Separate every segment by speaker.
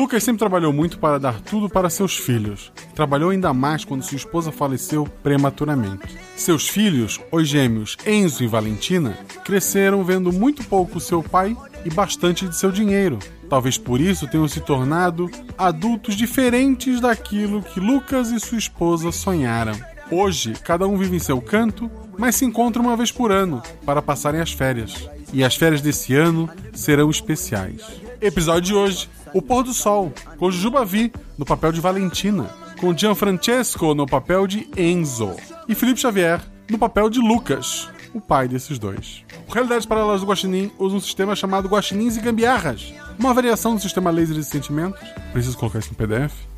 Speaker 1: Lucas sempre trabalhou muito para dar tudo para seus filhos. Trabalhou ainda mais quando sua esposa faleceu prematuramente. Seus filhos, os gêmeos Enzo e Valentina, cresceram vendo muito pouco seu pai e bastante de seu dinheiro. Talvez por isso tenham se tornado adultos diferentes daquilo que Lucas e sua esposa sonharam. Hoje, cada um vive em seu canto, mas se encontra uma vez por ano para passarem as férias. E as férias desse ano serão especiais. Episódio de hoje: O Pôr do Sol, com Jujuba Vi no papel de Valentina, com Gianfrancesco no papel de Enzo e Felipe Xavier no papel de Lucas, o pai desses dois. Realidades Paralelas do Guaxinim usa um sistema chamado Guaxinins e Gambiarras, uma variação do sistema laser de sentimentos. Preciso colocar isso no PDF.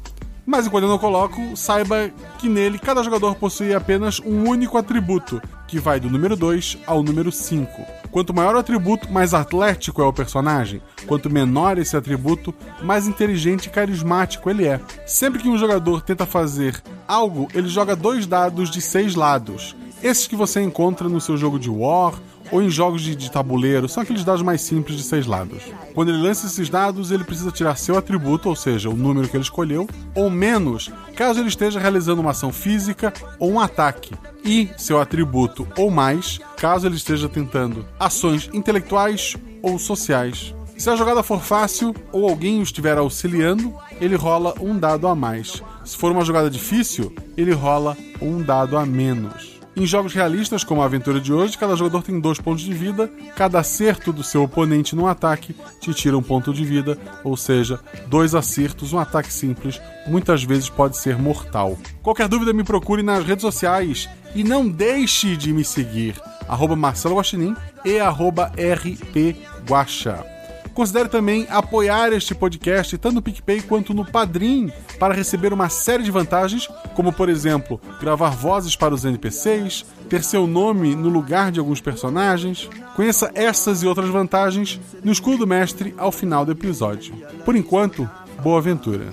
Speaker 1: Mas enquanto eu não coloco, saiba que nele cada jogador possui apenas um único atributo, que vai do número 2 ao número 5. Quanto maior o atributo, mais atlético é o personagem. Quanto menor esse atributo, mais inteligente e carismático ele é. Sempre que um jogador tenta fazer algo, ele joga dois dados de seis lados. Esses que você encontra no seu jogo de War ou em jogos de, de, tabuleiro, são aqueles dados mais simples de seis lados. Quando ele lança esses dados, ele precisa tirar seu atributo, ou seja, o número que ele escolheu, ou menos, caso ele esteja realizando uma ação física ou um ataque. E seu atributo ou mais, caso ele esteja tentando ações intelectuais ou sociais. Se a jogada for fácil ou alguém o estiver auxiliando, ele rola um dado a mais. Se for uma jogada difícil, ele rola um dado a menos. Em jogos realistas, como a aventura de hoje, cada jogador tem dois pontos de vida. Cada acerto do seu oponente num ataque te tira um ponto de vida, ou seja, dois acertos, um ataque simples, muitas vezes pode ser mortal. Qualquer dúvida, me procure nas redes sociais e não deixe de me seguir, arroba Marcelo Guaxinim e arroba rpguaxa. Considere também apoiar este podcast tanto no PicPay quanto no Padrim para receber uma série de vantagens, como por exemplo, gravar vozes para os NPCs, ter seu nome no lugar de alguns personagens. Conheça essas e outras vantagens no Escudo do Mestre ao final do episódio. Por enquanto, boa aventura.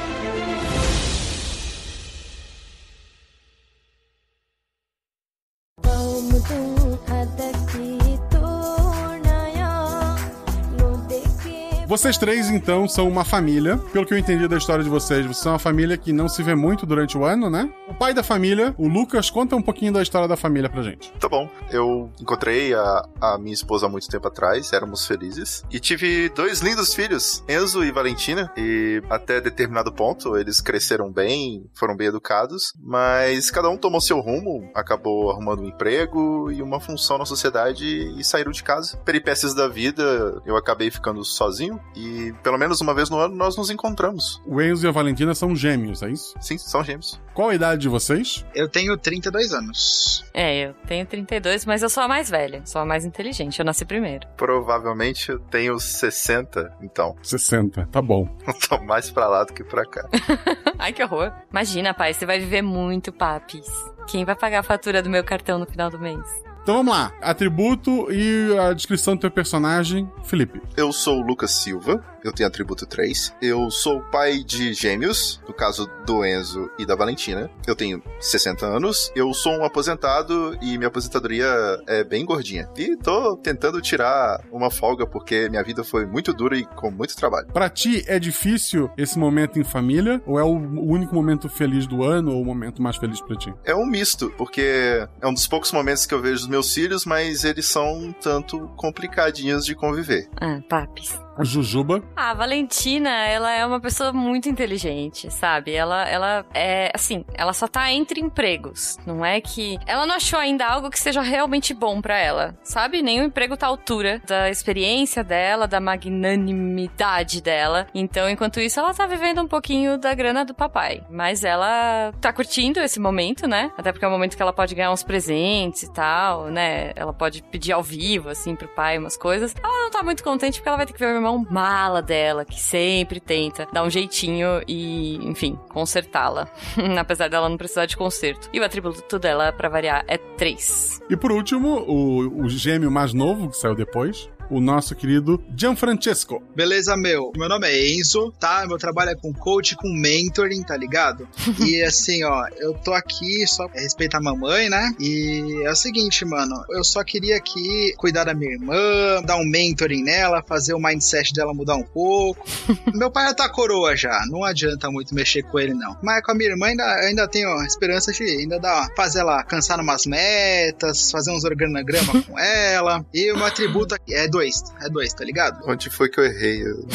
Speaker 1: Vocês três, então, são uma família. Pelo que eu entendi da história de vocês, vocês são uma família que não se vê muito durante o ano, né? O pai da família, o Lucas, conta um pouquinho da história da família pra gente.
Speaker 2: Tá bom. Eu encontrei a, a minha esposa há muito tempo atrás, éramos felizes. E tive dois lindos filhos, Enzo e Valentina. E até determinado ponto, eles cresceram bem, foram bem educados. Mas cada um tomou seu rumo, acabou arrumando um emprego e uma função na sociedade e saíram de casa. Peripécias da vida, eu acabei ficando sozinho e pelo menos uma vez no ano nós nos encontramos.
Speaker 1: O Enzo e a Valentina são gêmeos, é isso?
Speaker 2: Sim, são gêmeos.
Speaker 1: Qual a idade de vocês?
Speaker 3: Eu tenho 32 anos.
Speaker 4: É, eu tenho 32, mas eu sou a mais velha, sou a mais inteligente, eu nasci primeiro.
Speaker 2: Provavelmente eu tenho 60, então.
Speaker 1: 60, tá bom.
Speaker 2: Eu tô mais pra lá do que pra cá.
Speaker 4: Ai, que horror. Imagina, pai, você vai viver muito, papis. Quem vai pagar a fatura do meu cartão no final do mês?
Speaker 1: Então vamos lá. Atributo e a descrição do teu personagem, Felipe.
Speaker 2: Eu sou o Lucas Silva, eu tenho atributo 3. Eu sou pai de gêmeos, no caso do Enzo e da Valentina. Eu tenho 60 anos. Eu sou um aposentado e minha aposentadoria é bem gordinha. E tô tentando tirar uma folga porque minha vida foi muito dura e com muito trabalho.
Speaker 1: Pra ti, é difícil esse momento em família? Ou é o único momento feliz do ano ou o momento mais feliz pra ti?
Speaker 2: É um misto, porque é um dos poucos momentos que eu vejo meus filhos, mas eles são um tanto complicadinhos de conviver.
Speaker 4: Ah, papis.
Speaker 1: Jujuba.
Speaker 4: A Valentina, ela é uma pessoa muito inteligente, sabe? Ela, ela é, assim, ela só tá entre empregos. Não é que. Ela não achou ainda algo que seja realmente bom para ela, sabe? Nenhum emprego tá à altura da experiência dela, da magnanimidade dela. Então, enquanto isso, ela tá vivendo um pouquinho da grana do papai. Mas ela tá curtindo esse momento, né? Até porque é um momento que ela pode ganhar uns presentes e tal, né? Ela pode pedir ao vivo, assim, pro pai umas coisas. Ela não tá muito contente porque ela vai ter que ver o irmão mala dela, que sempre tenta dar um jeitinho e, enfim, consertá-la. Apesar dela não precisar de conserto. E o atributo dela, pra variar, é 3.
Speaker 1: E por último, o, o gêmeo mais novo, que saiu depois, o nosso querido Gianfrancesco.
Speaker 3: Beleza, meu. Meu nome é Enzo, tá? Meu trabalho é com coach, com mentoring, tá ligado? e assim, ó, eu tô aqui só pra respeitar a mamãe, né? E é o seguinte, mano, eu só queria aqui cuidar da minha irmã, dar um mentoring nela, fazer o mindset dela mudar um pouco. meu pai já tá coroa já, não adianta muito mexer com ele, não. Mas com a minha irmã ainda, ainda tenho a esperança de ainda dar, fazer ela cansar umas metas, fazer uns organograma com ela. E o meu atributo é dois. É dois, tá ligado?
Speaker 2: Onde foi que eu errei? Eu...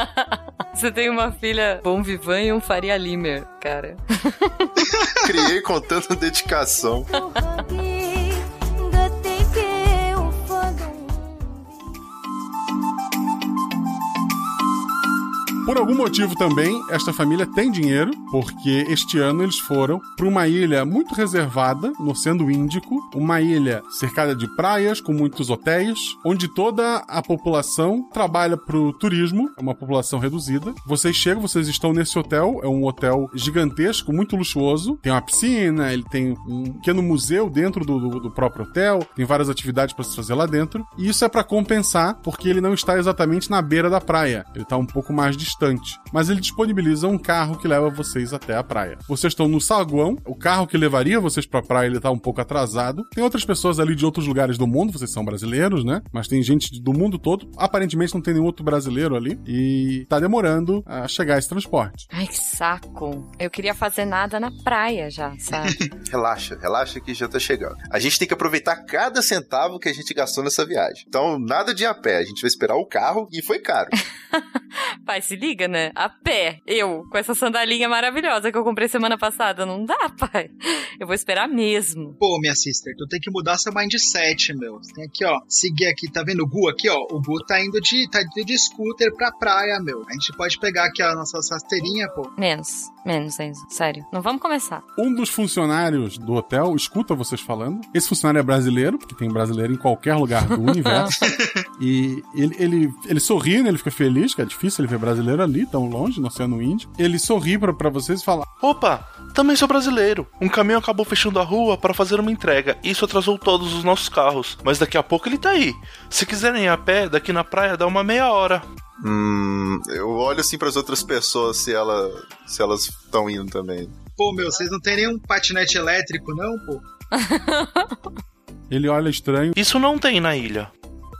Speaker 4: Você tem uma filha Bom Vivan e um Faria Limer, cara.
Speaker 2: Criei com tanta dedicação.
Speaker 1: Por algum motivo também, esta família tem dinheiro, porque este ano eles foram para uma ilha muito reservada no Oceano Índico, uma ilha cercada de praias, com muitos hotéis, onde toda a população trabalha para o turismo, é uma população reduzida. Vocês chegam, vocês estão nesse hotel, é um hotel gigantesco, muito luxuoso, tem uma piscina, ele tem um pequeno museu dentro do, do, do próprio hotel, tem várias atividades para se fazer lá dentro, e isso é para compensar, porque ele não está exatamente na beira da praia, ele está um pouco mais distante distante, mas ele disponibiliza um carro que leva vocês até a praia. Vocês estão no saguão, o carro que levaria vocês pra praia ele tá um pouco atrasado. Tem outras pessoas ali de outros lugares do mundo, vocês são brasileiros, né? Mas tem gente do mundo todo. Aparentemente não tem nenhum outro brasileiro ali e tá demorando a chegar esse transporte.
Speaker 4: Ai, que saco. Eu queria fazer nada na praia já, sabe?
Speaker 2: relaxa, relaxa que já tá chegando. A gente tem que aproveitar cada centavo que a gente gastou nessa viagem. Então, nada de a pé, a gente vai esperar o carro e foi caro.
Speaker 4: Pai, se liga, né? A pé, eu, com essa sandalinha maravilhosa que eu comprei semana passada. Não dá, pai. Eu vou esperar mesmo.
Speaker 3: Pô, minha sister, tu tem que mudar seu mindset, meu. Tem aqui, ó. Seguir aqui, tá vendo o Gu aqui, ó? O Gu tá indo de, tá indo de scooter pra praia, meu. A gente pode pegar aqui a nossa rasteirinha, pô.
Speaker 4: Menos, menos, Enzo. Sério. Não vamos começar.
Speaker 1: Um dos funcionários do hotel escuta vocês falando. Esse funcionário é brasileiro, porque tem brasileiro em qualquer lugar do universo. e ele, ele, ele sorri, né? Ele fica feliz, que é difícil ele ver brasileiro ali, tão longe, no Oceano Índio. Ele sorri pra, pra vocês e fala:
Speaker 5: Opa, também sou brasileiro. Um caminhão acabou fechando a rua para fazer uma entrega. Isso atrasou todos os nossos carros. Mas daqui a pouco ele tá aí. Se quiserem ir a pé, daqui na praia dá uma meia hora.
Speaker 2: Hum, eu olho assim para as outras pessoas se, ela, se elas estão indo também.
Speaker 3: Pô, meu, vocês não tem nenhum patinete elétrico, não, pô?
Speaker 1: Ele olha estranho.
Speaker 5: Isso não tem na ilha.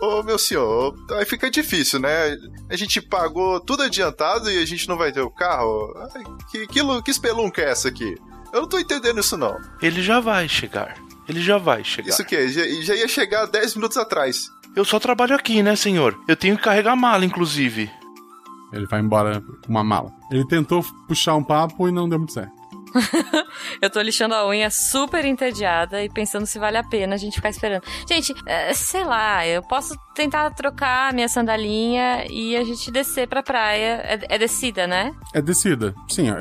Speaker 2: Ô, meu senhor, aí fica difícil, né? A gente pagou tudo adiantado e a gente não vai ter o carro? Ai, que, que, que espelunca é essa aqui? Eu não tô entendendo isso, não.
Speaker 5: Ele já vai chegar. Ele já vai chegar.
Speaker 2: Isso o quê? Já, já ia chegar 10 minutos atrás.
Speaker 5: Eu só trabalho aqui, né, senhor? Eu tenho que carregar mala, inclusive.
Speaker 1: Ele vai embora com uma mala. Ele tentou puxar um papo e não deu muito certo.
Speaker 4: eu tô lixando a unha super entediada e pensando se vale a pena a gente ficar esperando. Gente, é, sei lá, eu posso tentar trocar minha sandalinha e a gente descer pra praia. É, é descida, né?
Speaker 1: É descida. Sim, é,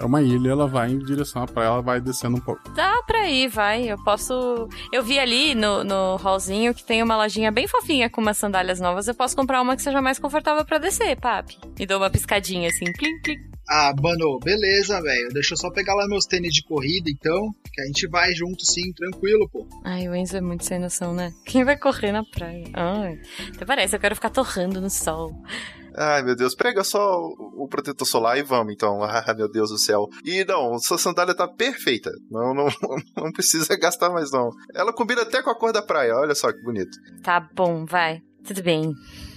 Speaker 1: é, uma ilha, ela vai em direção à praia, ela vai descendo um pouco.
Speaker 4: Dá pra ir, vai. Eu posso. Eu vi ali no, no hallzinho que tem uma lojinha bem fofinha com umas sandálias novas. Eu posso comprar uma que seja mais confortável para descer, papi. E dou uma piscadinha assim, plim, plim.
Speaker 3: Ah, mano, beleza, velho. Deixa eu só pegar lá meus tênis de corrida, então. Que a gente vai junto, sim, tranquilo, pô.
Speaker 4: Ai, o Enzo é muito sem noção, né? Quem vai correr na praia? Ai, até parece, eu quero ficar torrando no sol.
Speaker 2: Ai, meu Deus, pega só o, o protetor solar e vamos, então. Ah, meu Deus do céu. E não, sua sandália tá perfeita. Não, não, não precisa gastar mais, não. Ela combina até com a cor da praia, olha só que bonito.
Speaker 4: Tá bom, vai. Tudo bem.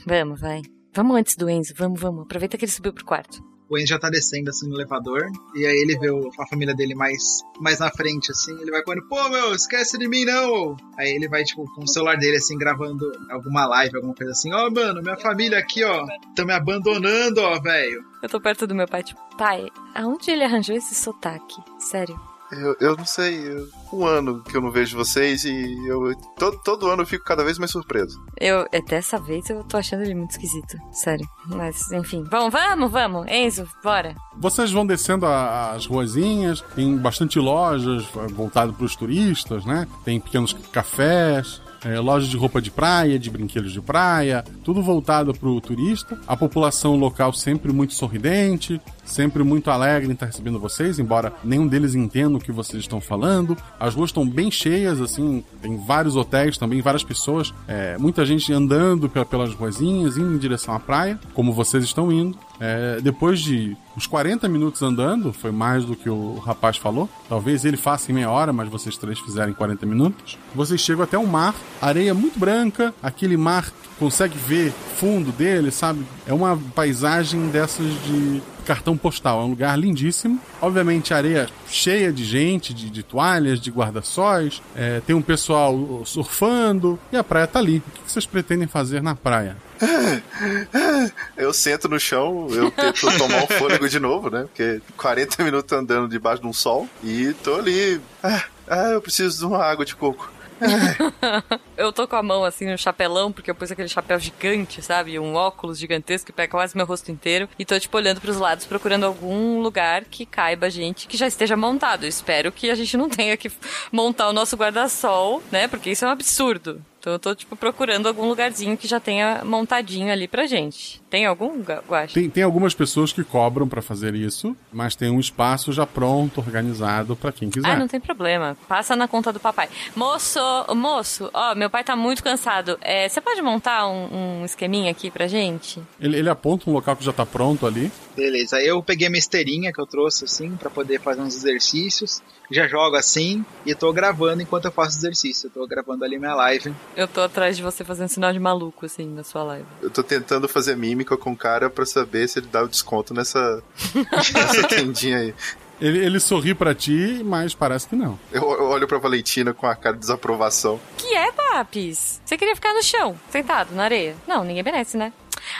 Speaker 4: Vamos, vai. Vamos antes do Enzo, vamos, vamos. Aproveita que ele subiu pro quarto.
Speaker 3: O Enzo já tá descendo assim no elevador. E aí ele vê a família dele mais, mais na frente, assim. Ele vai correndo, pô, meu, esquece de mim não. Aí ele vai, tipo, com o celular dele, assim, gravando alguma live, alguma coisa assim. Ó, mano, minha família aqui, ó, tá me abandonando, ó, velho.
Speaker 4: Eu tô perto do meu pai, tipo, pai, aonde ele arranjou esse sotaque? Sério.
Speaker 2: Eu, eu não sei, eu- um ano que eu não vejo vocês e eu todo, todo ano eu fico cada vez mais surpreso.
Speaker 4: Eu, é, dessa vez eu tô achando ele muito esquisito. Sério. Mas, enfim. Bom, vamos, vamos. Enzo, bora.
Speaker 1: Vocês vão descendo a- as ruazinhas, tem bastante lojas voltadas para os turistas, né? Tem pequenos cafés, é, lojas de roupa de praia, de brinquedos de praia, tudo voltado para o turista. A população local sempre muito sorridente, sempre muito alegre em estar recebendo vocês, embora nenhum deles entenda o que vocês estão falando. As ruas estão bem cheias, assim, tem vários hotéis também, várias pessoas, é, muita gente andando pe- pelas ruazinhas, indo em direção à praia, como vocês estão indo. É, depois de uns 40 minutos andando, foi mais do que o rapaz falou. Talvez ele faça em meia hora, mas vocês três fizeram em 40 minutos. Vocês chegam até o mar, areia muito branca, aquele mar consegue ver fundo dele, sabe? É uma paisagem dessas de cartão postal. É um lugar lindíssimo. Obviamente, areia cheia de gente, de, de toalhas, de guarda-sóis. É, tem um pessoal surfando e a praia tá ali. O que vocês pretendem fazer na praia?
Speaker 2: Eu sento no chão, eu tento tomar um fôlego de novo, né? Porque 40 minutos andando debaixo de um sol e tô ali. Ah, ah, eu preciso de uma água de coco.
Speaker 4: eu tô com a mão assim no chapelão, porque eu pus aquele chapéu gigante, sabe? Um óculos gigantesco que pega quase meu rosto inteiro. E tô, tipo, olhando pros lados, procurando algum lugar que caiba a gente que já esteja montado. Eu espero que a gente não tenha que montar o nosso guarda-sol, né? Porque isso é um absurdo. Então eu tô, tipo, procurando algum lugarzinho que já tenha montadinho ali pra gente. Tem algum, Guache?
Speaker 1: Tem, tem algumas pessoas que cobram para fazer isso, mas tem um espaço já pronto, organizado para quem quiser.
Speaker 4: Ah, não tem problema. Passa na conta do papai. Moço, moço, ó, meu pai tá muito cansado. É, você pode montar um, um esqueminha aqui pra gente?
Speaker 1: Ele, ele aponta um local que já tá pronto ali.
Speaker 3: Beleza, aí eu peguei minha esteirinha que eu trouxe assim pra poder fazer uns exercícios. Já jogo assim e tô gravando enquanto eu faço exercício. Eu tô gravando ali minha live.
Speaker 4: Eu tô atrás de você fazendo sinal de maluco assim na sua live.
Speaker 2: Eu tô tentando fazer mímica com o cara pra saber se ele dá o desconto nessa, nessa tendinha aí.
Speaker 1: Ele, ele sorri para ti, mas parece que não.
Speaker 2: Eu, eu olho pra Valentina com a cara de desaprovação.
Speaker 4: Que é, Papis? Você queria ficar no chão, sentado na areia? Não, ninguém merece, né?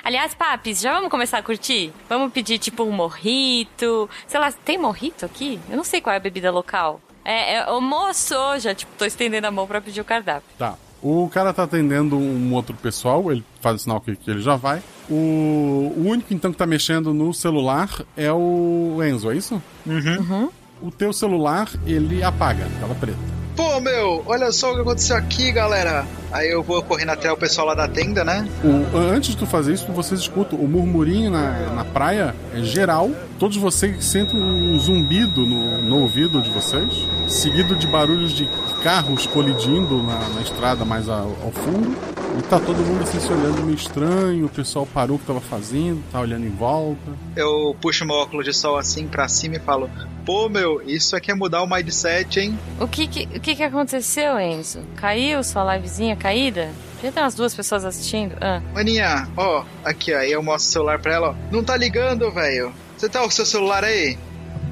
Speaker 4: Aliás, Papis, já vamos começar a curtir? Vamos pedir tipo um morrito. Sei lá, tem morrito aqui? Eu não sei qual é a bebida local. É, é o moço, já tipo, tô estendendo a mão pra pedir o cardápio.
Speaker 1: Tá. O cara tá atendendo um outro pessoal, ele faz o sinal que, que ele já vai. O, o único então que tá mexendo no celular é o Enzo, é isso?
Speaker 3: Uhum.
Speaker 1: O teu celular, ele apaga, tela preta.
Speaker 3: Pô, meu, olha só o que aconteceu aqui, galera. Aí eu vou correndo até o pessoal lá da tenda, né?
Speaker 1: O, antes de tu fazer isso, vocês escutam o murmurinho na, na praia, é geral. Todos vocês sentem um zumbido no, no ouvido de vocês, seguido de barulhos de carros colidindo na, na estrada mais ao, ao, fundo. E tá todo mundo assim se olhando meio estranho, o pessoal parou o que tava fazendo, tá olhando em volta.
Speaker 3: Eu puxo meu óculos de sol assim pra cima e falo: Pô, meu, isso aqui é mudar o mindset, hein?
Speaker 4: O que que, o que, que aconteceu, Enzo? Caiu sua livezinha caída? Já tem umas duas pessoas assistindo? Ah.
Speaker 3: Maninha, ó, aqui, ó, aí eu mostro o celular pra ela, ó. Não tá ligando, velho. Você tá com o seu celular aí?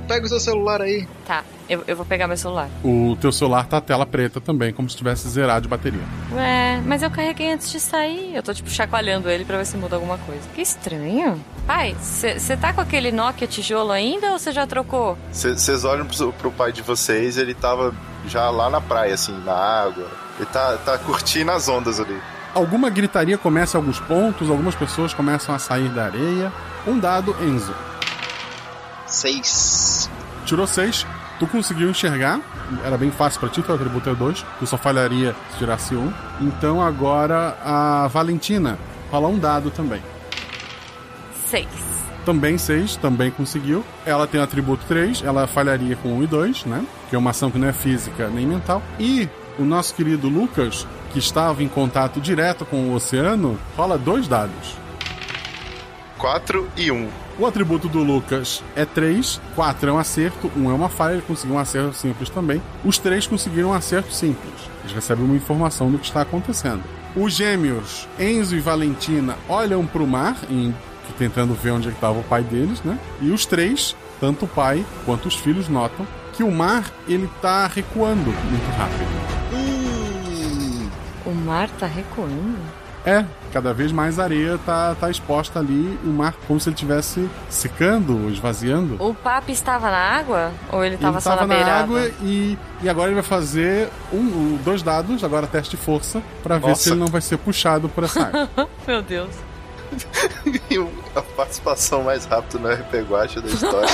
Speaker 3: Pega o seu celular aí.
Speaker 4: Tá, eu, eu vou pegar meu celular.
Speaker 1: O teu celular tá a tela preta também, como se tivesse zerado de bateria.
Speaker 4: Ué, mas eu carreguei antes de sair. Eu tô, tipo, chacoalhando ele pra ver se muda alguma coisa. Que estranho. Pai, você tá com aquele Nokia tijolo ainda ou você já trocou?
Speaker 2: Vocês olham pro, pro pai de vocês, ele tava já lá na praia, assim, na água. Ele tá, tá curtindo as ondas ali.
Speaker 1: Alguma gritaria começa em alguns pontos, algumas pessoas começam a sair da areia. Um dado, Enzo.
Speaker 3: Seis.
Speaker 1: Tirou seis. Tu conseguiu enxergar. Era bem fácil pra ti, teu atributo é dois. Tu só falharia se tirasse um. Então agora a Valentina. Fala um dado também.
Speaker 4: Seis.
Speaker 1: também 6, também conseguiu. Ela tem o atributo 3, ela falharia com 1 e 2, né? Que é uma ação que não é física nem mental. E o nosso querido Lucas, que estava em contato direto com o oceano, rola dois dados.
Speaker 2: 4 e 1.
Speaker 1: O atributo do Lucas é 3, 4 é um acerto, 1 é uma falha, ele conseguiu um acerto simples também. Os três conseguiram um acerto simples. Eles recebem uma informação do que está acontecendo. Os gêmeos, Enzo e Valentina, olham para o mar, em, tentando ver onde é estava o pai deles, né? E os três, tanto o pai quanto os filhos, notam que o mar ele tá recuando muito rápido.
Speaker 4: O mar tá recuando?
Speaker 1: É, cada vez mais areia tá, tá exposta ali, o mar como se ele estivesse secando, esvaziando.
Speaker 4: O papo estava na água? Ou ele estava só
Speaker 1: tava
Speaker 4: na
Speaker 1: na
Speaker 4: beirada?
Speaker 1: água e, e agora ele vai fazer um, um- dois dados, agora teste de força, pra ver se ele não vai ser puxado por essa água.
Speaker 4: Meu Deus.
Speaker 2: E a participação mais rápida no RP Guacha da história.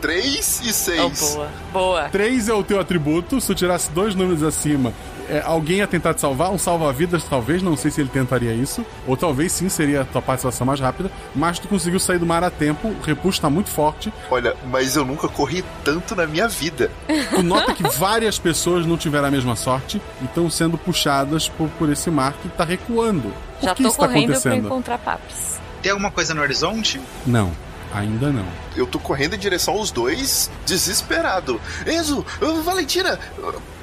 Speaker 2: 3 e 6.
Speaker 4: Oh, boa. Boa.
Speaker 1: 3 é o teu atributo, se tu tirasse dois números acima, é, alguém ia tentar te salvar, um salva-vidas talvez, não sei se ele tentaria isso, ou talvez sim seria a tua participação mais rápida, mas tu conseguiu sair do mar a tempo, o repuxo tá muito forte.
Speaker 2: Olha, mas eu nunca corri tanto na minha vida.
Speaker 1: Tu nota que várias pessoas não tiveram a mesma sorte e estão sendo puxadas por, por esse mar que tá recuando. Por
Speaker 4: Já
Speaker 1: que
Speaker 4: tô
Speaker 1: isso tá
Speaker 4: correndo pra
Speaker 1: acontecendo?
Speaker 4: encontrar papos.
Speaker 3: Tem alguma coisa no horizonte?
Speaker 1: Não, ainda não.
Speaker 2: Eu tô correndo em direção aos dois, desesperado. Enzo, Valentina,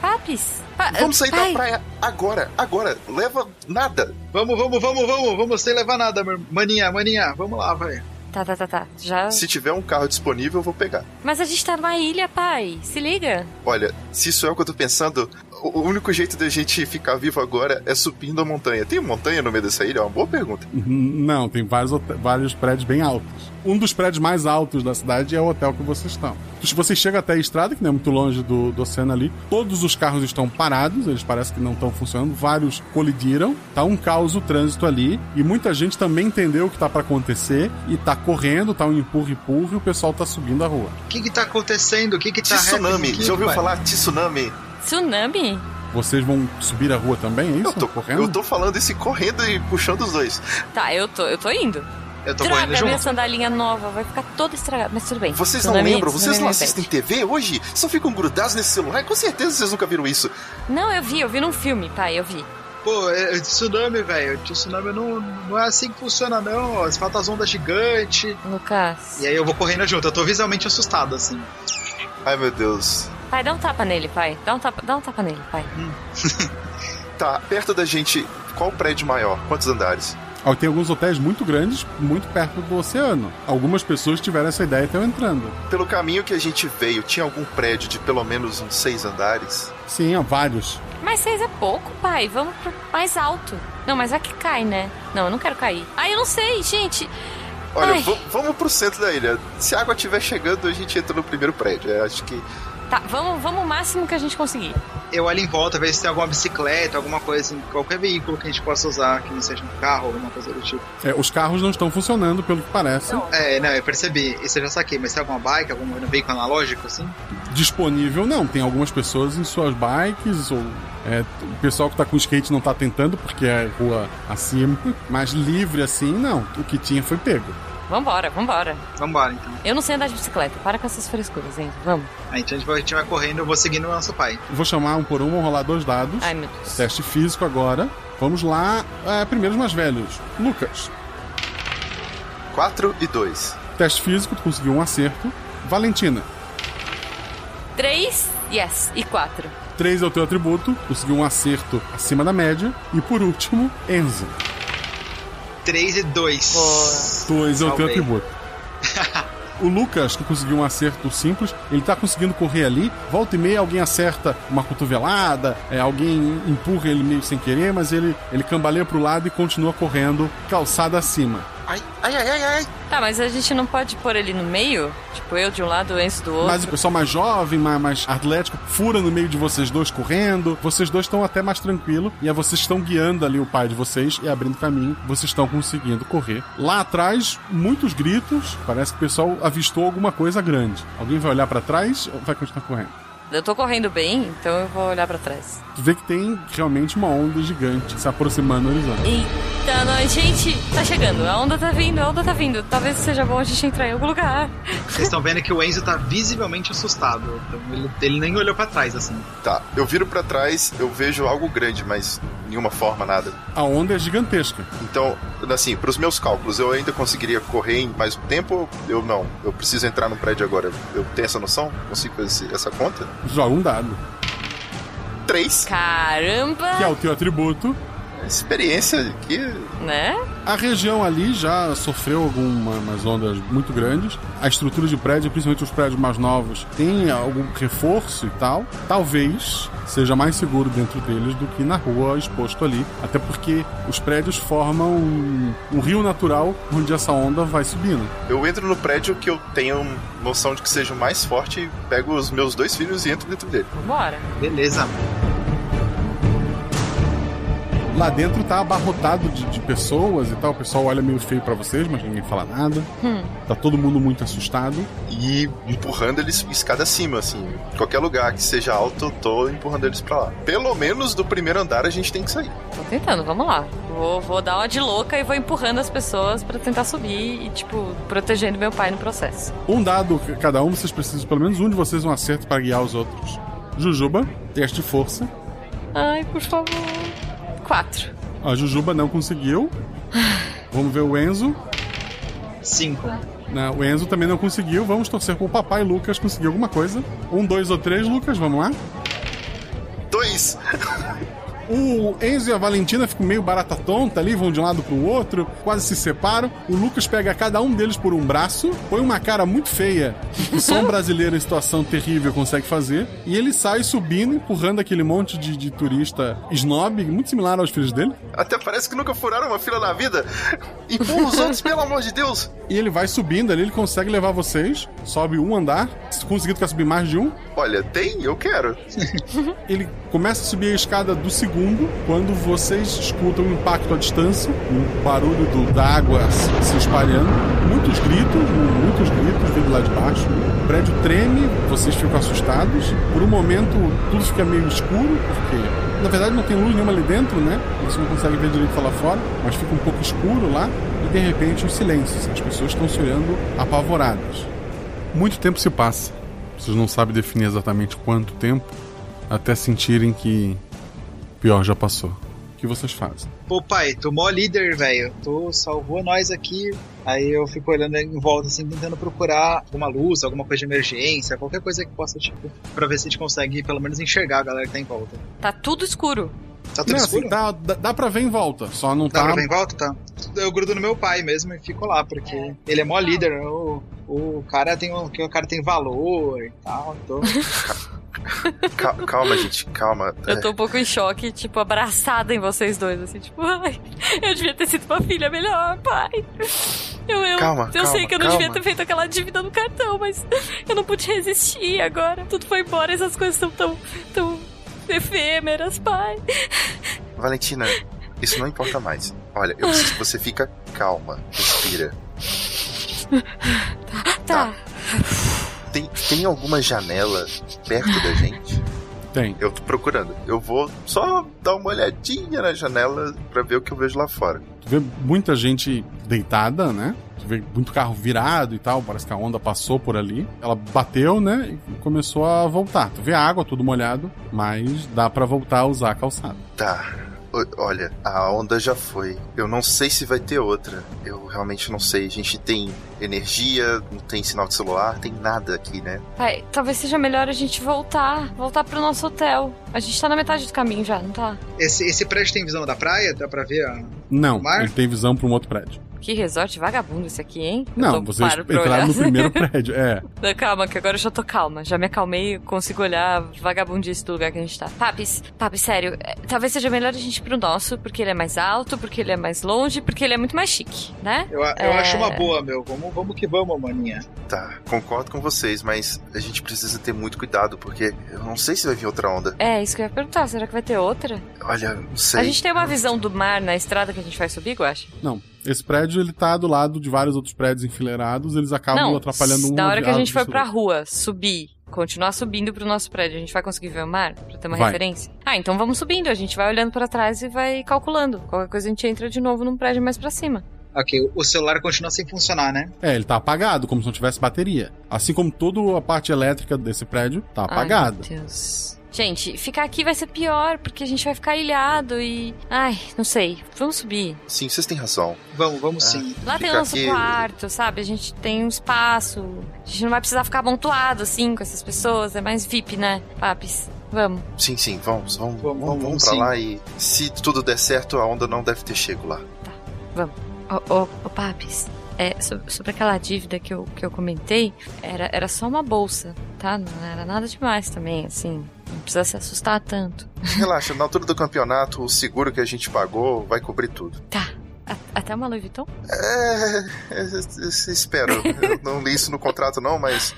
Speaker 4: Papis? Pa-
Speaker 2: vamos sair
Speaker 4: pai.
Speaker 2: da praia agora, agora. Leva nada.
Speaker 3: Vamos, vamos, vamos, vamos, vamos, sem levar nada, meu- maninha, maninha, vamos lá, vai.
Speaker 4: Tá, tá, tá, tá. Já.
Speaker 2: Se tiver um carro disponível, eu vou pegar.
Speaker 4: Mas a gente tá numa ilha, pai. Se liga.
Speaker 2: Olha, se isso é o que eu tô pensando, o único jeito da gente ficar vivo agora é subindo a montanha. Tem montanha no meio dessa ilha? É uma boa pergunta.
Speaker 1: Não, tem vários, vários prédios bem altos. Um dos prédios mais altos da cidade é o hotel que vocês estão. Se você chega até a estrada, que não é muito longe do, do oceano ali, todos os carros estão parados, eles parecem que não estão funcionando, vários colidiram, tá um caos o trânsito ali, e muita gente também entendeu o que tá para acontecer e tá correndo, tá um empurra-empurra e o pessoal tá subindo a rua.
Speaker 3: O que que tá acontecendo? O que que tá
Speaker 2: Tsunami. Já ouviu falar tsunami?
Speaker 4: Tsunami?
Speaker 1: Vocês vão subir a rua também, é isso?
Speaker 2: Eu tô
Speaker 1: correndo?
Speaker 2: Eu tô falando isso correndo e puxando os dois.
Speaker 4: Tá, eu tô, eu tô indo.
Speaker 3: Eu tô
Speaker 4: Droga,
Speaker 3: correndo
Speaker 4: minha
Speaker 3: junto.
Speaker 4: sandalinha nova vai ficar toda estragada. Mas tudo bem.
Speaker 2: Vocês não
Speaker 4: Tsunami-
Speaker 2: lembram? Vocês não
Speaker 4: repete.
Speaker 2: assistem TV hoje? Só ficam grudados nesse celular? Com certeza vocês nunca viram isso.
Speaker 4: Não, eu vi, eu vi num filme, pai, eu vi.
Speaker 3: Pô, é, é tsunami, velho. Tsunami não, não é assim que funciona, não. As faltam as ondas gigantes.
Speaker 4: Lucas.
Speaker 3: E aí eu vou correndo junto. Eu tô visualmente assustado, assim.
Speaker 2: Ai, meu Deus.
Speaker 4: Pai, dá um tapa nele, pai. Dá um tapa, dá um tapa nele, pai.
Speaker 2: Tá, perto da gente, qual prédio maior? Quantos andares?
Speaker 1: Ó, Tem alguns hotéis muito grandes, muito perto do oceano. Algumas pessoas tiveram essa ideia e estão entrando.
Speaker 2: Pelo caminho que a gente veio, tinha algum prédio de pelo menos uns seis andares?
Speaker 1: Sim, há vários.
Speaker 4: Mas seis é pouco, pai. Vamos pro mais alto. Não, mas é que cai, né? Não, eu não quero cair. Ai, eu não sei, gente.
Speaker 2: Olha, vamos pro centro da ilha. Se a água estiver chegando, a gente entra no primeiro prédio. Eu acho que.
Speaker 4: Tá, vamos, vamos o máximo que a gente conseguir.
Speaker 3: Eu olho em volta, ver se tem alguma bicicleta, alguma coisa assim, qualquer veículo que a gente possa usar, que não seja um carro, alguma coisa do tipo.
Speaker 1: É, os carros não estão funcionando, pelo que parece.
Speaker 3: É, não, eu percebi. Isso eu já saquei, mas tem alguma bike, algum veículo analógico, assim?
Speaker 1: Disponível, não. Tem algumas pessoas em suas bikes, ou é, o pessoal que tá com skate não tá tentando, porque é rua acima. Mas livre assim, não. O que tinha foi pego.
Speaker 4: Vambora, vambora.
Speaker 3: Vambora, então.
Speaker 4: Eu não sei andar de bicicleta. Para com essas frescuras, hein? Vamos.
Speaker 3: Aí então a gente vai, a gente vai correndo, eu vou seguindo o nosso pai.
Speaker 1: Vou chamar um por um, vou rolar dois dados.
Speaker 4: Ai, meu Deus.
Speaker 1: Teste físico agora. Vamos lá. É, primeiro os mais velhos. Lucas.
Speaker 2: 4 e 2.
Speaker 1: Teste físico, tu conseguiu um acerto. Valentina.
Speaker 4: Três, yes. E quatro.
Speaker 1: 3 é o teu atributo, conseguiu um acerto acima da média. E por último, Enzo.
Speaker 3: 3 e 2.
Speaker 1: 2 é o teu atributo. O Lucas, que conseguiu um acerto simples, ele tá conseguindo correr ali. Volta e meia, alguém acerta uma cotovelada, é, alguém empurra ele meio sem querer, mas ele, ele cambaleia pro lado e continua correndo, calçada acima.
Speaker 2: Ai, ai, ai, ai, ai.
Speaker 4: Tá, mas a gente não pode pôr ele no meio? Tipo, eu de um lado, o Enzo do outro.
Speaker 1: Mas o pessoal mais jovem, mais, mais atlético, fura no meio de vocês dois correndo. Vocês dois estão até mais tranquilo. E aí vocês estão guiando ali o pai de vocês e abrindo caminho. Vocês estão conseguindo correr. Lá atrás, muitos gritos. Parece que o pessoal avistou alguma coisa grande. Alguém vai olhar pra trás ou vai continuar correndo?
Speaker 4: Eu tô correndo bem, então eu vou olhar pra trás.
Speaker 1: Tu vê que tem realmente uma onda gigante se aproximando do horizonte.
Speaker 4: Eita! Nós, gente, tá chegando. A onda tá vindo, a onda tá vindo. Talvez seja bom a gente entrar em algum lugar.
Speaker 3: Vocês estão vendo que o Enzo tá visivelmente assustado. Então ele, ele nem olhou pra trás, assim.
Speaker 2: Tá, eu viro pra trás, eu vejo algo grande, mas nenhuma forma, nada.
Speaker 1: A onda é gigantesca.
Speaker 2: Então, assim, pros meus cálculos, eu ainda conseguiria correr em mais tempo ou eu não? Eu preciso entrar no prédio agora. Eu tenho essa noção? Consigo fazer essa conta?
Speaker 1: Joga um dado.
Speaker 2: Três.
Speaker 4: Caramba!
Speaker 1: Que é o teu atributo.
Speaker 2: Experiência aqui.
Speaker 4: Né?
Speaker 1: A região ali já sofreu algumas ondas muito grandes. A estrutura de prédio, principalmente os prédios mais novos, tem algum reforço e tal. Talvez seja mais seguro dentro deles do que na rua exposto ali. Até porque os prédios formam um, um rio natural onde essa onda vai subindo.
Speaker 2: Eu entro no prédio que eu tenho noção de que seja o mais forte e pego os meus dois filhos e entro dentro dele.
Speaker 4: Bora.
Speaker 3: Beleza.
Speaker 1: Lá dentro tá abarrotado de, de pessoas e tal. O pessoal olha meio feio para vocês, mas ninguém fala nada.
Speaker 4: Hum.
Speaker 1: Tá todo mundo muito assustado.
Speaker 2: E empurrando eles escada acima, assim. Qualquer lugar que seja alto, eu tô empurrando eles pra lá. Pelo menos do primeiro andar a gente tem que sair.
Speaker 4: Tô tentando, vamos lá. Vou, vou dar uma de louca e vou empurrando as pessoas para tentar subir e, tipo, protegendo meu pai no processo.
Speaker 1: Um dado cada um, vocês precisam, pelo menos um de vocês, um acerto para guiar os outros. Jujuba, teste de força.
Speaker 4: Ai, por favor. Quatro.
Speaker 1: A Jujuba não conseguiu. Vamos ver o Enzo.
Speaker 3: Cinco.
Speaker 1: Não, o Enzo também não conseguiu. Vamos torcer pro papai Lucas conseguir alguma coisa. Um, dois ou três, Lucas, vamos lá.
Speaker 2: Dois!
Speaker 1: O Enzo e a Valentina ficam meio barata tonta ali, vão de um lado pro outro, quase se separam. O Lucas pega cada um deles por um braço, põe uma cara muito feia, que só um brasileiro em situação terrível consegue fazer, e ele sai subindo, empurrando aquele monte de, de turista snob, muito similar aos filhos dele.
Speaker 2: Até parece que nunca furaram uma fila na vida. Empurra os outros, pelo amor de Deus!
Speaker 1: E ele vai subindo ali, ele consegue levar vocês, sobe um andar. Se conseguir, tu quer subir mais de um?
Speaker 2: Olha, tem, eu quero.
Speaker 1: ele começa a subir a escada do segundo quando vocês escutam um impacto à distância, o um barulho do, da água se, espalhando, muitos gritos, muitos gritos vindo lá de baixo. O prédio treme, vocês ficam assustados. Por um momento tudo fica meio escuro, porque na verdade não tem luz nenhuma ali dentro, né? Você não consegue ver direito lá fora, mas fica um pouco escuro lá e de repente o silêncio. As pessoas estão se olhando apavoradas. Muito tempo se passa. Vocês não sabem definir exatamente quanto tempo até sentirem que pior já passou. O que vocês fazem?
Speaker 3: Pô, pai, tu mó líder, velho. Tu salvou nós aqui. Aí eu fico olhando em volta, assim, tentando procurar alguma luz, alguma coisa de emergência, qualquer coisa que possa, tipo, pra ver se a gente consegue pelo menos enxergar a galera que tá em volta.
Speaker 4: Tá tudo escuro.
Speaker 3: Tá tudo
Speaker 1: não,
Speaker 3: escuro?
Speaker 1: Assim, dá, dá, dá pra ver em volta, só não
Speaker 3: dá
Speaker 1: tá.
Speaker 3: Dá pra ver em volta? Tá. Eu grudo no meu pai mesmo e fico lá, porque ele é mó líder. O, o, cara, tem, o, o cara tem valor e tal, então.
Speaker 2: calma, calma, gente, calma.
Speaker 4: Eu tô um pouco em choque, tipo, abraçada em vocês dois, assim, tipo, ai, eu devia ter sido uma filha melhor, pai. Eu, eu,
Speaker 2: calma,
Speaker 4: eu
Speaker 2: calma,
Speaker 4: sei que eu não
Speaker 2: calma.
Speaker 4: devia ter feito aquela dívida no cartão, mas eu não pude resistir agora. Tudo foi embora, essas coisas são tão, tão efêmeras, pai.
Speaker 2: Valentina, isso não importa mais. Olha, eu preciso que você fica calma, respira.
Speaker 4: Tá. tá.
Speaker 2: Tem, tem alguma janela perto da gente?
Speaker 1: Tem.
Speaker 2: Eu tô procurando. Eu vou só dar uma olhadinha na janela pra ver o que eu vejo lá fora.
Speaker 1: Tu vê muita gente deitada, né? Tu vê muito carro virado e tal. Parece que a onda passou por ali. Ela bateu, né? E começou a voltar. Tu vê a água, tudo molhado, mas dá para voltar a usar a calçada.
Speaker 2: Tá. Olha, a onda já foi. Eu não sei se vai ter outra. Eu realmente não sei. A gente tem energia, não tem sinal de celular, tem nada aqui, né?
Speaker 4: Pai, talvez seja melhor a gente voltar, voltar pro nosso hotel. A gente tá na metade do caminho já, não tá?
Speaker 3: Esse, esse prédio tem visão da praia? Dá pra ver a...
Speaker 1: Não, ele tem visão pra um outro prédio.
Speaker 4: Que resort vagabundo esse aqui, hein?
Speaker 1: Não, vocês entraram no primeiro prédio, é.
Speaker 4: Não, calma, que agora eu já tô calma. Já me acalmei e consigo olhar vagabundice do lugar que a gente tá. Papis, Papis, sério, é, talvez seja melhor a gente ir pro nosso, porque ele é mais alto, porque ele é mais longe, porque ele é muito mais chique, né?
Speaker 3: Eu, eu
Speaker 4: é...
Speaker 3: acho uma boa, meu. Vamos, vamos que vamos, maninha.
Speaker 2: Tá, concordo com vocês, mas a gente precisa ter muito cuidado, porque eu não sei se vai vir outra onda.
Speaker 4: É, isso que eu ia perguntar. Será que vai ter outra?
Speaker 2: Olha, não sei.
Speaker 4: A gente tem uma visão do mar na estrada que a gente vai subir, Guacha?
Speaker 1: Não. Esse prédio, ele tá do lado de vários outros prédios enfileirados, eles acabam
Speaker 4: não,
Speaker 1: atrapalhando um
Speaker 4: Na hora que a gente for pra rua, subir, continuar subindo pro nosso prédio, a gente vai conseguir ver o mar? Pra ter uma
Speaker 1: Vai.
Speaker 4: referência? Ah, então vamos subindo. A gente vai olhando pra trás e vai calculando. Qualquer coisa a gente entra de novo num prédio mais pra cima.
Speaker 3: Ok, o celular continua sem funcionar, né?
Speaker 1: É, ele tá apagado, como se não tivesse bateria. Assim como toda a parte elétrica desse prédio tá apagada.
Speaker 4: Ai, meu Deus. Gente, ficar aqui vai ser pior, porque a gente vai ficar ilhado e. Ai, não sei. Vamos subir.
Speaker 2: Sim, vocês têm razão.
Speaker 3: Vamos, vamos sim.
Speaker 4: Lá tem o nosso
Speaker 2: aqui-
Speaker 4: quarto, sabe? A gente tem um espaço. A gente não vai precisar ficar amontoado assim com essas pessoas. É mais VIP, né, Papis? Vamos.
Speaker 2: Sim, sim, vamos, vamos, vamos,
Speaker 3: vamos,
Speaker 2: vamos pra
Speaker 3: sim.
Speaker 2: lá e se tudo der certo, a onda não deve ter chego lá.
Speaker 4: Vamos. Ô, ô, ô Papis, é, so- sobre aquela dívida que eu, que eu comentei, era, era só uma bolsa, tá? Não era nada demais também, assim. Não precisa se assustar tanto.
Speaker 2: Relaxa, na altura do campeonato, o seguro que a gente pagou vai cobrir tudo.
Speaker 4: Tá. Até uma Louis Vuitton?
Speaker 2: É, é, é, espero. Eu não li isso no contrato, não, mas.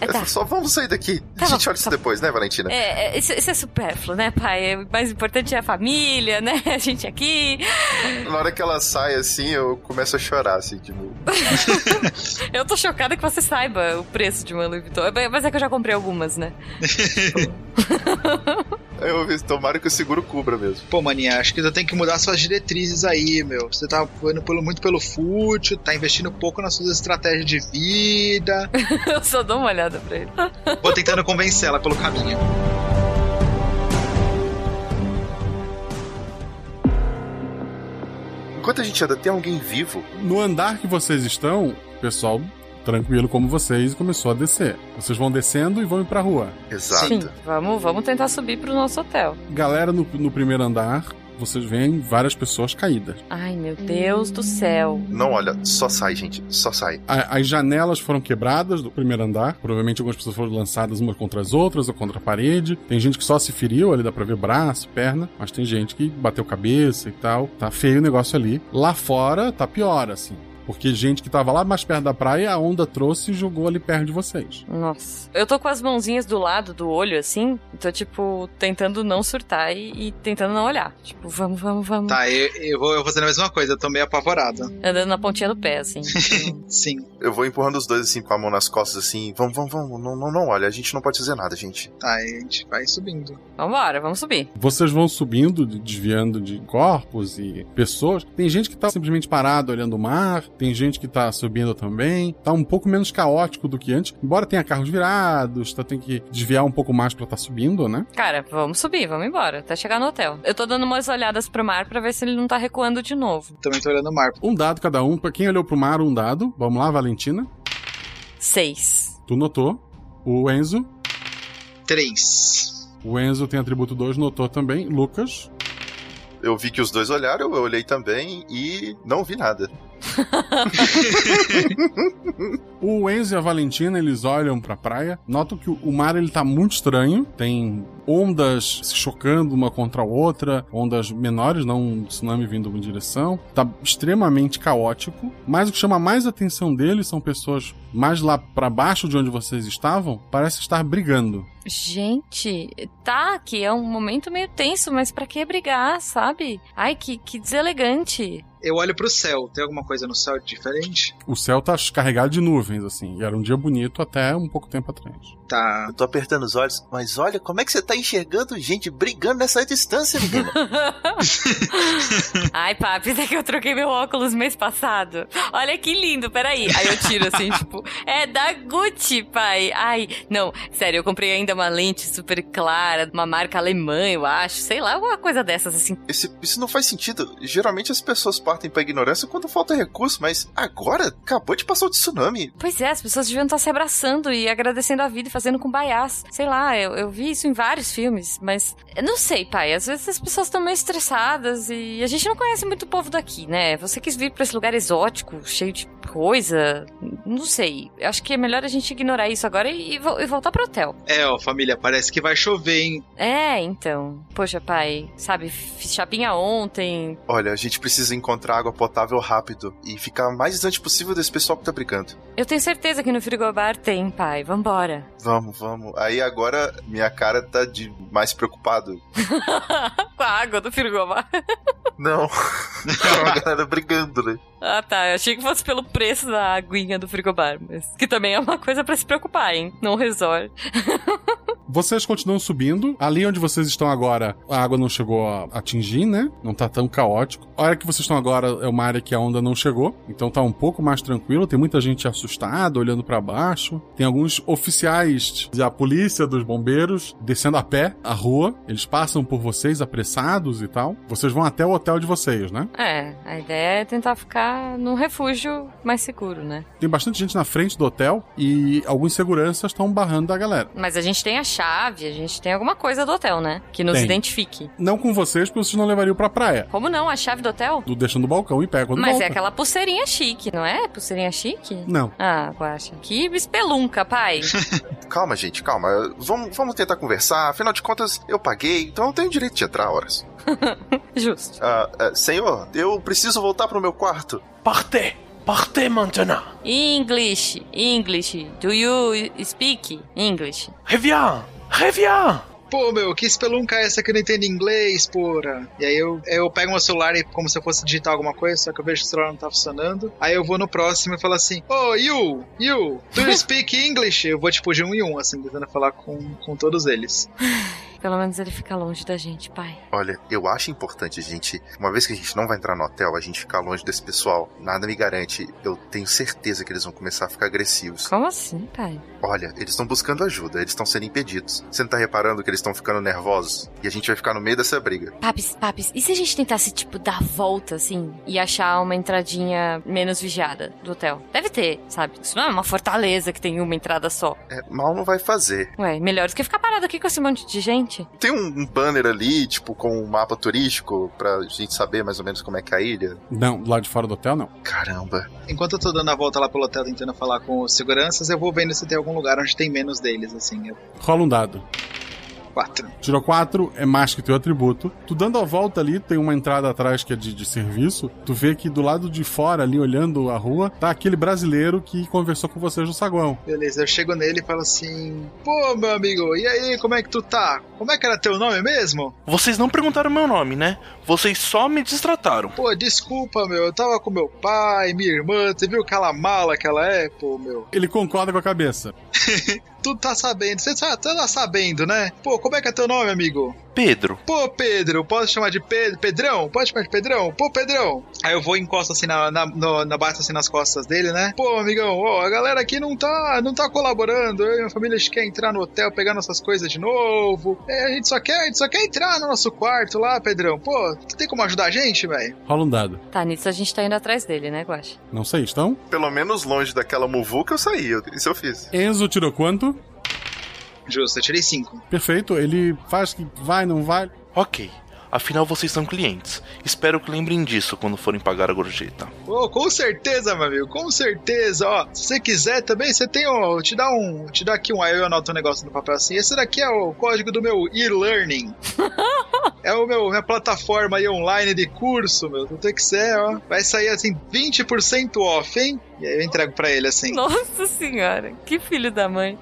Speaker 4: É, tá.
Speaker 2: Só vamos sair daqui.
Speaker 4: Tá
Speaker 2: a gente
Speaker 4: bom,
Speaker 2: olha isso depois, né, Valentina?
Speaker 4: É, é, isso, isso é supérfluo, né, pai? O mais importante é a família, né? A gente aqui.
Speaker 2: Na hora que ela sai assim, eu começo a chorar, assim, tipo.
Speaker 4: Eu tô chocada que você saiba o preço de uma Louis Vuitton. Mas é que eu já comprei algumas, né?
Speaker 2: Eu tomara que o seguro cubra mesmo.
Speaker 3: Pô, maninha, acho que você tem que mudar suas diretrizes aí, meu. Você tá indo pelo, muito pelo fútil, tá investindo pouco nas suas estratégias de vida.
Speaker 4: eu só dou uma olhada pra ele.
Speaker 3: Vou tentando convencer ela pelo caminho.
Speaker 2: Enquanto a gente anda, tem alguém vivo?
Speaker 1: No andar que vocês estão, pessoal tranquilo como vocês começou a descer. Vocês vão descendo e vão ir pra rua.
Speaker 2: Exato.
Speaker 4: Sim, vamos, vamos tentar subir pro nosso hotel.
Speaker 1: Galera no, no primeiro andar, vocês veem várias pessoas caídas.
Speaker 4: Ai, meu Deus do céu.
Speaker 2: Não, olha, só sai, gente. Só sai.
Speaker 1: A- As janelas foram quebradas do primeiro andar. Provavelmente algumas pessoas foram lançadas umas contra as outras ou contra a parede. Tem gente que só se feriu, ali dá pra ver braço, perna. Mas tem gente que bateu cabeça e tal. Tá feio o negócio ali. Lá fora tá pior, assim. Porque gente que tava lá mais perto da praia, a onda trouxe e jogou ali perto de vocês.
Speaker 4: Nossa. Eu tô com as mãozinhas do lado do olho, assim. Tô, tipo, tentando não surtar e, e tentando não olhar. Tipo, vamos, vamos, vamos.
Speaker 3: Tá, eu, eu vou eu vou fazendo a mesma coisa, eu tô meio apavorado.
Speaker 4: Andando na pontinha do pé, assim.
Speaker 3: Sim.
Speaker 2: Eu vou empurrando os dois assim com a mão nas costas, assim. Vamos, vamos, vamos. Não, não, não, olha, a gente não pode fazer nada, gente.
Speaker 3: Tá, a gente vai subindo.
Speaker 4: Vambora, vamos subir.
Speaker 1: Vocês vão subindo, de- desviando de corpos e pessoas. Tem gente que tá simplesmente parado olhando o mar, tem gente que tá subindo também. Tá um pouco menos caótico do que antes. Embora tenha carros virados, tá, tem que desviar um pouco mais pra tá subindo, né?
Speaker 4: Cara, vamos subir, vamos embora, até chegar no hotel. Eu tô dando umas olhadas pro mar pra ver se ele não tá recuando de novo.
Speaker 3: Também tô olhando o mar.
Speaker 1: Um dado cada um. Pra quem olhou pro mar, um dado. Vamos lá, Valentina.
Speaker 4: Seis.
Speaker 1: Tu notou. O Enzo.
Speaker 3: Três.
Speaker 1: O Enzo tem atributo 2, notou também. Lucas.
Speaker 2: Eu vi que os dois olharam, eu olhei também e não vi nada.
Speaker 1: O Enzo e a Valentina, eles olham pra praia, notam que o mar ele tá muito estranho, tem ondas se chocando uma contra a outra, ondas menores, não um tsunami vindo em direção. Tá extremamente caótico, mas o que chama mais atenção deles são pessoas mais lá pra baixo de onde vocês estavam, parece estar brigando.
Speaker 4: Gente, tá, que é um momento meio tenso, mas pra que brigar, sabe? Ai, que, que deselegante.
Speaker 3: Eu olho pro céu. Tem alguma coisa no céu diferente?
Speaker 1: O céu tá carregado de nuvens, assim, e era um dia bonito até um pouco tempo atrás.
Speaker 3: Tá.
Speaker 2: Eu tô apertando os olhos, mas olha, como é que você tá enxergando gente brigando nessa distância, menina?
Speaker 4: Ai, papi, é que eu troquei meu óculos mês passado. Olha que lindo, peraí. Aí eu tiro assim, tipo, é da Gucci, pai. Ai, não, sério, eu comprei ainda uma lente super clara, uma marca alemã, eu acho. Sei lá, alguma coisa dessas, assim.
Speaker 2: Esse- isso não faz sentido. Geralmente as pessoas partem pra ignorância quando falta recurso, mas agora acabou de passar o tsunami.
Speaker 4: Pois é, as pessoas deviam estar se abraçando e agradecendo a vida e fazendo com baiás. Sei lá, eu, eu vi isso em vários filmes, mas eu não sei, pai. Às vezes as pessoas estão meio estressadas e a gente não conhece muito o povo daqui, né? Você quis vir pra esse lugar exótico, cheio de coisa. Não sei. Eu acho que é melhor a gente ignorar isso agora e, e vo- e voltar pro hotel.
Speaker 3: É, ó, família, parece que vai chover, hein?
Speaker 4: É, então. Poxa, pai, sabe, fiz chapinha ontem.
Speaker 2: Olha, a gente precisa encontrar água potável rápido e ficar o mais distante possível desse pessoal que tá brigando.
Speaker 4: Eu tenho certeza que no frigobar tem, pai. Vambora.
Speaker 2: Vamos, vamos. Aí agora minha cara tá de mais preocupado.
Speaker 4: Com a água do frigobar.
Speaker 2: Não. a galera brigando, né?
Speaker 4: Ah, tá. Eu achei que fosse pelo preço da aguinha do frigobar, mas que também é uma coisa para se preocupar, hein? Num resort.
Speaker 1: Vocês continuam subindo. Ali onde vocês estão agora, a água não chegou a atingir, né? Não tá tão caótico. A área que vocês estão agora é uma área que a onda não chegou, então tá um pouco mais tranquilo. Tem muita gente assustada, olhando para baixo. Tem alguns oficiais da polícia, dos bombeiros, descendo a pé a rua. Eles passam por vocês apressados e tal. Vocês vão até o hotel de vocês, né?
Speaker 4: É, a ideia é tentar ficar num refúgio mais seguro, né?
Speaker 1: Tem bastante gente na frente do hotel e alguns seguranças estão barrando a galera.
Speaker 4: Mas a gente tem a chave, a gente tem alguma coisa do hotel, né? Que nos
Speaker 1: Tem.
Speaker 4: identifique.
Speaker 1: Não com vocês, porque vocês não levariam pra praia.
Speaker 4: Como não? A chave do hotel?
Speaker 1: Do deixando no balcão e pega quando
Speaker 4: Mas
Speaker 1: volta.
Speaker 4: é aquela pulseirinha chique, não é? Pulseirinha chique?
Speaker 1: Não.
Speaker 4: Ah, Guaxa. Que espelunca, pai.
Speaker 2: Calma, gente, calma. Vamos, vamos tentar conversar. Afinal de contas, eu paguei, então eu tenho direito de entrar horas.
Speaker 4: Justo.
Speaker 2: Ah, ah, senhor, eu preciso voltar pro meu quarto.
Speaker 6: Partez Partez maintenant
Speaker 4: English, English. Do you speak English?
Speaker 6: Reviens Reviens
Speaker 3: Pô, meu, que espelunca é essa que eu não entendo inglês, porra? E aí eu, eu pego meu celular e como se eu fosse digitar alguma coisa, só que eu vejo que o celular não tá funcionando. Aí eu vou no próximo e falo assim, oh, you, you, do you speak English? Eu vou tipo de um em um, assim, tentando falar com, com todos eles.
Speaker 4: Pelo menos ele fica longe da gente, pai.
Speaker 2: Olha, eu acho importante a gente, uma vez que a gente não vai entrar no hotel, a gente ficar longe desse pessoal. Nada me garante. Eu tenho certeza que eles vão começar a ficar agressivos.
Speaker 4: Como assim, pai?
Speaker 2: Olha, eles estão buscando ajuda, eles estão sendo impedidos. Você não tá reparando que eles estão ficando nervosos? E a gente vai ficar no meio dessa briga.
Speaker 4: Papis, papis, e se a gente tentasse, tipo, dar volta, assim, e achar uma entradinha menos vigiada do hotel? Deve ter, sabe? Isso não é uma fortaleza que tem uma entrada só.
Speaker 2: É, mal não vai fazer.
Speaker 4: Ué, melhor do que ficar parado aqui com esse monte de gente.
Speaker 2: Tem um, banner ali, tipo, com um mapa turístico, pra gente saber mais ou menos como é que é a ilha?
Speaker 1: Não, lado de fora do hotel, não.
Speaker 2: Caramba.
Speaker 3: Enquanto eu tô dando a volta lá pelo hotel tentando falar com os seguranças, eu vou vendo se tem algum lugar onde tem menos deles, assim. Eu...
Speaker 1: Rola um dado.
Speaker 3: Quatro.
Speaker 1: Tirou 4, é mais que teu atributo. Tu dando a volta ali, tem uma entrada atrás que é de, de serviço. Tu vê que do lado de fora, ali olhando a rua, tá aquele brasileiro que conversou com vocês no saguão.
Speaker 3: Beleza, eu chego nele e falo assim: Pô, meu amigo, e aí, como é que tu tá? Como é que era teu nome mesmo?
Speaker 5: Vocês não perguntaram meu nome, né? Vocês só me destrataram.
Speaker 3: Pô, desculpa, meu, eu tava com meu pai, minha irmã, você viu aquela mala que ela é? Pô, meu.
Speaker 1: Ele concorda com a cabeça.
Speaker 3: tu tá sabendo, você tá, tá sabendo, né? Pô, como é que é teu nome, amigo?
Speaker 5: Pedro.
Speaker 3: Pô, Pedro, posso chamar de Pedro? Pedrão? Pode chamar de Pedrão? Pô, Pedrão. Aí eu vou e encosto assim na, na, no, na bata assim nas costas dele, né? Pô, amigão, ó, a galera aqui não tá, não tá colaborando. Eu e minha família a gente quer entrar no hotel, pegar nossas coisas de novo. É, a gente só quer, a gente só quer entrar no nosso quarto lá, Pedrão. Pô, tem como ajudar a gente, velho?
Speaker 1: Rola um dado.
Speaker 4: Tá, nisso a gente tá indo atrás dele, né, Guache?
Speaker 1: Não sei, estão?
Speaker 2: Pelo menos longe daquela muvuca eu saí, eu- isso eu fiz.
Speaker 1: Enzo tirou quanto?
Speaker 3: Justo, eu tirei cinco.
Speaker 1: Perfeito, ele faz que vai, não vai.
Speaker 5: Ok. Afinal, vocês são clientes. Espero que lembrem disso quando forem pagar a gorjeta.
Speaker 3: Pô, com certeza, meu amigo, com certeza, ó. Se você quiser também, você tem, ó, te dá um, te dá aqui um, aí eu anoto um negócio no papel assim. Esse daqui é o código do meu e-learning. é o meu, minha plataforma aí online de curso, meu. Tem que ser, ó. Vai sair assim 20% off, hein? E aí eu entrego pra ele assim.
Speaker 4: Nossa senhora, que filho da mãe.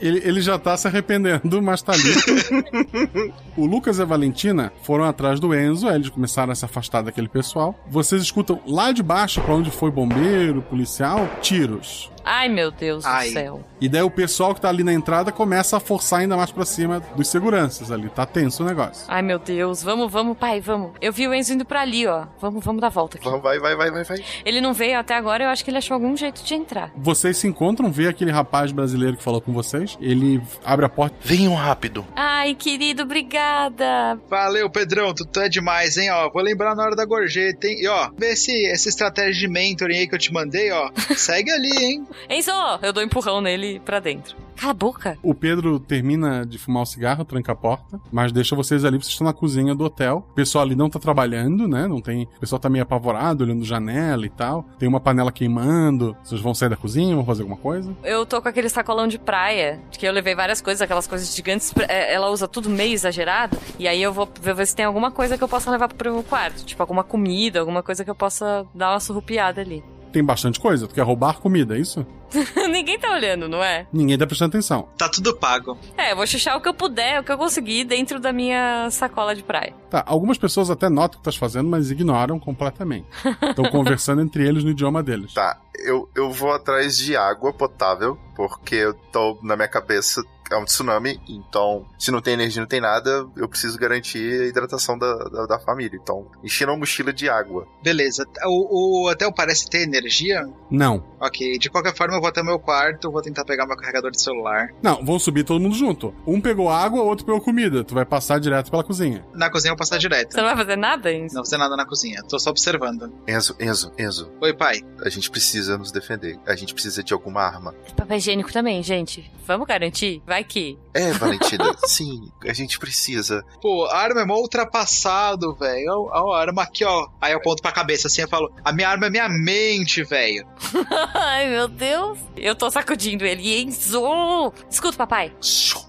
Speaker 1: Ele, ele já tá se arrependendo, mas tá ali. o Lucas e a Valentina foram atrás do Enzo, aí eles começaram a se afastar daquele pessoal. Vocês escutam lá de baixo, pra onde foi bombeiro, policial, tiros.
Speaker 4: Ai, meu Deus do céu.
Speaker 1: E daí o pessoal que tá ali na entrada começa a forçar ainda mais pra cima dos seguranças ali. Tá tenso o negócio.
Speaker 4: Ai, meu Deus. Vamos, vamos, pai, vamos. Eu vi o Enzo indo pra ali, ó. Vamos, vamos dar volta aqui.
Speaker 2: Vai, vai, vai, vai, vai.
Speaker 4: Ele não veio até agora, eu acho que ele achou algum jeito de entrar.
Speaker 1: Vocês se encontram, vê aquele rapaz brasileiro que falou com vocês. Ele abre a porta.
Speaker 5: Venham rápido.
Speaker 4: Ai, querido, obrigada.
Speaker 3: Valeu, Pedrão, tu, tu é demais, hein, ó. Vou lembrar na hora da gorjeta, hein. E ó, vê esse, essa estratégia de mentoring aí que eu te mandei, ó. Segue ali, hein.
Speaker 4: Enzo, eu dou um empurrão nele pra dentro. Cala a boca.
Speaker 1: O Pedro termina de fumar o cigarro, tranca a porta, mas deixa vocês ali, vocês estão na cozinha do hotel. O pessoal ali não tá trabalhando, né? Não tem. O pessoal tá meio apavorado, olhando janela e tal. Tem uma panela queimando. Vocês vão sair da cozinha, vão fazer alguma coisa?
Speaker 4: Eu tô com aquele sacolão de praia, de que eu levei várias coisas, aquelas coisas gigantes. é, Ela usa tudo meio exagerado. E aí eu vou ver se tem alguma coisa que eu possa levar pro meu quarto. Tipo, alguma comida, alguma coisa que eu possa dar uma surrupiada ali.
Speaker 1: Tem bastante coisa. Tu quer roubar comida, é isso?
Speaker 4: Ninguém tá olhando, não é?
Speaker 1: Ninguém tá prestando atenção.
Speaker 3: Tá tudo pago.
Speaker 4: É, eu vou chuchar o que eu puder, o que eu conseguir dentro da minha sacola de praia.
Speaker 1: Tá, algumas pessoas até notam o que tu estás fazendo, mas ignoram completamente. Estão conversando entre eles no idioma deles.
Speaker 2: Tá, eu, eu vou atrás de água potável, porque eu tô na minha cabeça é um tsunami, então se não tem energia, não tem nada, eu preciso garantir a hidratação da, da, da família. Então, enchendo uma mochila de água.
Speaker 3: Beleza. O, o hotel parece ter energia?
Speaker 1: Não.
Speaker 3: Ok, de qualquer forma eu vou até meu quarto, vou tentar pegar meu carregador de celular.
Speaker 1: Não, vão subir todo mundo junto. Um pegou água, outro pegou comida. Tu vai passar direto pela cozinha.
Speaker 3: Na cozinha eu vou passar direto.
Speaker 4: Você não vai fazer nada, Enzo?
Speaker 3: Não vou fazer nada na cozinha, tô só observando.
Speaker 2: Enzo, Enzo, Enzo.
Speaker 3: Oi, pai.
Speaker 2: A gente precisa nos defender. A gente precisa de alguma arma.
Speaker 4: Papel higiênico também, gente. Vamos garantir? Vai que.
Speaker 2: É, Valentina, sim, a gente precisa.
Speaker 3: Pô, a arma é mó ultrapassado, velho. Ó, a arma aqui, ó. Aí eu aponto pra cabeça assim e falo: A minha arma é minha mente, velho.
Speaker 4: Ai, meu Deus. Eu tô sacudindo ele. Enzo! Escuta, papai.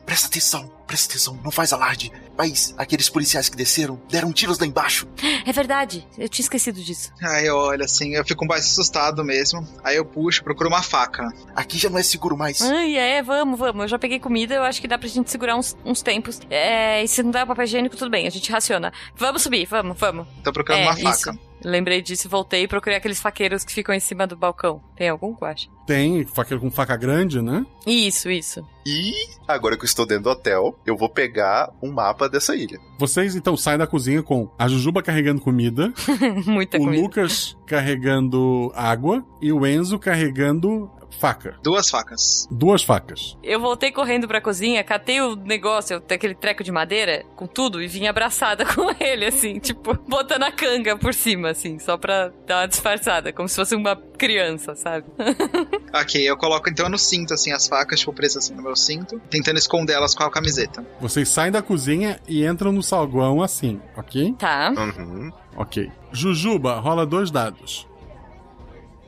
Speaker 7: Presta atenção, presta atenção, não faz alarde. Mas aqueles policiais que desceram deram tiros lá embaixo.
Speaker 4: É verdade, eu tinha esquecido disso.
Speaker 3: Aí eu olho assim, eu fico mais assustado mesmo. Aí eu puxo, procuro uma faca.
Speaker 7: Aqui já não é seguro mais.
Speaker 4: Ai, é, vamos, vamos. Eu já peguei comida, eu acho que dá pra gente segurar uns, uns tempos. É, e se não der o papel higiênico, tudo bem, a gente raciona. Vamos subir, vamos, vamos.
Speaker 3: Tô procurando
Speaker 4: É,
Speaker 3: uma faca.
Speaker 4: isso. Lembrei disso e voltei e procurei aqueles faqueiros que ficam em cima do balcão. Tem algum, eu acho?
Speaker 1: Tem faqueiro com faca grande, né?
Speaker 4: Isso, isso.
Speaker 2: E agora que eu estou dentro do hotel, eu vou pegar um mapa dessa ilha.
Speaker 1: Vocês então saem da cozinha com a Jujuba carregando comida,
Speaker 4: Muita
Speaker 1: o
Speaker 4: comida.
Speaker 1: Lucas carregando água e o Enzo carregando faca.
Speaker 3: Duas facas.
Speaker 1: Duas facas.
Speaker 4: Eu voltei correndo pra cozinha, catei o negócio, aquele treco de madeira, com tudo, e vim abraçada com ele, assim, tipo, botando a canga por cima, assim, só pra dar uma disfarçada, como se fosse uma criança, sabe?
Speaker 3: Ok, eu coloco então no cinto, assim, as facas, tipo, presas assim no meu cinto, tentando esconder elas com a camiseta.
Speaker 1: Vocês saem da cozinha e entram no salgão assim, ok?
Speaker 4: Tá.
Speaker 2: Uhum.
Speaker 1: Ok. Jujuba, rola dois dados.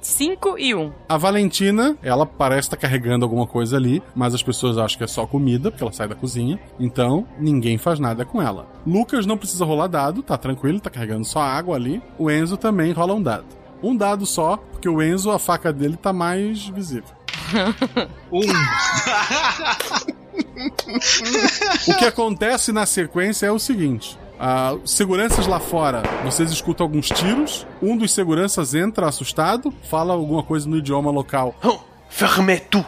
Speaker 4: 5 e 1. Um.
Speaker 1: A Valentina, ela parece estar carregando alguma coisa ali, mas as pessoas acham que é só comida, porque ela sai da cozinha. Então, ninguém faz nada com ela. Lucas não precisa rolar dado, tá tranquilo, tá carregando só água ali. O Enzo também rola um dado. Um dado só, porque o Enzo, a faca dele tá mais visível.
Speaker 3: Um.
Speaker 1: O que acontece na sequência é o seguinte. Ah, seguranças lá fora, vocês escutam alguns tiros. Um dos seguranças entra assustado, fala alguma coisa no idioma local.
Speaker 6: Fermez tout.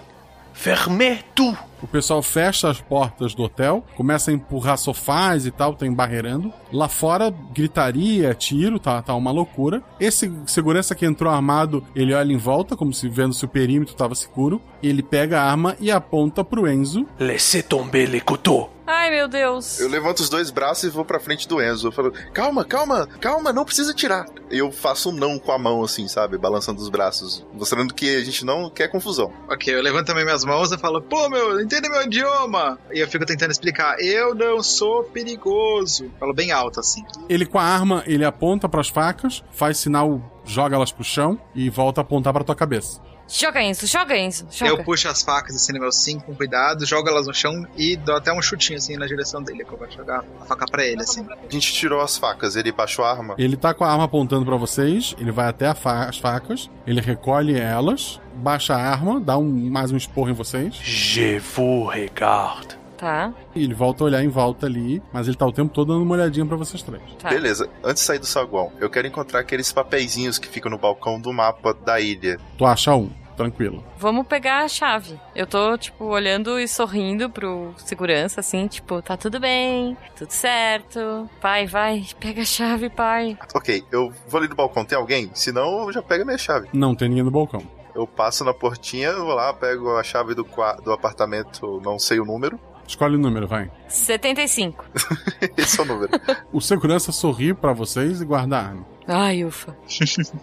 Speaker 6: Fermez tout.
Speaker 1: O pessoal fecha as portas do hotel, começa a empurrar sofás e tal, tá embarreirando. Lá fora, gritaria, tiro, tá, tá uma loucura. Esse segurança que entrou armado, ele olha em volta, como se vendo se o perímetro tava seguro. Ele pega a arma e aponta pro Enzo.
Speaker 6: Laissez tomber les couteaux.
Speaker 4: Ai, meu Deus.
Speaker 2: Eu levanto os dois braços e vou pra frente do Enzo. Eu falo, calma, calma, calma, não precisa tirar. E eu faço um não com a mão, assim, sabe? Balançando os braços, mostrando que a gente não quer confusão.
Speaker 3: Ok, eu levanto também minhas mãos e falo, pô, meu, entende meu idioma? E eu fico tentando explicar, eu não sou perigoso. Falo bem alto, assim.
Speaker 1: Ele com a arma, ele aponta pras facas, faz sinal, joga elas pro chão e volta a apontar pra tua cabeça.
Speaker 4: Joga Enzo, joga Enzo, joga.
Speaker 3: Eu puxo as facas assim no meu cinto com cuidado, jogo elas no chão e dou até um chutinho assim na direção dele, que eu vou jogar a faca pra ele, assim.
Speaker 2: A gente tirou as facas, ele baixou a arma.
Speaker 1: Ele tá com a arma apontando pra vocês, ele vai até fa- as facas, ele recolhe elas, baixa a arma, dá um, mais um esporro em vocês.
Speaker 6: Je vous regarde.
Speaker 4: Tá.
Speaker 1: E ele volta a olhar em volta ali, mas ele tá o tempo todo dando uma olhadinha pra vocês três.
Speaker 4: Tá.
Speaker 2: Beleza, antes de sair do saguão, eu quero encontrar aqueles papeizinhos que ficam no balcão do mapa da ilha.
Speaker 1: Tu acha um, tranquilo.
Speaker 4: Vamos pegar a chave. Eu tô, tipo, olhando e sorrindo pro segurança, assim, tipo, tá tudo bem, tudo certo. Pai, vai, pega a chave, pai.
Speaker 2: Ok, eu vou ali no balcão, tem alguém? Senão eu já pego a minha chave.
Speaker 1: Não tem ninguém no balcão.
Speaker 2: Eu passo na portinha, vou lá, pego a chave do, do apartamento, não sei o número.
Speaker 1: Escolhe o número, vai.
Speaker 4: 75.
Speaker 2: Esse é o número.
Speaker 1: O segurança sorri pra vocês e guarda a arma.
Speaker 4: Ai, ufa.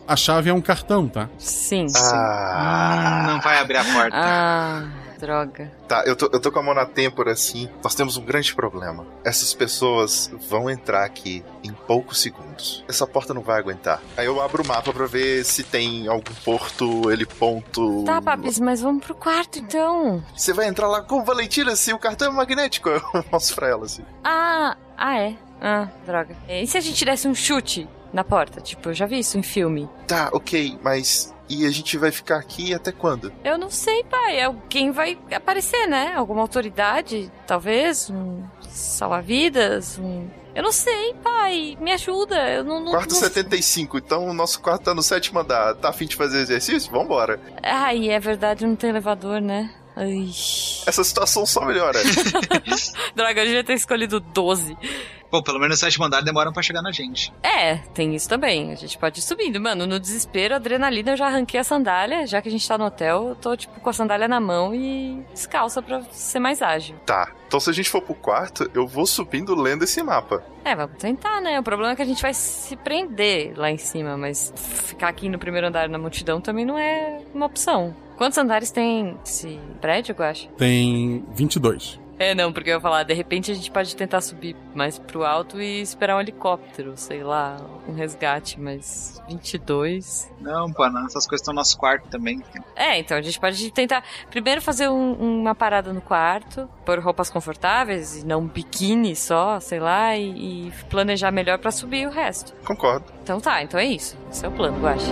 Speaker 1: A chave é um cartão, tá?
Speaker 4: Sim.
Speaker 2: Ah,
Speaker 3: Hum, não vai abrir a porta.
Speaker 4: Ah, droga.
Speaker 2: tá, eu tô, eu tô com a mão na têmpora assim. Nós temos um grande problema. Essas pessoas vão entrar aqui em poucos segundos. Essa porta não vai aguentar. Aí eu abro o mapa pra ver se tem algum porto, ele ponto.
Speaker 4: Tá, papis, mas vamos pro quarto então.
Speaker 2: Você vai entrar lá com Valentina se o cartão é magnético. Eu mostro pra ela assim.
Speaker 4: Ah, ah, é. Ah, droga. E se a gente desse um chute na porta. Tipo, eu já vi isso em filme.
Speaker 2: Tá, ok, mas. E a gente vai ficar aqui até quando?
Speaker 4: Eu não sei, pai. Alguém vai aparecer, né? Alguma autoridade, talvez, um salva-vidas, um. Eu não sei, pai. Me ajuda. Eu não. não
Speaker 2: Quarto
Speaker 4: não...
Speaker 2: 75, então o nosso quarto tá no sétimo andar. Tá afim de fazer exercício? Vambora.
Speaker 4: Ai, é verdade, não tem elevador, né? Ai.
Speaker 2: Essa situação só melhora.
Speaker 4: Droga, eu devia ter escolhido 12.
Speaker 3: Bom, pelo menos o sétimo andar demoram pra chegar na gente.
Speaker 4: É, tem isso também. A gente pode ir subindo. Mano, no desespero, adrenalina, eu já arranquei a sandália. Já que a gente tá no hotel, eu tô, tipo, com a sandália na mão e descalça pra ser mais ágil.
Speaker 2: Tá. Então se a gente for pro quarto, eu vou subindo lendo esse mapa.
Speaker 4: É, vamos tentar, né? O problema é que a gente vai se prender lá em cima, mas ficar aqui no primeiro andar na multidão também não é uma opção. Quantos andares tem esse prédio, eu acho?
Speaker 1: Tem 22.
Speaker 4: É, não, porque eu ia falar, de repente a gente pode tentar subir mais pro alto e esperar um helicóptero, sei lá, um resgate, mas 22.
Speaker 3: Não, pô, não, essas coisas estão no nosso quarto também.
Speaker 4: É, então a gente pode tentar primeiro fazer um, uma parada no quarto, pôr roupas confortáveis e não um biquíni só, sei lá, e, e planejar melhor para subir o resto.
Speaker 2: Concordo.
Speaker 4: Então tá, então é isso. Esse é o plano, Guache.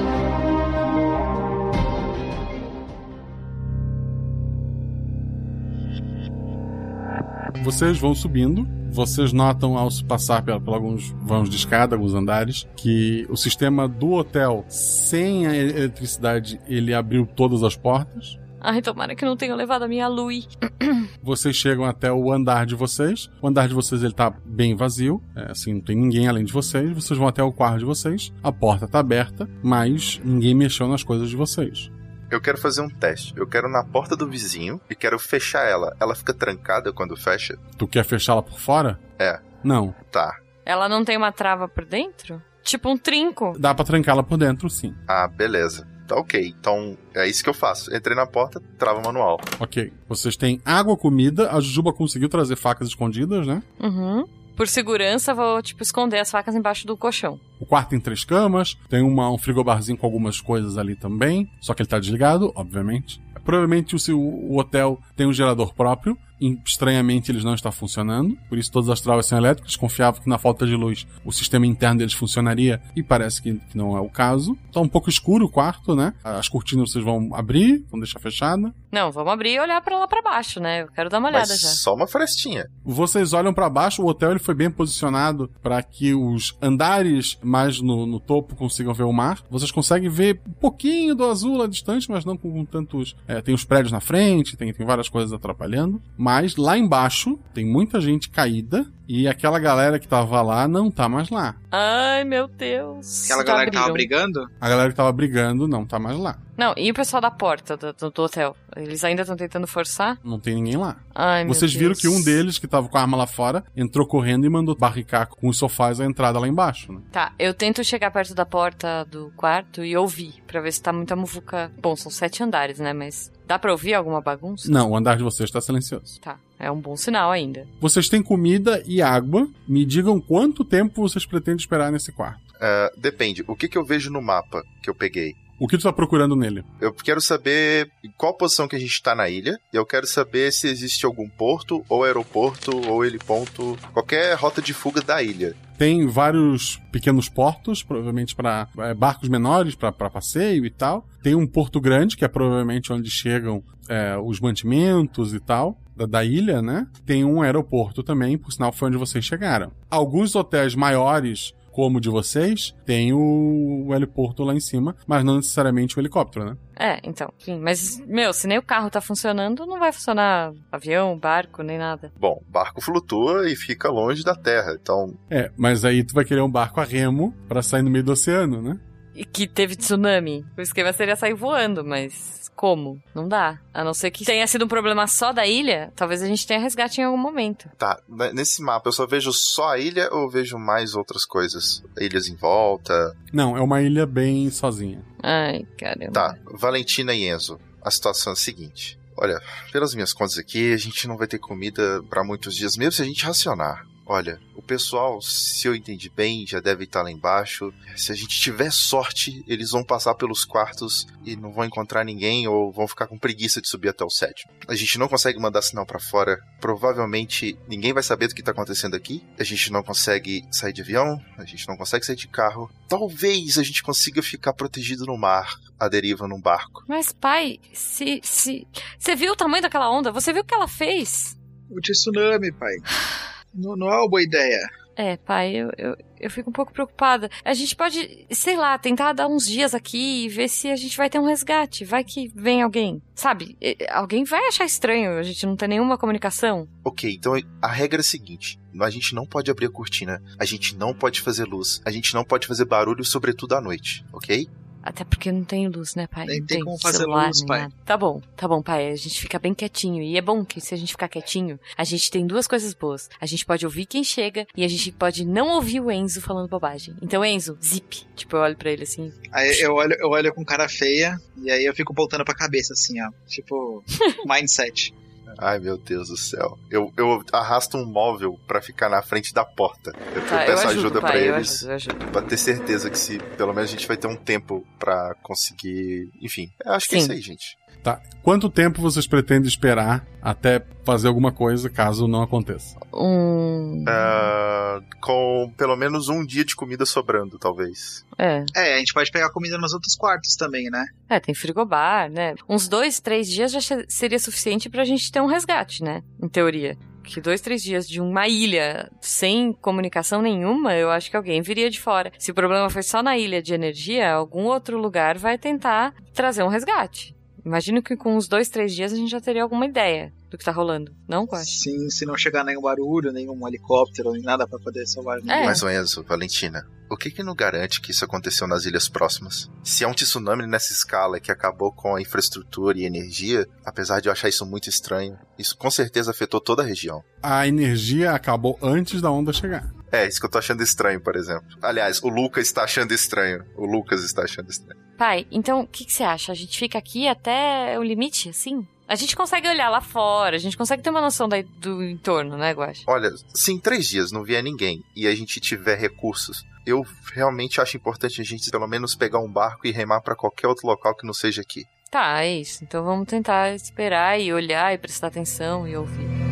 Speaker 1: Vocês vão subindo. Vocês notam ao se passar por, por alguns vãos de escada, alguns andares, que o sistema do hotel, sem a eletricidade, ele abriu todas as portas.
Speaker 4: Ai, tomara que não tenha levado a minha luz.
Speaker 1: Vocês chegam até o andar de vocês. O andar de vocês ele tá bem vazio, é, assim, não tem ninguém além de vocês. Vocês vão até o quarto de vocês. A porta tá aberta, mas ninguém mexeu nas coisas de vocês.
Speaker 2: Eu quero fazer um teste. Eu quero na porta do vizinho e quero fechar ela. Ela fica trancada quando fecha?
Speaker 1: Tu quer fechá-la por fora?
Speaker 2: É.
Speaker 1: Não.
Speaker 2: Tá.
Speaker 4: Ela não tem uma trava por dentro? Tipo um trinco?
Speaker 1: Dá pra trancá-la por dentro, sim.
Speaker 2: Ah, beleza. Tá ok. Então é isso que eu faço. Entrei na porta, trava manual.
Speaker 1: Ok. Vocês têm água, comida. A Jujuba conseguiu trazer facas escondidas, né?
Speaker 4: Uhum. Por segurança, vou, tipo, esconder as facas embaixo do colchão.
Speaker 1: O quarto tem três camas, tem uma, um frigobarzinho com algumas coisas ali também, só que ele tá desligado, obviamente. Provavelmente o, o hotel tem um gerador próprio, estranhamente eles não estão funcionando, por isso todas as travas são elétricas. Confiava que na falta de luz o sistema interno deles funcionaria e parece que, que não é o caso. Tá um pouco escuro o quarto, né? As cortinas vocês vão abrir, vão deixar fechada.
Speaker 4: Não, vamos abrir e olhar para lá para baixo, né? Eu quero dar uma olhada
Speaker 2: Mas
Speaker 4: já.
Speaker 2: Só uma frestinha.
Speaker 1: Vocês olham para baixo, o hotel ele foi bem posicionado para que os andares mais no, no, topo consigam ver o mar. Vocês conseguem ver um pouquinho do azul lá distante, mas não com, com tantos. É, tem os prédios na frente, tem, tem várias coisas atrapalhando. Mas lá embaixo tem muita gente caída e aquela galera que tava lá não tá mais lá.
Speaker 4: Ai, meu Deus.
Speaker 3: Aquela
Speaker 4: Já
Speaker 3: galera que tava
Speaker 4: abriram.
Speaker 3: brigando?
Speaker 1: A galera que tava brigando não tá mais lá.
Speaker 4: Não, e o pessoal da porta do, do- hotel? Eles ainda estão tentando forçar?
Speaker 1: Não tem ninguém lá.
Speaker 4: Ai, meu
Speaker 1: Vocês viram
Speaker 4: Deus.
Speaker 1: que um deles, que tava com a arma lá fora, entrou correndo e mandou barricar com os sofás a entrada lá embaixo. Né?
Speaker 4: Tá, eu tento chegar perto da porta do quarto e ouvir, pra ver se tá muita muvuca. Bom, são sete andares, né? Mas dá pra ouvir alguma bagunça?
Speaker 1: Não, o andar de vocês está silencioso.
Speaker 4: Tá, é um bom sinal ainda.
Speaker 1: Vocês têm comida e água. Me digam quanto tempo vocês pretendem esperar nesse quarto.
Speaker 2: Ah, depende. O que, que eu vejo no mapa que eu peguei?
Speaker 1: O que tu tá procurando nele?
Speaker 2: Eu quero saber em qual posição que a gente tá na ilha. E eu quero saber se existe algum porto, ou aeroporto, ou heliponto, qualquer rota de fuga da ilha.
Speaker 1: Tem vários pequenos portos, provavelmente para barcos menores, para passeio e tal. Tem um porto grande, que é provavelmente onde chegam é, os mantimentos e tal. Da, da ilha, né? Tem um aeroporto também, por sinal foi onde vocês chegaram. Alguns hotéis maiores, como o de vocês, tem o, o heliporto lá em cima, mas não necessariamente o helicóptero, né?
Speaker 4: É, então, enfim, mas, meu, se nem o carro tá funcionando, não vai funcionar avião, barco, nem nada.
Speaker 2: Bom, barco flutua e fica longe da terra, então.
Speaker 1: É, mas aí tu vai querer um barco a remo para sair no meio do oceano, né?
Speaker 4: E que teve tsunami. O esquema seria sair voando, mas como? Não dá. A não ser que tenha sido um problema só da ilha, talvez a gente tenha resgate em algum momento.
Speaker 2: Tá, nesse mapa eu só vejo só a ilha ou vejo mais outras coisas? Ilhas em volta.
Speaker 1: Não, é uma ilha bem sozinha.
Speaker 4: Ai, caramba.
Speaker 2: Tá, Valentina e Enzo. A situação é a seguinte. Olha, pelas minhas contas aqui, a gente não vai ter comida pra muitos dias, mesmo se a gente racionar. Olha, o pessoal, se eu entendi bem, já deve estar lá embaixo. Se a gente tiver sorte, eles vão passar pelos quartos e não vão encontrar ninguém ou vão ficar com preguiça de subir até o sétimo. A gente não consegue mandar sinal para fora. Provavelmente ninguém vai saber do que tá acontecendo aqui. A gente não consegue sair de avião, a gente não consegue sair de carro. Talvez a gente consiga ficar protegido no mar, à deriva num barco.
Speaker 4: Mas, pai, se. se. Você viu o tamanho daquela onda? Você viu o que ela fez?
Speaker 3: O tsunami, pai. Não, não é uma boa ideia.
Speaker 4: É, pai, eu, eu, eu fico um pouco preocupada. A gente pode, sei lá, tentar dar uns dias aqui e ver se a gente vai ter um resgate. Vai que vem alguém. Sabe? Alguém vai achar estranho a gente não ter nenhuma comunicação.
Speaker 2: Ok, então a regra é a seguinte: a gente não pode abrir a cortina, a gente não pode fazer luz, a gente não pode fazer barulho, sobretudo à noite, ok?
Speaker 4: Até porque não tem luz, né, pai?
Speaker 3: Nem
Speaker 4: não
Speaker 3: tem como fazer luz, pai.
Speaker 4: Nada. Tá bom, tá bom, pai. A gente fica bem quietinho. E é bom que se a gente ficar quietinho, a gente tem duas coisas boas. A gente pode ouvir quem chega e a gente pode não ouvir o Enzo falando bobagem. Então, Enzo, zip. Tipo, eu olho pra ele assim.
Speaker 3: Aí eu olho, eu olho com cara feia e aí eu fico voltando pra cabeça, assim, ó. Tipo, mindset.
Speaker 2: Ai, meu Deus do céu. Eu, eu arrasto um móvel para ficar na frente da porta. Eu,
Speaker 4: tá,
Speaker 2: eu peço
Speaker 4: eu ajudo,
Speaker 2: ajuda para
Speaker 4: eu
Speaker 2: eles.
Speaker 4: Ajudo, eu ajudo.
Speaker 2: Pra ter certeza que se pelo menos a gente vai ter um tempo para conseguir. Enfim, eu acho que é isso aí, gente.
Speaker 1: Tá. Quanto tempo vocês pretendem esperar até fazer alguma coisa caso não aconteça?
Speaker 4: Um.
Speaker 2: Ah, com pelo menos um dia de comida sobrando, talvez.
Speaker 4: É.
Speaker 3: É, a gente pode pegar comida nos outros quartos também, né?
Speaker 4: É, tem frigobar, né? Uns dois, três dias já seria suficiente pra gente ter um resgate, né? Em teoria. Que dois, três dias de uma ilha sem comunicação nenhuma, eu acho que alguém viria de fora. Se o problema foi só na ilha de energia, algum outro lugar vai tentar trazer um resgate. Imagino que com uns dois, três dias a gente já teria alguma ideia do que tá rolando. Não, Guache?
Speaker 3: Sim, se não chegar nenhum barulho, nenhum helicóptero, nem nada pra poder salvar ninguém.
Speaker 4: É.
Speaker 2: Mais ou menos, Valentina. O que que não garante que isso aconteceu nas ilhas próximas? Se é um tsunami nessa escala que acabou com a infraestrutura e energia, apesar de eu achar isso muito estranho, isso com certeza afetou toda a região.
Speaker 1: A energia acabou antes da onda chegar.
Speaker 2: É, isso que eu tô achando estranho, por exemplo. Aliás, o Lucas está achando estranho. O Lucas está achando estranho.
Speaker 4: Pai, então o que, que você acha? A gente fica aqui até o limite, assim? A gente consegue olhar lá fora, a gente consegue ter uma noção da- do entorno, né, Guache?
Speaker 2: Olha, se em três dias não vier ninguém e a gente tiver recursos, eu realmente acho importante a gente pelo menos pegar um barco e remar pra qualquer outro local que não seja aqui.
Speaker 4: Tá, é isso. Então vamos tentar esperar e olhar e prestar atenção e ouvir.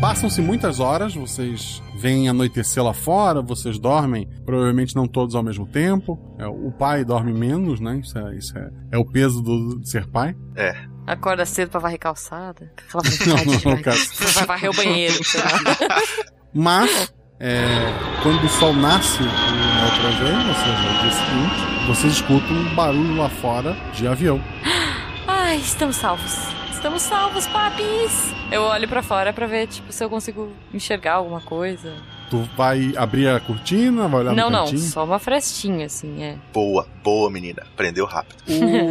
Speaker 1: Passam-se muitas horas, vocês veem anoitecer lá fora, vocês dormem, provavelmente não todos ao mesmo tempo. É, o pai dorme menos, né? Isso é, isso é, é o peso do, de ser pai.
Speaker 2: É.
Speaker 4: Acorda cedo pra varrer calçada. Aquela
Speaker 1: Não, não,
Speaker 4: vai-
Speaker 1: cara.
Speaker 4: vai varrer o banheiro, sei lá.
Speaker 1: Mas, é, quando o sol nasce na outra vez, ou seja, no dia seguinte, vocês escutam um barulho lá fora de avião.
Speaker 4: Ai, estamos salvos. Estamos salvos, papis! Eu olho pra fora pra ver, tipo, se eu consigo enxergar alguma coisa.
Speaker 1: Tu vai abrir a cortina, vai olhar
Speaker 4: não,
Speaker 1: no
Speaker 4: não,
Speaker 1: cantinho.
Speaker 4: só uma frestinha, assim, é.
Speaker 2: Boa, boa, menina. Aprendeu rápido.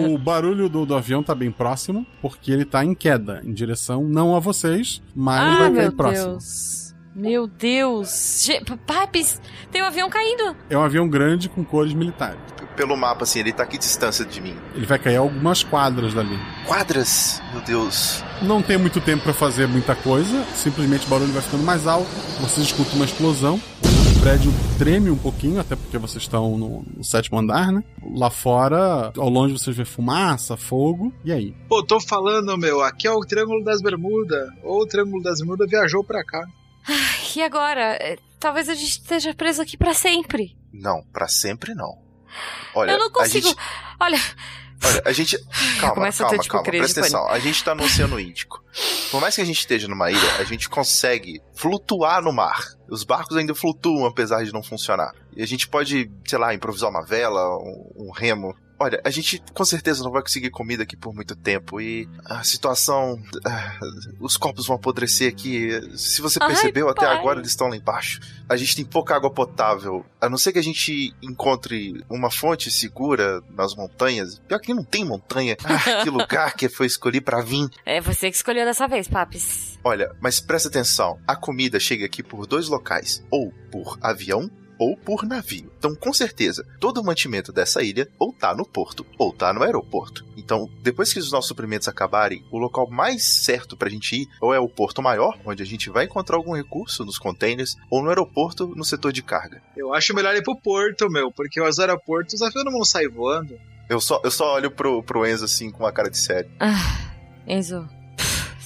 Speaker 1: O barulho do, do avião tá bem próximo, porque ele tá em queda, em direção não a vocês, mas
Speaker 4: ah,
Speaker 1: vai
Speaker 4: meu
Speaker 1: cair próximo.
Speaker 4: Deus. Meu Deus. Ge- Papis, tem um avião caindo.
Speaker 1: É um avião grande com cores militares.
Speaker 2: Pelo mapa, assim, ele tá aqui distância de mim.
Speaker 1: Ele vai cair algumas quadras dali.
Speaker 2: Quadras? Meu Deus.
Speaker 1: Não tem muito tempo pra fazer muita coisa, simplesmente o barulho vai ficando mais alto, vocês escutam uma explosão, o prédio treme um pouquinho, até porque vocês estão no, no sétimo andar, né? Lá fora, ao longe vocês vê fumaça, fogo, e aí?
Speaker 3: Pô, tô falando, meu, aqui é o Triângulo das Bermudas. Ou o Triângulo das Bermudas viajou pra cá.
Speaker 4: E agora? É, Talvez a gente esteja preso aqui pra sempre.
Speaker 2: Não, pra sempre não. Olha,
Speaker 4: eu não consigo.
Speaker 2: gente,
Speaker 4: Olha,
Speaker 2: olha, a gente, calma,
Speaker 4: ter,
Speaker 2: calma,
Speaker 4: tipo,
Speaker 2: calma, presta atenção. A gente tá no Oceano Índico. Por mais que a gente esteja numa ilha, a gente consegue flutuar no mar. Os barcos ainda flutuam apesar de não funcionar. E a gente pode, sei lá, improvisar uma vela, um, um remo. Olha, a gente com certeza não vai conseguir comida aqui por muito tempo e a situação. ah, os copos vão apodrecer aqui. Se você
Speaker 4: Ai,
Speaker 2: percebeu, até
Speaker 4: pai.
Speaker 2: agora eles estão lá embaixo. A gente tem pouca água potável. A não ser que a gente encontre uma fonte segura nas montanhas. Pior que não tem montanha. Ah, que lugar que foi escolhido pra vir.
Speaker 4: é você que escolheu dessa vez, Papis.
Speaker 2: Olha, mas presta atenção. A comida chega aqui por dois locais. Ou por avião, ou por navio. Então, com certeza, todo o mantimento dessa ilha ou tá no porto ou tá no aeroporto. Então, depois que os nossos suprimentos acabarem, o local mais certo pra gente ir ou é o porto maior, onde a gente vai encontrar algum recurso nos containers, ou no aeroporto, no setor de carga.
Speaker 3: Eu acho melhor ir pro porto, meu, porque os aeroportos os aviões não vão sair voando.
Speaker 2: Eu só, eu só olho pro, pro Enzo assim com uma cara de sério.
Speaker 4: Ah, Enzo.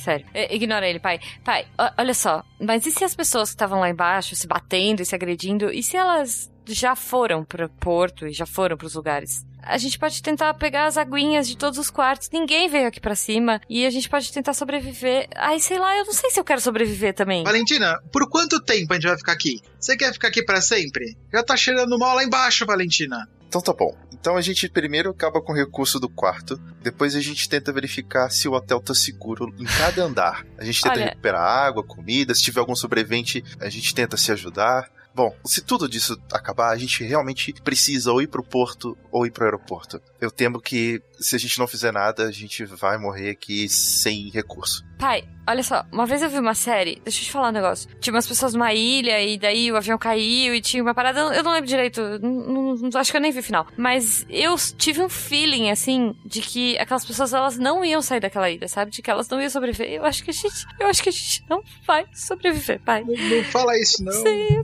Speaker 4: Sério, I- ignora ele, pai. Pai, o- olha só. Mas e se as pessoas que estavam lá embaixo se batendo e se agredindo, e se elas já foram pro porto e já foram pros lugares? A gente pode tentar pegar as aguinhas de todos os quartos. Ninguém veio aqui pra cima. E a gente pode tentar sobreviver. Ai, sei lá, eu não sei se eu quero sobreviver também.
Speaker 3: Valentina, por quanto tempo a gente vai ficar aqui? Você quer ficar aqui pra sempre? Já tá cheirando mal lá embaixo, Valentina.
Speaker 2: Então tá bom. Então a gente primeiro acaba com o recurso do quarto, depois a gente tenta verificar se o hotel tá seguro em cada andar. A gente tenta
Speaker 4: Olha-
Speaker 2: recuperar água, comida, se tiver algum sobrevivente, a gente tenta se ajudar. Bom, se tudo disso acabar, a gente realmente precisa ou ir pro porto ou ir pro aeroporto. Eu temo que se a gente não fizer nada, a gente vai morrer aqui sem recurso.
Speaker 4: Pai, olha só, uma vez eu vi uma série, deixa eu te falar um negócio. Tinha umas pessoas numa ilha e daí o avião caiu e tinha uma parada, eu- não lembro direito, não- não- acho que eu nem vi o final. Mas eu tive um feeling, assim, de que aquelas pessoas, elas não iam sair daquela ilha, sabe? De que elas não iam sobreviver. Eu acho que a gente, eu acho que a gente não vai sobreviver, pai.
Speaker 3: Não, não fala isso, não.
Speaker 4: Sei,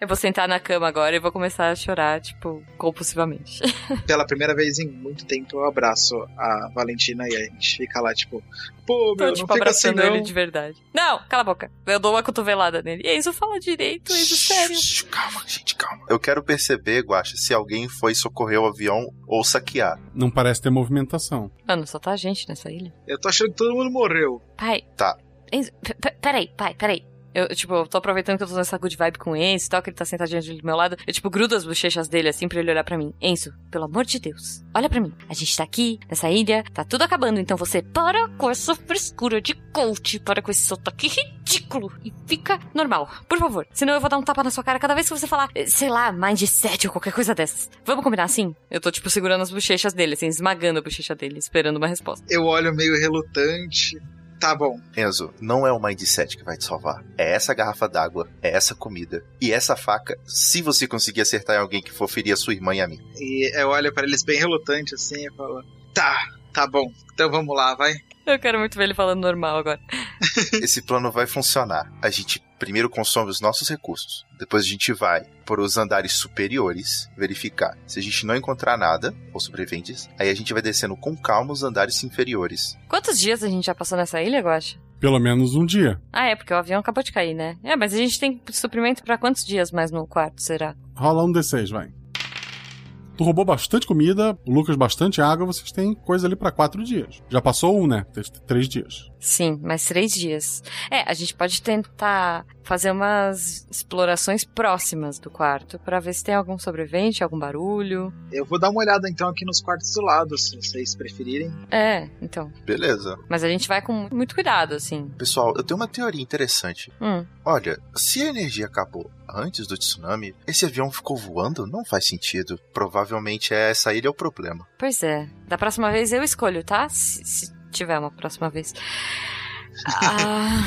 Speaker 4: eu tô- vou sentar na cama agora e vou começar a chorar, tipo, compulsivamente.
Speaker 3: Pela primeira vez em muito tempo eu abraço a Valentina e a gente fica lá, tipo, pô,
Speaker 4: Tô,
Speaker 3: meu,
Speaker 4: tipo,
Speaker 3: não fica assim
Speaker 4: abraçando
Speaker 3: não.
Speaker 4: ele de verdade. Não, cala a boca. Eu dou uma cotovelada nele. Enzo, fala direito, Enzo, sério.
Speaker 2: Calma, gente, calma. Eu quero perceber, Guaxa, se alguém foi socorrer o avião ou saquear.
Speaker 1: Não parece ter movimentação.
Speaker 4: Mano, só tá a gente nessa ilha.
Speaker 3: Eu tô achando que todo mundo morreu.
Speaker 4: Pai,
Speaker 2: Tá.
Speaker 4: Enzo, peraí, pai, peraí. Eu, tipo, eu tô aproveitando que eu tô nessa good vibe com o Enzo e tal, que ele tá sentadinho ali do meu lado. Eu, tipo, grudo as bochechas dele assim pra ele olhar pra mim. Enzo, pelo amor de Deus, olha pra mim. A gente tá aqui, nessa ilha, tá tudo acabando, então você para com essa frescura de coach, para com esse sotaque ridículo e fica normal, por favor. Senão eu vou dar um tapa na sua cara cada vez que você falar, eh, sei lá, mindset ou qualquer coisa dessas. Vamos combinar assim? Eu tô, tipo, segurando as bochechas dele, assim, esmagando a bochecha dele, esperando uma resposta.
Speaker 3: Eu olho meio relutante. Tá bom.
Speaker 2: Enzo, não é o mindset que vai te salvar. É essa garrafa d'água, é essa comida e essa faca, se você conseguir acertar em alguém que for ferir a sua irmã e a mim.
Speaker 3: E eu olho pra eles bem relutante assim e falo, tá, tá bom. Então vamos lá, vai.
Speaker 4: Eu quero muito ver ele falando normal agora.
Speaker 2: Esse plano vai funcionar. A gente primeiro consome os nossos recursos. Depois a gente vai por os andares superiores verificar. Se a gente não encontrar nada, ou sobreviventes, aí a gente vai descendo com calma os andares inferiores.
Speaker 4: Quantos dias a gente já passou nessa ilha, Guacha?
Speaker 1: Pelo menos um dia.
Speaker 4: Ah, é, porque o avião acabou de cair, né? É, mas a gente tem suprimento pra quantos dias mais no quarto, será?
Speaker 1: Rola um D6, vai. Tu roubou bastante comida, o Lucas bastante água, vocês têm coisa ali pra quatro dias. Já passou um, né? Três dias.
Speaker 4: Sim, mais três dias. É, a gente pode tentar fazer umas explorações próximas do quarto pra ver se tem algum sobrevivente, algum barulho.
Speaker 3: Eu vou dar uma olhada então aqui nos quartos do lado, se vocês preferirem.
Speaker 4: É, então.
Speaker 2: Beleza.
Speaker 4: Mas a gente vai com muito cuidado, assim.
Speaker 2: Pessoal, eu tenho uma teoria interessante.
Speaker 4: Hum.
Speaker 2: Olha, se a energia acabou antes do tsunami, esse avião ficou voando? Não faz sentido. Provavelmente é essa ilha é o problema.
Speaker 4: Pois é. Da próxima vez eu escolho, tá? Se, se tiver uma próxima vez. Ah,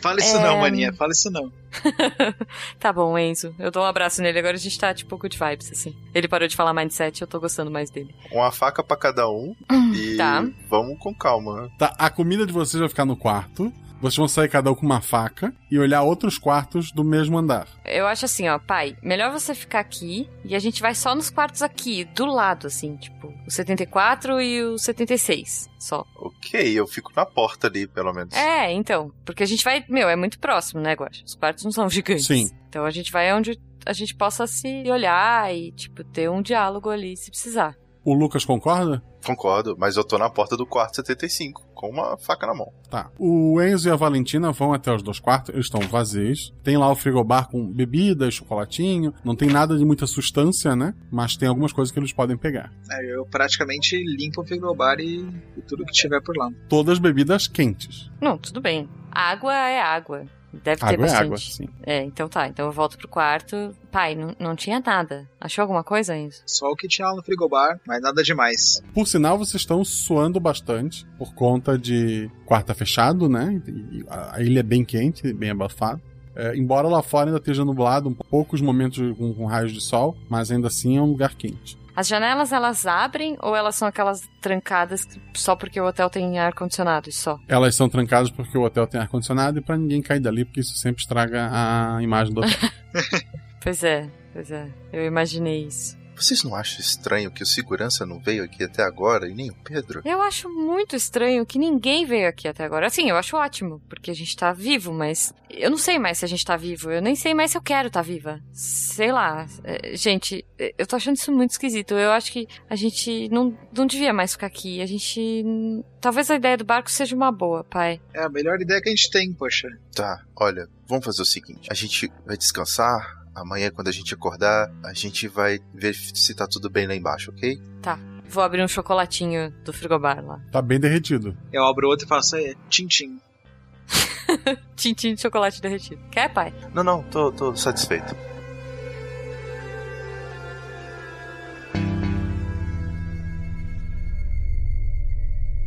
Speaker 3: Fala isso
Speaker 4: É.
Speaker 3: não, maninha, fala isso não.
Speaker 4: tá bom, Enzo. Eu dou um abraço nele. Agora a gente tá, tipo, good vibes, assim. Ele parou de falar mindset, eu tô gostando mais dele.
Speaker 2: Uma faca pra cada um e
Speaker 4: Tá.
Speaker 2: vamos com calma.
Speaker 1: Tá, a comida de vocês vai ficar no quarto. Vocês vão sair cada um com uma faca e olhar outros quartos do mesmo andar.
Speaker 4: Eu acho assim, ó, pai, melhor você ficar aqui e a gente vai só nos quartos aqui, do lado, assim, tipo, o 74 e o 76, só.
Speaker 2: Ok, eu fico na porta ali, pelo menos.
Speaker 4: É, então, porque a gente vai, meu, é muito próximo, né, Guaxa? Os quartos não são gigantes.
Speaker 1: Sim.
Speaker 4: Então a gente vai onde a gente possa se olhar e, tipo, ter um diálogo ali, se precisar.
Speaker 1: O Lucas concorda?
Speaker 2: Concordo, mas eu tô na porta do quarto 75, com uma faca na mão.
Speaker 1: Tá. O Enzo e a Valentina vão até os dois quartos, eles estão vazios. Tem lá o frigobar com bebida, chocolatinho. Não tem nada de muita substância, né? Mas tem algumas coisas que eles podem pegar.
Speaker 3: É, eu praticamente limpo o frigobar e, e tudo que tiver por lá.
Speaker 1: Todas bebidas quentes.
Speaker 4: Não, tudo bem. Água é água. Deve ter
Speaker 1: Água é
Speaker 4: bastante.
Speaker 1: água, sim.
Speaker 4: É, então tá. Então eu volto pro quarto. Pai, não, não tinha nada. Achou alguma coisa, Enzo?
Speaker 3: Só o que tinha lá no frigobar, mas nada demais.
Speaker 1: Por sinal, vocês estão suando bastante por conta de quarta fechado, né? E a a ilha é bem quente, bem abafada. É, embora lá fora ainda esteja nublado, um poucos momentos com, com raios de sol, mas ainda assim é um lugar quente.
Speaker 4: As janelas elas abrem ou elas são aquelas trancadas só porque o hotel tem ar condicionado e só?
Speaker 1: Elas são trancadas porque o hotel tem ar condicionado e para ninguém cair dali, porque isso sempre estraga a imagem do hotel.
Speaker 4: pois é, pois é. Eu imaginei isso.
Speaker 2: Vocês não acham estranho que o segurança não veio aqui até agora e nem o Pedro?
Speaker 4: Eu acho muito estranho que ninguém veio aqui até agora. Assim, eu acho ótimo, porque a gente tá vivo, mas eu não sei mais se a gente tá vivo. Eu nem sei mais se eu quero tá viva. Sei lá. É, gente, eu tô achando isso muito esquisito. Eu acho que a gente não, não devia mais ficar aqui. A gente. Talvez a ideia do barco seja uma boa, pai.
Speaker 3: É a melhor ideia que a gente tem, poxa.
Speaker 2: Tá, olha, vamos fazer o seguinte: a gente vai descansar, Amanhã, quando a gente acordar, a gente vai ver se tá tudo bem lá embaixo, ok?
Speaker 4: Tá. Vou abrir um chocolatinho do frigobar lá.
Speaker 1: Tá bem derretido.
Speaker 3: Eu abro outro e faço aí, tchim-tchim.
Speaker 4: Tintim de chocolate derretido. Quer, pai?
Speaker 2: Não, não, tô, tô satisfeito.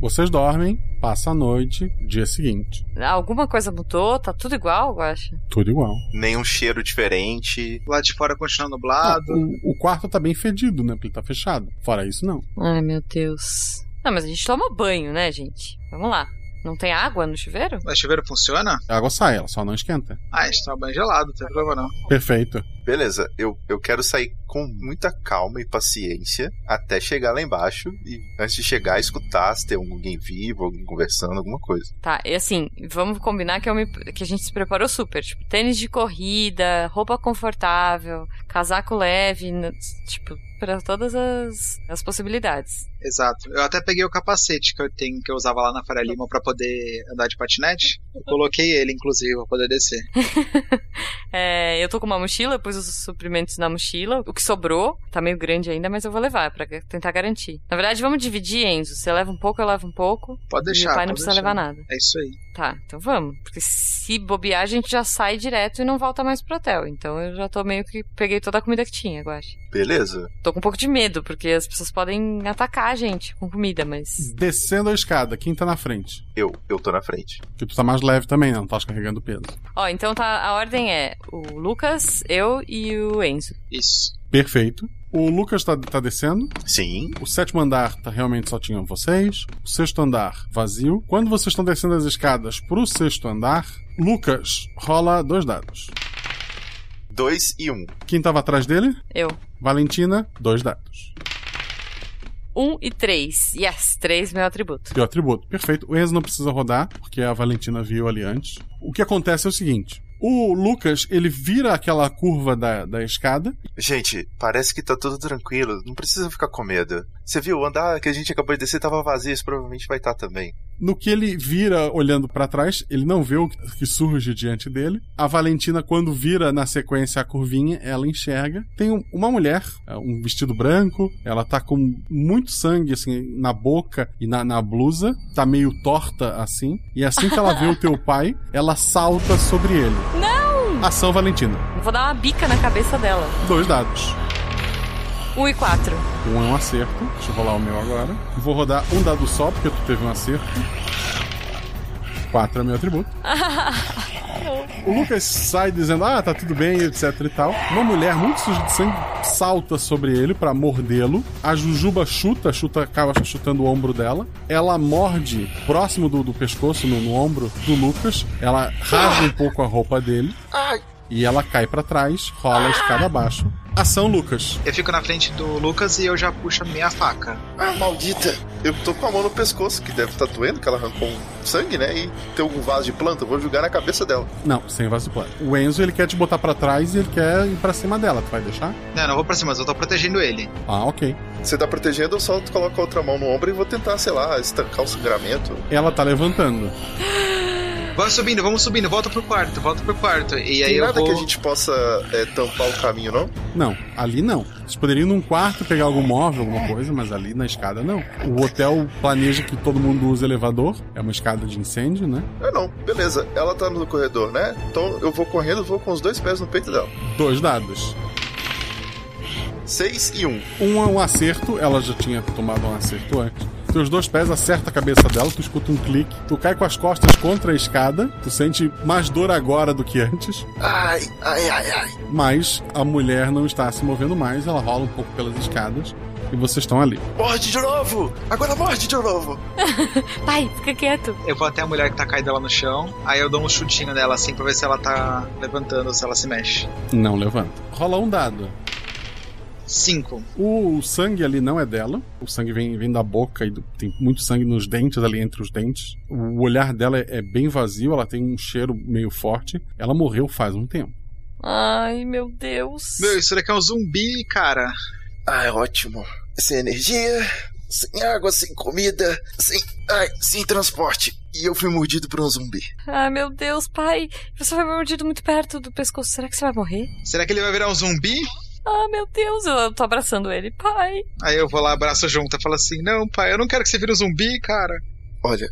Speaker 1: Vocês dormem, passa a noite, dia seguinte.
Speaker 4: Alguma coisa mudou? Tá tudo igual, eu acho?
Speaker 1: Tudo igual.
Speaker 2: Nenhum cheiro diferente.
Speaker 3: Lá de fora continua nublado.
Speaker 1: o, o, quarto tá bem fedido, né? Porque ele tá fechado. Fora isso, não.
Speaker 4: Ai, meu Deus. Não, mas a gente toma banho, né, gente? Vamos lá. Não tem água no chuveiro?
Speaker 3: O chuveiro funciona?
Speaker 1: A água sai, ela só não esquenta.
Speaker 3: Ah, a gente toma banho gelado, não tem problema não.
Speaker 1: Perfeito.
Speaker 2: Beleza, eu, eu quero sair com muita calma e paciência até chegar lá embaixo e antes de chegar escutar se tem alguém vivo, alguém conversando, alguma coisa.
Speaker 4: Tá, e assim, vamos combinar que, eu me, que a gente se preparou super. Tipo, tênis de corrida, roupa confortável, casaco leve, tipo, para todas as, as possibilidades.
Speaker 3: Exato. Eu até peguei o capacete que eu tenho que eu usava lá na Faria Lima para poder andar de patinete. Eu coloquei ele, inclusive, pra poder descer.
Speaker 4: é, eu tô com uma mochila, pus os suprimentos na mochila. O que sobrou, tá meio grande ainda, mas eu vou levar para tentar garantir. Na verdade, vamos dividir, Enzo. Você leva um pouco, eu levo um pouco.
Speaker 3: Pode deixar.
Speaker 4: Meu pai
Speaker 3: não
Speaker 4: precisa
Speaker 3: deixar.
Speaker 4: levar nada.
Speaker 3: É isso aí.
Speaker 4: Tá, então vamos. Porque se bobear, a gente já sai direto e não volta mais pro hotel. Então eu já tô meio que peguei toda a comida que tinha, eu acho.
Speaker 2: Beleza.
Speaker 4: Tô com um pouco de medo, porque as pessoas podem atacar a gente com comida, mas.
Speaker 1: Descendo a escada, quem tá na frente?
Speaker 2: Eu, eu tô na frente.
Speaker 1: Que tu tá mais leve também, não tá carregando peso.
Speaker 4: Ó, então tá, a ordem é o Lucas, eu e o Enzo.
Speaker 3: Isso.
Speaker 1: Perfeito. O Lucas tá, tá descendo.
Speaker 2: Sim.
Speaker 1: O sétimo andar tá, realmente só tinham vocês. O sexto andar vazio. Quando vocês estão descendo as escadas pro sexto andar, Lucas rola dois dados.
Speaker 2: Dois e um.
Speaker 1: Quem tava atrás dele?
Speaker 4: Eu.
Speaker 1: Valentina, dois dados.
Speaker 4: Um e três. Yes, três meu atributo.
Speaker 1: Teu atributo. Perfeito. O Enzo não precisa rodar, porque a Valentina viu ali antes. O que acontece é o seguinte: o Lucas, ele vira aquela curva da, da escada.
Speaker 2: Gente, parece que tá tudo tranquilo. Não precisa ficar com medo. Você viu, o andar que a gente acabou de descer tava vazio, isso provavelmente vai estar tá também.
Speaker 1: No que ele vira olhando para trás, ele não vê o que surge diante dele. A Valentina, quando vira na sequência a curvinha, ela enxerga. Tem uma mulher, um vestido branco, ela tá com muito sangue assim na boca e na, na blusa, tá meio torta assim. E assim que ela vê o teu pai, ela salta sobre ele.
Speaker 4: Não!
Speaker 1: Ação Valentina.
Speaker 4: Vou dar uma bica na cabeça dela.
Speaker 1: Dois dados.
Speaker 4: Um e quatro.
Speaker 1: Um é um acerto. Deixa eu rolar o meu agora. Vou rodar um dado só, porque teve um acerto. Quatro é meu atributo. o Lucas sai dizendo, ah, tá tudo bem, etc e tal. Uma mulher muito suja de sangue salta sobre ele para mordê-lo. A Jujuba chuta, chuta, acaba chutando o ombro dela. Ela morde próximo do, do pescoço, no, no, ombro do Lucas. Ela rasga um pouco a roupa dele.
Speaker 3: Ai.
Speaker 1: E ela cai para trás, rola a escada abaixo. Ação, Lucas.
Speaker 3: Eu fico na frente do Lucas e eu já puxo a minha faca.
Speaker 2: Ah, maldita! Eu tô com a mão no pescoço, que deve estar tá doendo, que ela arrancou um sangue, né? E tem algum vaso de planta, eu vou jogar na cabeça dela.
Speaker 1: Não, sem vaso de planta. O Enzo, ele quer te botar para trás e ele quer ir pra cima dela. Tu vai deixar?
Speaker 3: Não, não vou pra cima, mas eu tô protegendo ele.
Speaker 1: Ah, ok.
Speaker 2: Você tá protegendo, eu só coloco a outra mão no ombro e vou tentar, sei lá, estancar o sangramento.
Speaker 1: Ela tá levantando.
Speaker 3: Vamos subindo, vamos subindo, volta pro quarto, volta pro quarto. E aí
Speaker 2: Tem
Speaker 3: eu
Speaker 2: nada
Speaker 3: vou...
Speaker 2: que a gente possa é, tampar o caminho, não?
Speaker 1: Não, ali não. Vocês poderiam ir num quarto pegar algum móvel, alguma coisa, mas ali na escada não. O hotel planeja que todo mundo use elevador. É uma escada de incêndio, né?
Speaker 2: É não, beleza. Ela tá no corredor, né? Então eu vou correndo, vou com os dois pés no peito dela.
Speaker 1: Dois dados.
Speaker 2: Seis e um.
Speaker 1: Um é um acerto, ela já tinha tomado um acerto antes. Teus dois pés acertam a cabeça dela, tu escuta um clique, tu cai com as costas contra a escada, tu sente mais dor agora do que antes.
Speaker 2: Ai, ai, ai, ai.
Speaker 1: Mas a mulher não está se movendo mais, ela rola um pouco pelas escadas e vocês estão ali.
Speaker 2: Morde de novo! Agora morde de novo!
Speaker 4: Pai, fica quieto.
Speaker 3: Eu vou até a mulher que tá caída lá no chão, aí eu dou um chutinho nela assim pra ver se ela tá levantando, se ela se mexe.
Speaker 1: Não levanta. Rola um dado.
Speaker 3: Cinco.
Speaker 1: O sangue ali não é dela. O sangue vem, vem da boca e do- tem muito sangue nos dentes, ali entre os dentes. O olhar dela é, é bem vazio, ela tem um cheiro meio forte. Ela morreu faz um tempo.
Speaker 4: Ai, meu Deus.
Speaker 3: Meu, isso daqui é um zumbi, cara.
Speaker 2: Ai, ótimo. Sem energia, sem água, sem comida, sem. Ai, sem transporte. E eu fui mordido por um zumbi.
Speaker 4: Ai, meu Deus, pai. Você foi mordido muito perto do pescoço. Será que você vai morrer?
Speaker 3: Será que ele vai virar um zumbi?
Speaker 4: Ah, meu Deus, eu tô abraçando ele. Pai.
Speaker 3: Aí eu vou lá, abraço junto e falo assim: Não, pai, eu não quero que você vire um zumbi, cara.
Speaker 2: Olha,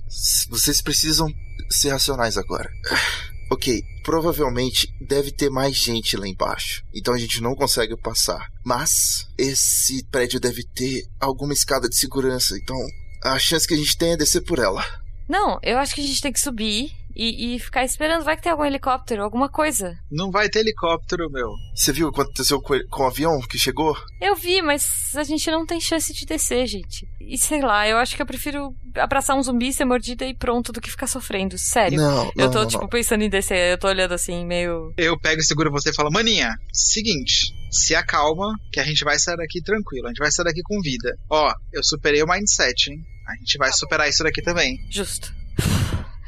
Speaker 2: vocês precisam ser racionais agora. Ok, provavelmente deve ter mais gente lá embaixo. Então a gente não consegue passar. Mas esse prédio deve ter alguma escada de segurança. Então a chance que a gente tem é descer por ela.
Speaker 4: Não, eu acho que a gente tem que subir e, e ficar esperando. Vai que tem algum helicóptero, alguma coisa.
Speaker 3: Não vai ter helicóptero, meu.
Speaker 2: Você viu o que aconteceu com, com o avião que chegou?
Speaker 4: Eu vi, mas a gente não tem chance de descer, gente. E sei lá, eu acho que eu prefiro abraçar um zumbi, ser mordida e pronto do que ficar sofrendo. Sério.
Speaker 2: Não,
Speaker 4: eu
Speaker 2: não,
Speaker 4: tô,
Speaker 2: não,
Speaker 4: tipo,
Speaker 2: não.
Speaker 4: pensando em descer. Eu tô olhando assim, meio.
Speaker 3: Eu pego e seguro você e falo: Maninha, seguinte, se acalma que a gente vai sair daqui tranquilo. A gente vai sair daqui com vida. Ó, eu superei o mindset, hein? A gente vai superar isso daqui também.
Speaker 4: Justo.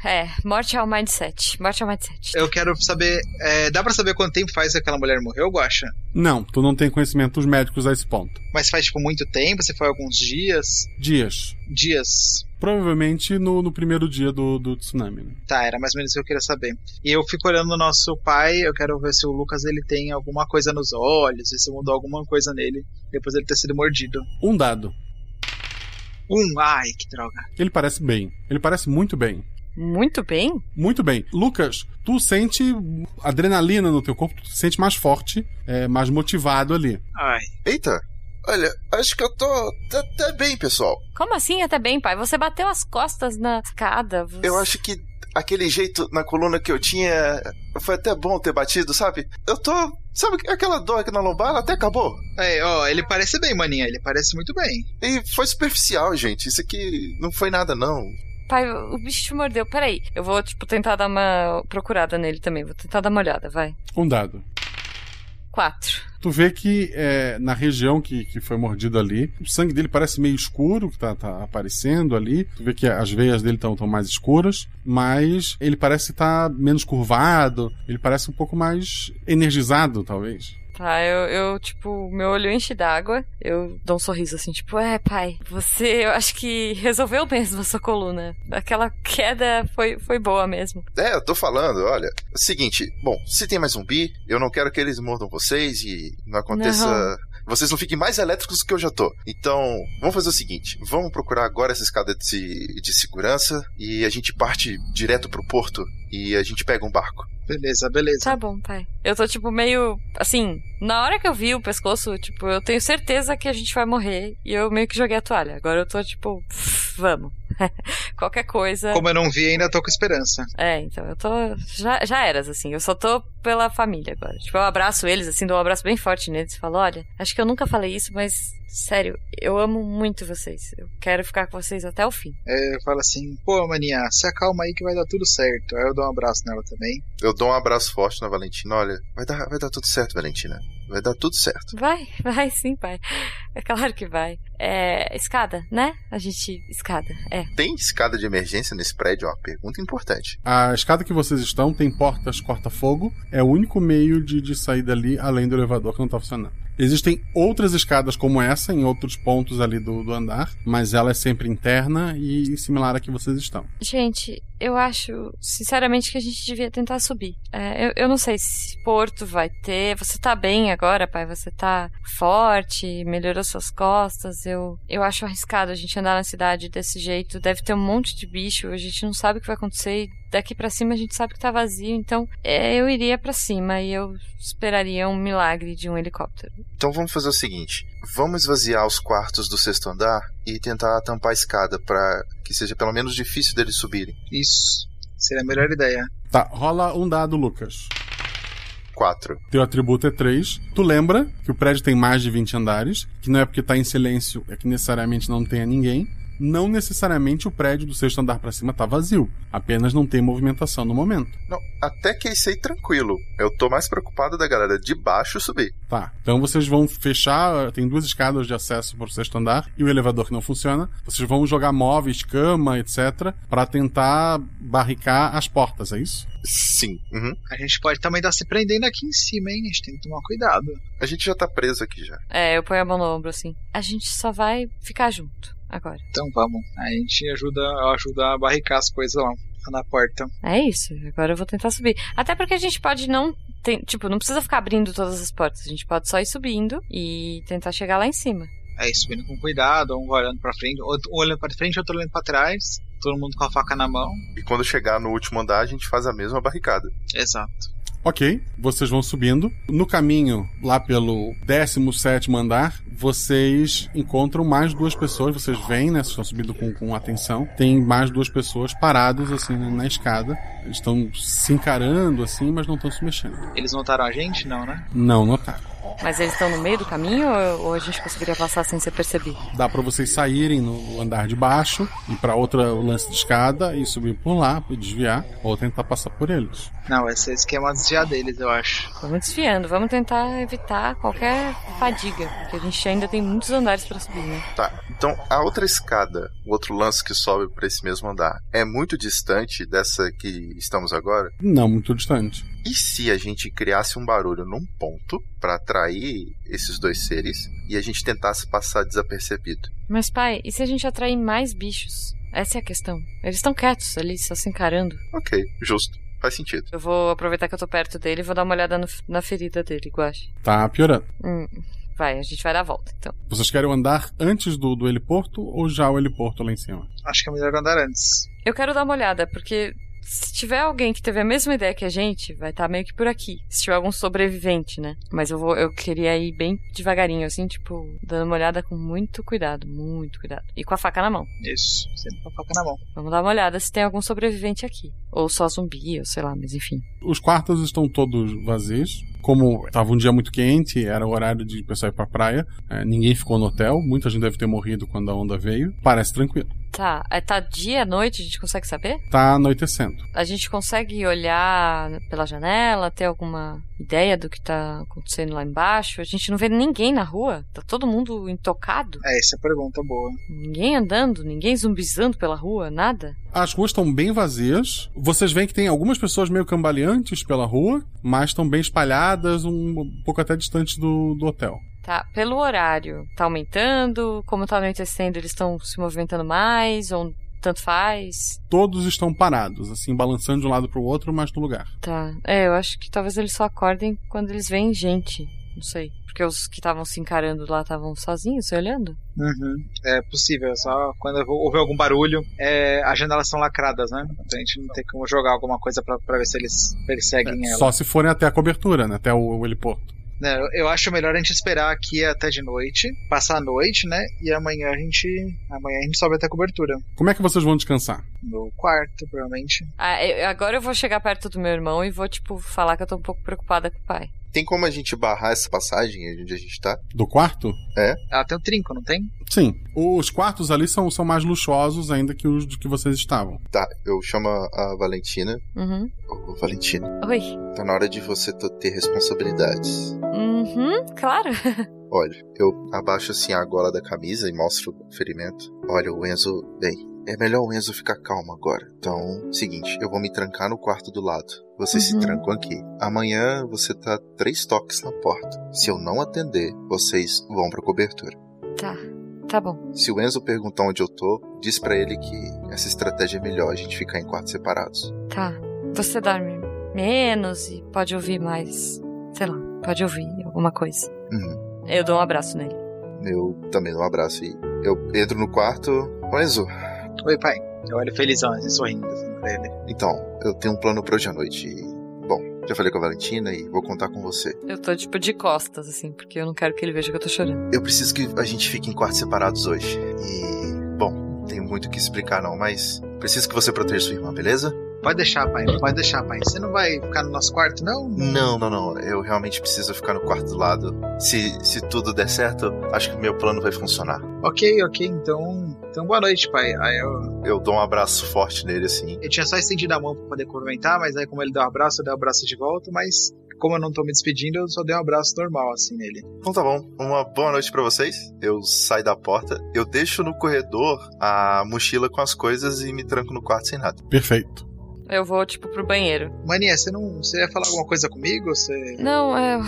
Speaker 4: É, morte ao mindset. Morte ao mindset.
Speaker 3: Eu quero saber. é, dá pra saber quanto tempo faz que aquela mulher morreu, Guaxa?
Speaker 1: Não, tu não tem conhecimentos médicos a esse ponto.
Speaker 3: Mas faz, tipo, muito tempo? Você foi alguns dias?
Speaker 1: Dias.
Speaker 3: Dias.
Speaker 1: Provavelmente no, no primeiro dia do, do tsunami. né?
Speaker 3: Tá, era mais ou menos isso que eu queria saber. E eu fico olhando o nosso pai, eu quero ver se o Lucas ele tem alguma coisa nos olhos, se mudou alguma coisa nele, depois ele ter sido mordido.
Speaker 1: Um dado.
Speaker 3: Um, ai, que droga.
Speaker 1: Ele parece bem. Ele parece muito bem.
Speaker 4: Muito bem?
Speaker 1: Muito bem. Lucas, tu sente adrenalina no teu corpo, tu te sente mais forte, é, mais motivado ali.
Speaker 3: Ai.
Speaker 2: Eita, olha, acho que eu tô tá- até bem, pessoal.
Speaker 4: Como assim até bem, pai? Você bateu as costas na escada. Você...
Speaker 2: Eu acho que aquele jeito na coluna que eu tinha foi até bom ter batido, sabe? Eu tô. Sabe aquela dor aqui na lombar? Ela até acabou.
Speaker 3: É, ó, ele parece bem, maninha, ele parece muito bem.
Speaker 2: E foi superficial, gente. Isso aqui não foi nada, não.
Speaker 4: Pai, o bicho te mordeu. Peraí. Eu vou, tipo, tentar dar uma procurada nele também. Vou tentar dar uma olhada, vai.
Speaker 1: Um dado.
Speaker 4: Quatro.
Speaker 1: Tu vê que é, na região que, que foi mordido ali, o sangue dele parece meio escuro, que tá, tá aparecendo ali. Tu vê que as veias dele estão mais escuras, mas ele parece estar menos curvado, ele parece um pouco mais energizado, talvez.
Speaker 4: Tá, eu, eu, tipo, meu olho enche d'água. Eu dou um sorriso assim, tipo, é, pai, você, eu acho que resolveu mesmo a sua coluna. Aquela queda foi, foi boa mesmo.
Speaker 2: É, eu tô falando, olha. É o seguinte, bom, se tem mais zumbi, eu não quero que eles mordam vocês e não aconteça.
Speaker 4: Não.
Speaker 2: Vocês não fiquem mais elétricos do que eu já tô. Então, vamos fazer o seguinte: vamos procurar agora essa escada de, de segurança e a gente parte direto pro porto e a gente pega um barco.
Speaker 3: Beleza, beleza.
Speaker 4: Tá bom, pai. Eu tô, tipo, meio. Assim, na hora que eu vi o pescoço, tipo, eu tenho certeza que a gente vai morrer. E eu meio que joguei a toalha. Agora eu tô, tipo, "Pff, vamos. Qualquer coisa.
Speaker 3: Como eu não vi, ainda tô com esperança.
Speaker 4: É, então eu tô. Já, já eras, assim. Eu só tô pela família agora. Tipo, eu abraço eles, assim, dou um abraço bem forte neles falo: olha, acho que eu nunca falei isso, mas. Sério, eu amo muito vocês. Eu quero ficar com vocês até o fim.
Speaker 3: É, eu falo assim, pô, maninha, se acalma aí que vai dar tudo certo. Aí eu dou um abraço nela também.
Speaker 2: Eu dou um abraço forte na Valentina. Olha, vai dar, vai dar tudo certo, Valentina. Vai dar tudo certo.
Speaker 4: Vai, vai sim, pai. É claro que vai. É. Escada, né? A gente. Escada, é.
Speaker 2: Tem escada de emergência nesse prédio? É uma pergunta importante.
Speaker 1: A escada que vocês estão tem portas corta-fogo, é o único meio de, de sair dali além do elevador que não tá funcionando. Existem outras escadas como essa em outros pontos ali do, do andar, mas ela é sempre interna e similar à que vocês estão.
Speaker 4: Gente, eu acho, sinceramente, que a gente devia tentar subir. É, eu, eu não sei se Porto vai ter. Você tá bem agora, pai? Você tá forte, melhorou suas costas. Eu, eu acho arriscado a gente andar na cidade desse jeito. Deve ter um monte de bicho, a gente não sabe o que vai acontecer. Daqui pra cima a gente sabe que tá vazio. Então, é, eu iria pra cima e eu esperaria um milagre de um helicóptero.
Speaker 2: Então vamos fazer o seguinte: Vamos esvaziar os quartos do sexto andar e tentar tampar a escada para que seja pelo menos difícil deles subirem.
Speaker 3: Isso. Seria a melhor ideia.
Speaker 1: Tá, rola um dado, Lucas.
Speaker 2: 4.
Speaker 1: Teu atributo é 3. Tu lembra que o prédio tem mais de 20 andares, que não é porque tá em silêncio, é que necessariamente não tenha ninguém. Não necessariamente o prédio do sexto andar para cima tá vazio, apenas não tem movimentação no momento.
Speaker 2: Não, até que isso aí tranquilo. Eu tô mais preocupado da galera de baixo subir.
Speaker 1: Tá, então vocês vão fechar, tem duas escadas de acesso para o sexto andar e o elevador que não funciona. Vocês vão jogar móveis, cama, etc, para tentar barricar as portas, é isso?
Speaker 2: Sim. Uhum.
Speaker 3: A gente pode também estar se prendendo aqui em cima, hein? A gente tem que tomar cuidado.
Speaker 2: A gente já tá preso aqui já.
Speaker 4: É, eu ponho a mão no ombro assim. A gente só vai ficar junto agora.
Speaker 3: Então vamos. A gente ajuda, ajuda a barricar as coisas lá na porta.
Speaker 4: É isso, agora eu vou tentar subir. Até porque a gente pode não. Tem, tipo, não precisa ficar abrindo todas as portas. A gente pode só ir subindo e tentar chegar lá em cima.
Speaker 3: É, subindo com cuidado, um olhando pra frente, outro um olhando pra frente, outro olhando pra trás, todo mundo com a faca na mão.
Speaker 2: E quando chegar no último andar, a gente faz a mesma barricada.
Speaker 3: Exato.
Speaker 1: Ok, vocês vão subindo. No caminho, lá pelo 17 andar, vocês encontram mais duas pessoas. Vocês veem, né? Vocês estão subindo com, com atenção. Tem mais duas pessoas paradas, assim, na escada. Eles estão se encarando, assim, mas não estão se mexendo.
Speaker 3: Eles notaram a gente? Não, né?
Speaker 1: Não notaram.
Speaker 4: Mas eles estão no meio do caminho ou, a gente conseguiria passar sem ser percebido?
Speaker 1: Dá para vocês saírem no andar de baixo e para outra lance de escada e subir por lá, e desviar, ou tentar passar por eles.
Speaker 3: Não, esse é esquema desviar deles, eu acho.
Speaker 4: Vamos desviando, vamos tentar evitar qualquer fadiga, porque a gente ainda tem muitos andares para subir, né?
Speaker 2: Tá, então a outra escada, o outro lance que sobe para esse mesmo andar, é muito distante dessa que estamos agora?
Speaker 1: Não, muito distante.
Speaker 2: E se a gente criasse um barulho num ponto para atrair esses dois seres e a gente tentasse passar desapercebido?
Speaker 4: Mas pai, e se a gente atrair mais bichos? Essa é a questão. Eles estão quietos ali, só se encarando.
Speaker 2: Ok, justo. Faz sentido.
Speaker 4: Eu vou aproveitar que eu tô perto dele e vou dar uma olhada no, na ferida dele, Guache.
Speaker 1: Tá piorando.
Speaker 4: Hum, vai, a gente vai dar a volta, então.
Speaker 1: Vocês querem andar antes do, do heliporto ou já o heliporto lá em cima?
Speaker 3: Acho que é melhor andar antes.
Speaker 4: Eu quero dar uma olhada, porque se tiver alguém que teve a mesma ideia que a gente, vai estar tá meio que por aqui. Se tiver algum sobrevivente, né? Mas eu vou, eu queria ir bem devagarinho, assim, tipo, dando uma olhada com muito cuidado, muito cuidado. E com a faca na mão.
Speaker 3: Isso, sempre com a faca na mão.
Speaker 4: Vamos dar uma olhada se tem algum sobrevivente aqui. Ou só zumbi, ou sei lá, mas enfim.
Speaker 1: Os quartos estão todos vazios. Como estava um dia muito quente, era o horário de pessoal ir pra praia, é, ninguém ficou no hotel, muita gente deve ter morrido quando a onda veio. Parece tranquilo.
Speaker 4: Tá, é, tá dia, noite, a gente consegue saber?
Speaker 1: Tá anoitecendo.
Speaker 4: A gente consegue olhar pela janela, ter alguma ideia do que tá acontecendo lá embaixo? A gente não vê ninguém na rua? Tá todo mundo intocado?
Speaker 3: É, essa é a pergunta boa.
Speaker 4: Ninguém andando, ninguém zumbizando pela rua, nada?
Speaker 1: As ruas estão bem vazias. Vocês veem que tem algumas pessoas meio cambaleantes pela rua, mas estão bem espalhadas, um, um pouco até distante do, do hotel.
Speaker 4: Tá, pelo horário, tá aumentando? Como tá anoitecendo, eles estão se movimentando mais? Ou tanto faz?
Speaker 1: Todos estão parados, assim, balançando de um lado pro outro, mas no lugar.
Speaker 4: Tá. É, eu acho que talvez eles só acordem quando eles veem gente. Não sei. Porque os que estavam se encarando lá estavam sozinhos, se olhando?
Speaker 3: Uhum. É possível, só quando houver algum barulho, é, as janelas são lacradas, né? Então a gente não tem como jogar alguma coisa pra, pra ver se eles perseguem
Speaker 1: É,
Speaker 3: ela.
Speaker 1: só se forem até a cobertura, né? Até o, o heliporto.
Speaker 3: Né, eu acho melhor a gente esperar aqui até de noite, passar a noite, né? E amanhã a gente. Amanhã a gente sobe até a cobertura.
Speaker 1: Como é que vocês vão descansar?
Speaker 3: No quarto, provavelmente.
Speaker 4: Ah, eu- agora eu vou chegar perto do meu irmão e vou, tipo, falar que eu tô um pouco preocupada com o pai.
Speaker 2: Tem como a gente barrar essa passagem onde a gente tá?
Speaker 1: Do quarto?
Speaker 2: É.
Speaker 3: Ela tem um trinco, não tem?
Speaker 1: Sim. Os quartos ali são, são mais luxuosos ainda que os de que vocês estavam.
Speaker 2: Tá, eu chamo a Valentina.
Speaker 4: Uhum.
Speaker 2: Ô, Valentina,
Speaker 4: Oi.
Speaker 2: tá na hora de você ter responsabilidades.
Speaker 4: Uhum, claro.
Speaker 2: Olha, eu abaixo assim a gola da camisa e mostro o ferimento. Olha, o Enzo, bem, é melhor o Enzo ficar calmo agora. Então, seguinte, eu vou me trancar no quarto do lado. Vocês se
Speaker 4: Uhum.
Speaker 2: trancam aqui. Amanhã você tá três toques na porta. Se eu não atender, vocês vão pra cobertura.
Speaker 4: Tá, tá bom.
Speaker 2: Se o Enzo perguntar onde eu tô, diz pra ele que essa estratégia é melhor a gente ficar em quartos separados.
Speaker 4: Tá. Você dorme menos e pode ouvir mais. Sei lá, pode ouvir alguma coisa.
Speaker 2: Uhum.
Speaker 4: Eu dou um abraço nele.
Speaker 2: Eu também dou um abraço e eu entro no quarto. Ô Enzo,
Speaker 3: Oi, pai. Eu olho felizão, assim, sorrindo assim, pra ele.
Speaker 2: então, eu tenho um plano pra hoje à noite e. Bom, Já falei com a Valentina e vou contar com você.
Speaker 4: Eu tô, tipo, de costas, assim, porque eu não quero que ele veja que eu tô chorando.
Speaker 2: Eu preciso que a gente fique em quartos separados hoje. E. Bom, tenho muito o que explicar não, mas. Preciso que você proteja sua irmã, beleza?
Speaker 3: Pode deixar, pai. Pode deixar, pai. Você não vai ficar no nosso quarto, não?
Speaker 2: Não, não, não. Eu realmente preciso ficar no quarto do lado. Se, se tudo der certo, acho que o meu plano vai funcionar.
Speaker 3: Ok, ok. Então. Então boa noite, pai. Aí eu.
Speaker 2: Eu dou um abraço forte nele, assim.
Speaker 3: Eu tinha só estendido a mão pra poder cumprimentar, mas aí como ele deu um abraço, eu dei um abraço de volta, mas. Como eu não tô me despedindo, eu só dei um abraço normal, assim, nele.
Speaker 2: Então tá bom. Uma boa noite para vocês. Eu saio da porta, eu deixo no corredor a mochila com as coisas e me tranco no quarto sem nada.
Speaker 1: Perfeito.
Speaker 4: Eu vou, tipo, pro banheiro.
Speaker 3: Maninha, você não. Você ia falar alguma coisa comigo? Você.
Speaker 4: Não, é.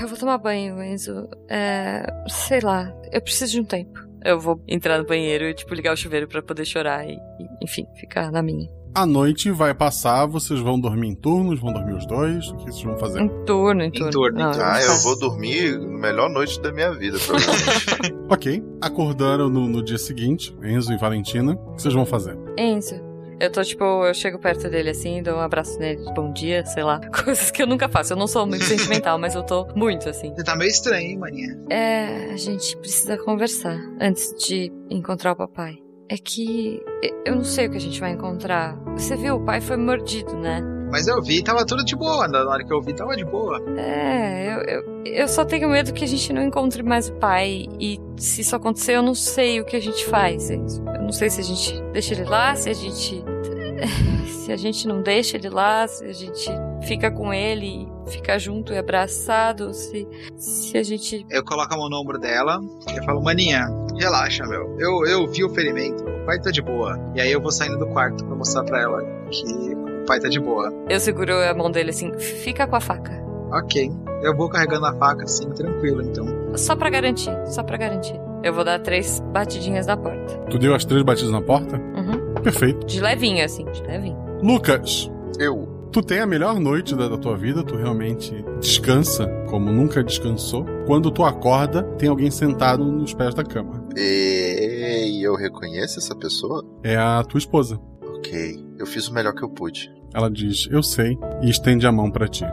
Speaker 4: Eu vou tomar banho, Enzo. É. Sei lá. Eu preciso de um tempo. Eu vou entrar no banheiro e, tipo, ligar o chuveiro para poder chorar e, e, enfim, ficar na minha.
Speaker 1: A noite vai passar, vocês vão dormir em turnos, vão dormir os dois? O que vocês vão fazer?
Speaker 4: Em turno, em turno.
Speaker 3: Em turno,
Speaker 4: Não,
Speaker 3: em turno.
Speaker 2: Ah, eu vou dormir na melhor noite da minha vida, provavelmente.
Speaker 1: Ok. Acordaram no, no dia seguinte, Enzo e Valentina. O que vocês vão fazer?
Speaker 4: Enzo. Eu tô, tipo, eu chego perto dele assim, dou um abraço nele, bom dia, sei lá. Coisas que eu nunca faço. Eu não sou muito sentimental, mas eu tô muito assim.
Speaker 3: Você tá meio estranho, hein, maninha?
Speaker 4: É, a gente precisa conversar antes de encontrar o papai. É que eu não sei o que a gente vai encontrar. Você viu, o pai foi mordido, né?
Speaker 3: Mas eu vi, tava tudo de boa. Na hora que eu vi, tava de boa.
Speaker 4: É, eu, eu, eu só tenho medo que a gente não encontre mais o pai. E se isso acontecer, eu não sei o que a gente faz. Eu não sei se a gente deixa ele lá, se a gente. Se a gente não deixa ele lá, se a gente fica com ele fica junto e abraçado, se, se a gente.
Speaker 3: Eu coloco a mão no ombro dela e falo, maninha, relaxa, meu. Eu, eu vi o ferimento, o pai tá de boa. E aí eu vou saindo do quarto pra mostrar pra ela que o pai tá de boa.
Speaker 4: Eu seguro a mão dele assim, fica com a faca.
Speaker 3: Ok. Eu vou carregando a faca assim, tranquilo, então.
Speaker 4: Só pra garantir, só pra garantir. Eu vou dar três batidinhas na porta.
Speaker 1: Tu deu as três batidas na porta?
Speaker 4: Uhum.
Speaker 1: Perfeito.
Speaker 4: De levinho, assim, de levinho.
Speaker 1: Lucas,
Speaker 2: Eu.
Speaker 1: tu tem a melhor noite da, da tua vida, tu realmente descansa como nunca descansou. Quando tu acorda, tem alguém sentado nos pés da cama.
Speaker 2: E eu reconheço essa pessoa?
Speaker 1: É a tua esposa.
Speaker 2: Ok. Eu fiz o melhor que eu pude.
Speaker 1: Ela diz: Eu sei, e estende a mão pra ti.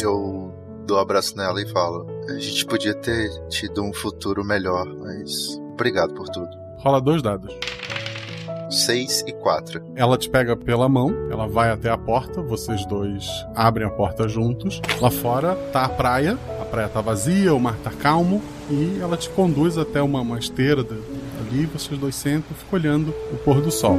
Speaker 2: Eu dou um abraço nela e falo: A gente podia ter tido um futuro melhor, mas obrigado por tudo.
Speaker 1: Rola dois dados.
Speaker 2: 6 e 4.
Speaker 1: Ela te pega pela mão, ela vai até a porta, vocês dois abrem a porta juntos. Lá fora tá a praia, a praia tá vazia, o mar tá calmo, e ela te conduz até uma, uma esteira ali, vocês dois sentam e ficam olhando o pôr do sol.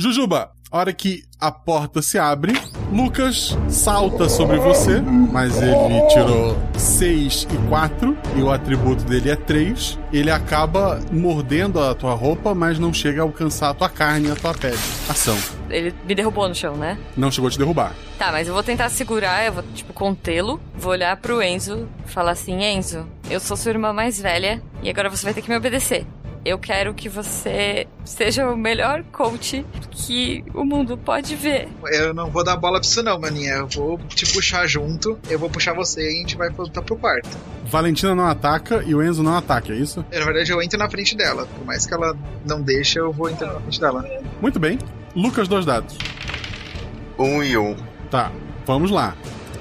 Speaker 1: Jujuba, a hora que a porta se abre, Lucas salta sobre você, mas ele tirou 6 e 4 e o atributo dele é 3. Ele acaba mordendo a tua roupa, mas não chega a alcançar a tua carne e a tua pele. Ação.
Speaker 4: Ele me derrubou no chão, né?
Speaker 1: Não chegou a te derrubar.
Speaker 4: Tá, mas eu vou tentar segurar, eu vou, tipo, contê-lo. Vou olhar pro Enzo e falar assim: Enzo, eu sou sua irmã mais velha e agora você vai ter que me obedecer. Eu quero que você seja o melhor coach que o mundo pode ver.
Speaker 3: Eu não vou dar bola pra isso não, maninha. Eu vou te puxar junto, eu vou puxar você e a gente vai voltar pro quarto.
Speaker 1: Valentina não ataca e o Enzo não ataca, é isso?
Speaker 3: Eu, na verdade, eu entro na frente dela. Por mais que ela não deixe, eu vou entrar na frente dela.
Speaker 1: Muito bem. Lucas, dois dados.
Speaker 2: Um e um.
Speaker 1: Tá, vamos lá.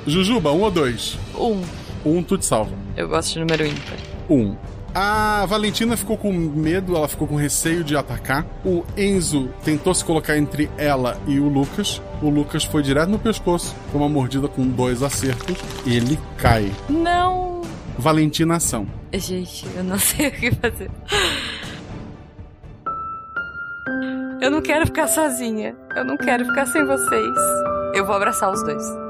Speaker 1: Jujuba, um ou dois?
Speaker 4: Um.
Speaker 1: Um, tu te salva.
Speaker 4: Eu gosto de número ímpar.
Speaker 1: Um. A Valentina ficou com medo, ela ficou com receio de atacar. O Enzo tentou se colocar entre ela e o Lucas. O Lucas foi direto no pescoço, com uma mordida com dois acertos. Ele cai.
Speaker 4: Não!
Speaker 1: Valentina, ação.
Speaker 4: Gente, eu não sei o que fazer. Eu não quero ficar sozinha. Eu não quero ficar sem vocês. Eu vou abraçar os dois.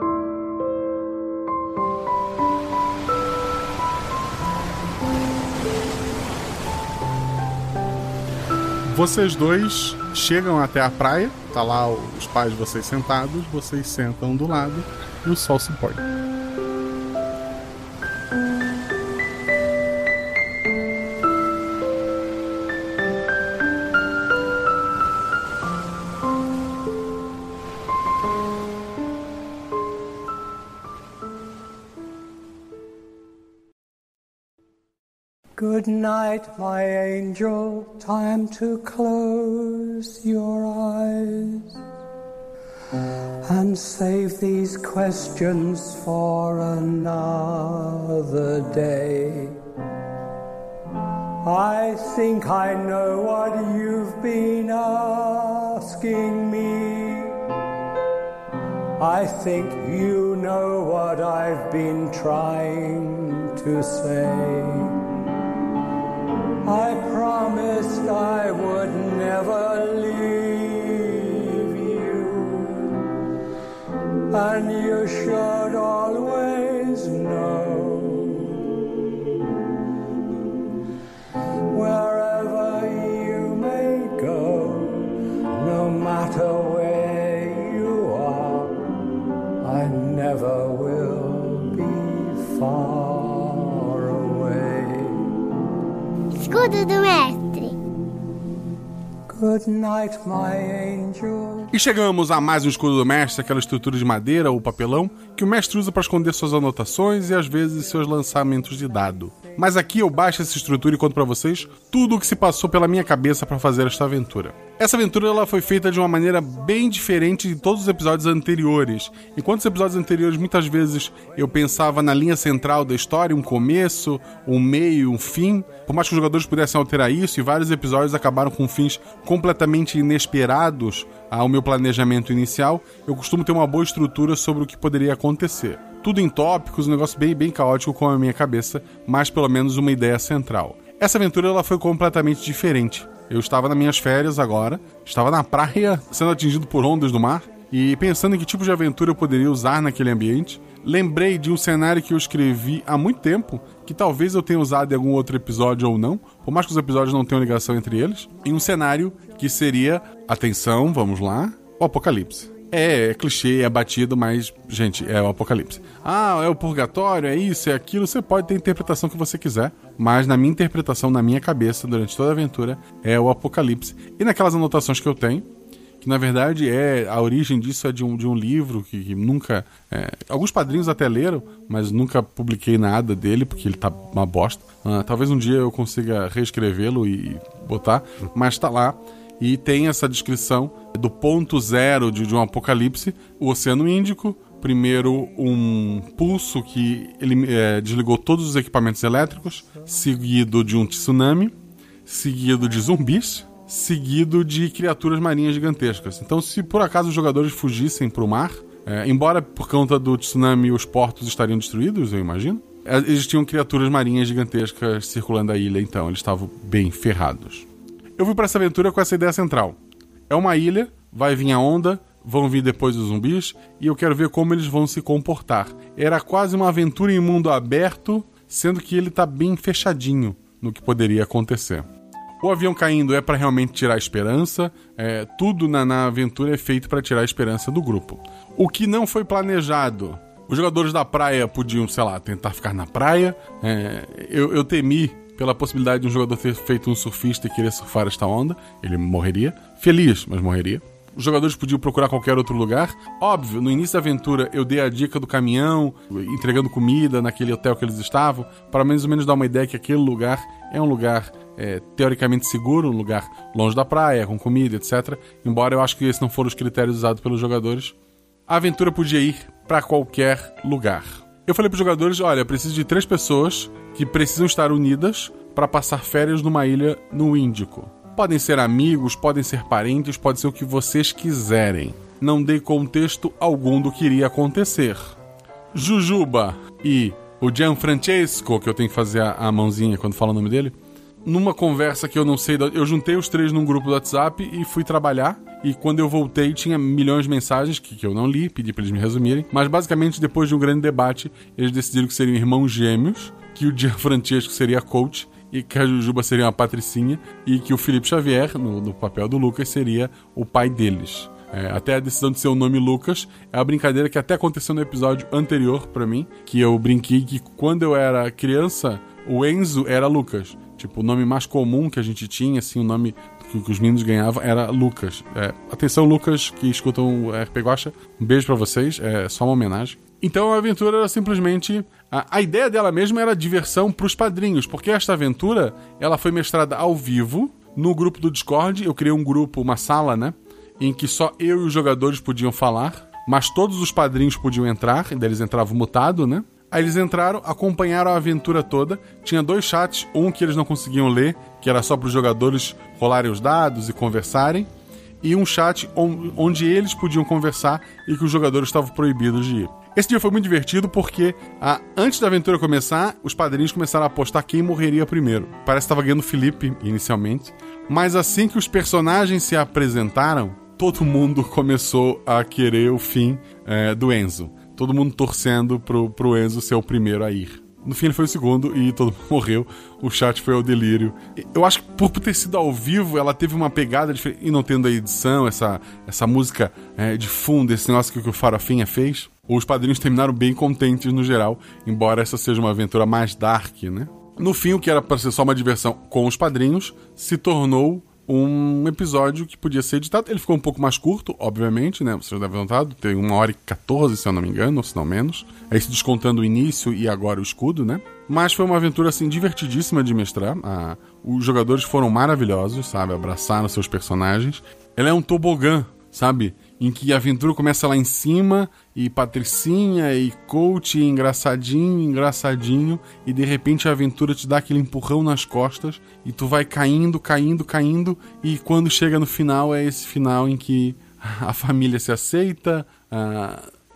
Speaker 1: Vocês dois chegam até a praia, tá lá os pais de vocês sentados, vocês sentam do lado e o sol se põe.
Speaker 8: Night, my angel. Time to close your eyes and save these questions for another day. I think I know what you've been asking me. I think you know what I've been trying to say. I promised I would never leave you, and you should always know. Wherever you may go, no matter where you are, I never
Speaker 9: Escudo do mestre.
Speaker 8: Good night, my angel.
Speaker 1: E chegamos a mais um escudo do mestre, aquela estrutura de madeira ou papelão que o mestre usa para esconder suas anotações e às vezes seus lançamentos de dado. Mas aqui eu baixo essa estrutura e conto para vocês tudo o que se passou pela minha cabeça para fazer esta aventura. Essa aventura ela foi feita de uma maneira bem diferente de todos os episódios anteriores. Enquanto os episódios anteriores muitas vezes eu pensava na linha central da história, um começo, um meio, um fim, por mais que os jogadores pudessem alterar isso, e vários episódios acabaram com fins completamente inesperados ao meu planejamento inicial, eu costumo ter uma boa estrutura sobre o que poderia acontecer. Tudo em tópicos, um negócio bem, bem caótico com a minha cabeça, mas pelo menos uma ideia central. Essa aventura ela foi completamente diferente. Eu estava nas minhas férias agora, estava na praia, sendo atingido por ondas do mar, e pensando em que tipo de aventura eu poderia usar naquele ambiente. Lembrei de um cenário que eu escrevi há muito tempo, que talvez eu tenha usado em algum outro episódio ou não, por mais que os episódios não tenham ligação entre eles, em um cenário que seria, atenção, vamos lá, o apocalipse. É, é clichê, é batido, mas, gente, é o apocalipse. Ah, é o purgatório, é isso, é aquilo. Você pode ter a interpretação que você quiser, mas na minha interpretação, na minha cabeça, durante toda a aventura, é o apocalipse. E naquelas anotações que eu tenho, que na verdade é a origem disso é de um, de um livro que, que nunca. É, alguns padrinhos até leram, mas nunca publiquei nada dele, porque ele tá uma bosta. Ah, talvez um dia eu consiga reescrevê-lo e botar, mas tá lá e tem essa descrição do ponto zero de, de um apocalipse, o Oceano Índico, primeiro um pulso que ele é, desligou todos os equipamentos elétricos, seguido de um tsunami, seguido de zumbis, seguido de criaturas marinhas gigantescas. Então, se por acaso os jogadores fugissem para o mar, é, embora por conta do tsunami os portos estariam destruídos, eu imagino, é, existiam criaturas marinhas gigantescas circulando a ilha, então eles estavam bem ferrados. Eu fui para essa aventura com essa ideia central. É uma ilha, vai vir a onda, vão vir depois os zumbis, e eu quero ver como eles vão se comportar. Era quase uma aventura em mundo aberto, sendo que ele tá bem fechadinho no que poderia acontecer. O avião caindo é para realmente tirar a esperança, é, tudo na, na aventura é feito para tirar a esperança do grupo. O que não foi planejado. Os jogadores da praia podiam, sei lá, tentar ficar na praia. É, eu, eu temi pela possibilidade de um jogador ter feito um surfista e querer surfar esta onda. Ele morreria. Feliz, mas morreria. Os jogadores podiam procurar qualquer outro lugar. Óbvio, no início da aventura eu dei a dica do caminhão, entregando comida naquele hotel que eles estavam, para mais ou menos dar uma ideia que aquele lugar é um lugar é, teoricamente seguro, um lugar longe da praia, com comida, etc. Embora eu acho que esses não foram os critérios usados pelos jogadores. A aventura podia ir para qualquer lugar. Eu falei para os jogadores: olha, preciso de três pessoas que precisam estar unidas para passar férias numa ilha no Índico. Podem ser amigos, podem ser parentes, pode ser o que vocês quiserem. Não dei contexto algum do que iria acontecer. Jujuba e o Gianfrancesco, que eu tenho que fazer a, mãozinha quando falo o nome dele, numa conversa que eu não sei, eu juntei os três num grupo do WhatsApp e fui trabalhar. E quando eu voltei, tinha milhões de mensagens que, que eu não li, pedi para eles me resumirem. Mas basicamente, depois de um grande debate, eles decidiram que seriam irmãos gêmeos, que o Gianfrancesco seria coach e que a Jujuba seria uma patricinha e que o Felipe Xavier, no, no papel do Lucas, seria o pai deles. É, até a decisão de ser o nome Lucas é a brincadeira que até aconteceu no episódio anterior para mim, que eu brinquei que quando eu era criança, o Enzo era Lucas. Tipo, o nome mais comum que a gente tinha, assim, o nome que, que os meninos ganhavam era Lucas. É, atenção, Lucas, que escutam o RP Guacha, um beijo pra vocês, é só uma homenagem. Então a aventura era simplesmente. A, a ideia dela mesma era diversão pros padrinhos, porque esta aventura ela foi mestrada ao vivo no grupo do Discord. Eu criei um grupo, uma sala, né? Em que só eu e os jogadores podiam falar, mas todos os padrinhos podiam entrar, e eles entravam mutado, né? Aí eles entraram, acompanharam a aventura toda. Tinha dois chats, um que eles não conseguiam ler, que era só para os jogadores rolarem os dados e conversarem, e um chat onde eles podiam conversar e que os jogadores estavam proibidos de ir. Esse dia foi muito divertido porque, ah, antes da aventura começar, os padrinhos começaram a apostar quem morreria primeiro. Parece que estava ganhando Felipe inicialmente, mas assim que os personagens se apresentaram, todo mundo começou a querer o fim é, do Enzo. Todo mundo torcendo pro, pro Enzo ser o primeiro a ir. No fim, ele foi o segundo e todo mundo morreu. O chat foi ao delírio. Eu acho que por ter sido ao vivo, ela teve uma pegada diferente. E não tendo a edição, essa, essa música é, de fundo, esse negócio que o Farofinha fez. Os padrinhos terminaram bem contentes no geral, embora essa seja uma aventura mais dark, né? No fim, o que era para ser só uma diversão com os padrinhos se tornou um episódio que podia ser editado. Ele ficou um pouco mais curto, obviamente, né? Vocês devem notado. Tem uma hora e 14, se eu não me engano, ou se não menos. Aí se descontando o início e agora o escudo, né? Mas foi uma aventura, assim, divertidíssima de mestrar. Ah, os jogadores foram maravilhosos, sabe? Abraçaram seus personagens. Ela é um tobogã, sabe? Em que a aventura começa lá em cima e patricinha e coach e engraçadinho, engraçadinho e de repente a aventura te dá aquele empurrão nas costas e tu vai caindo, caindo, caindo e quando chega no final é esse final em que a família se aceita,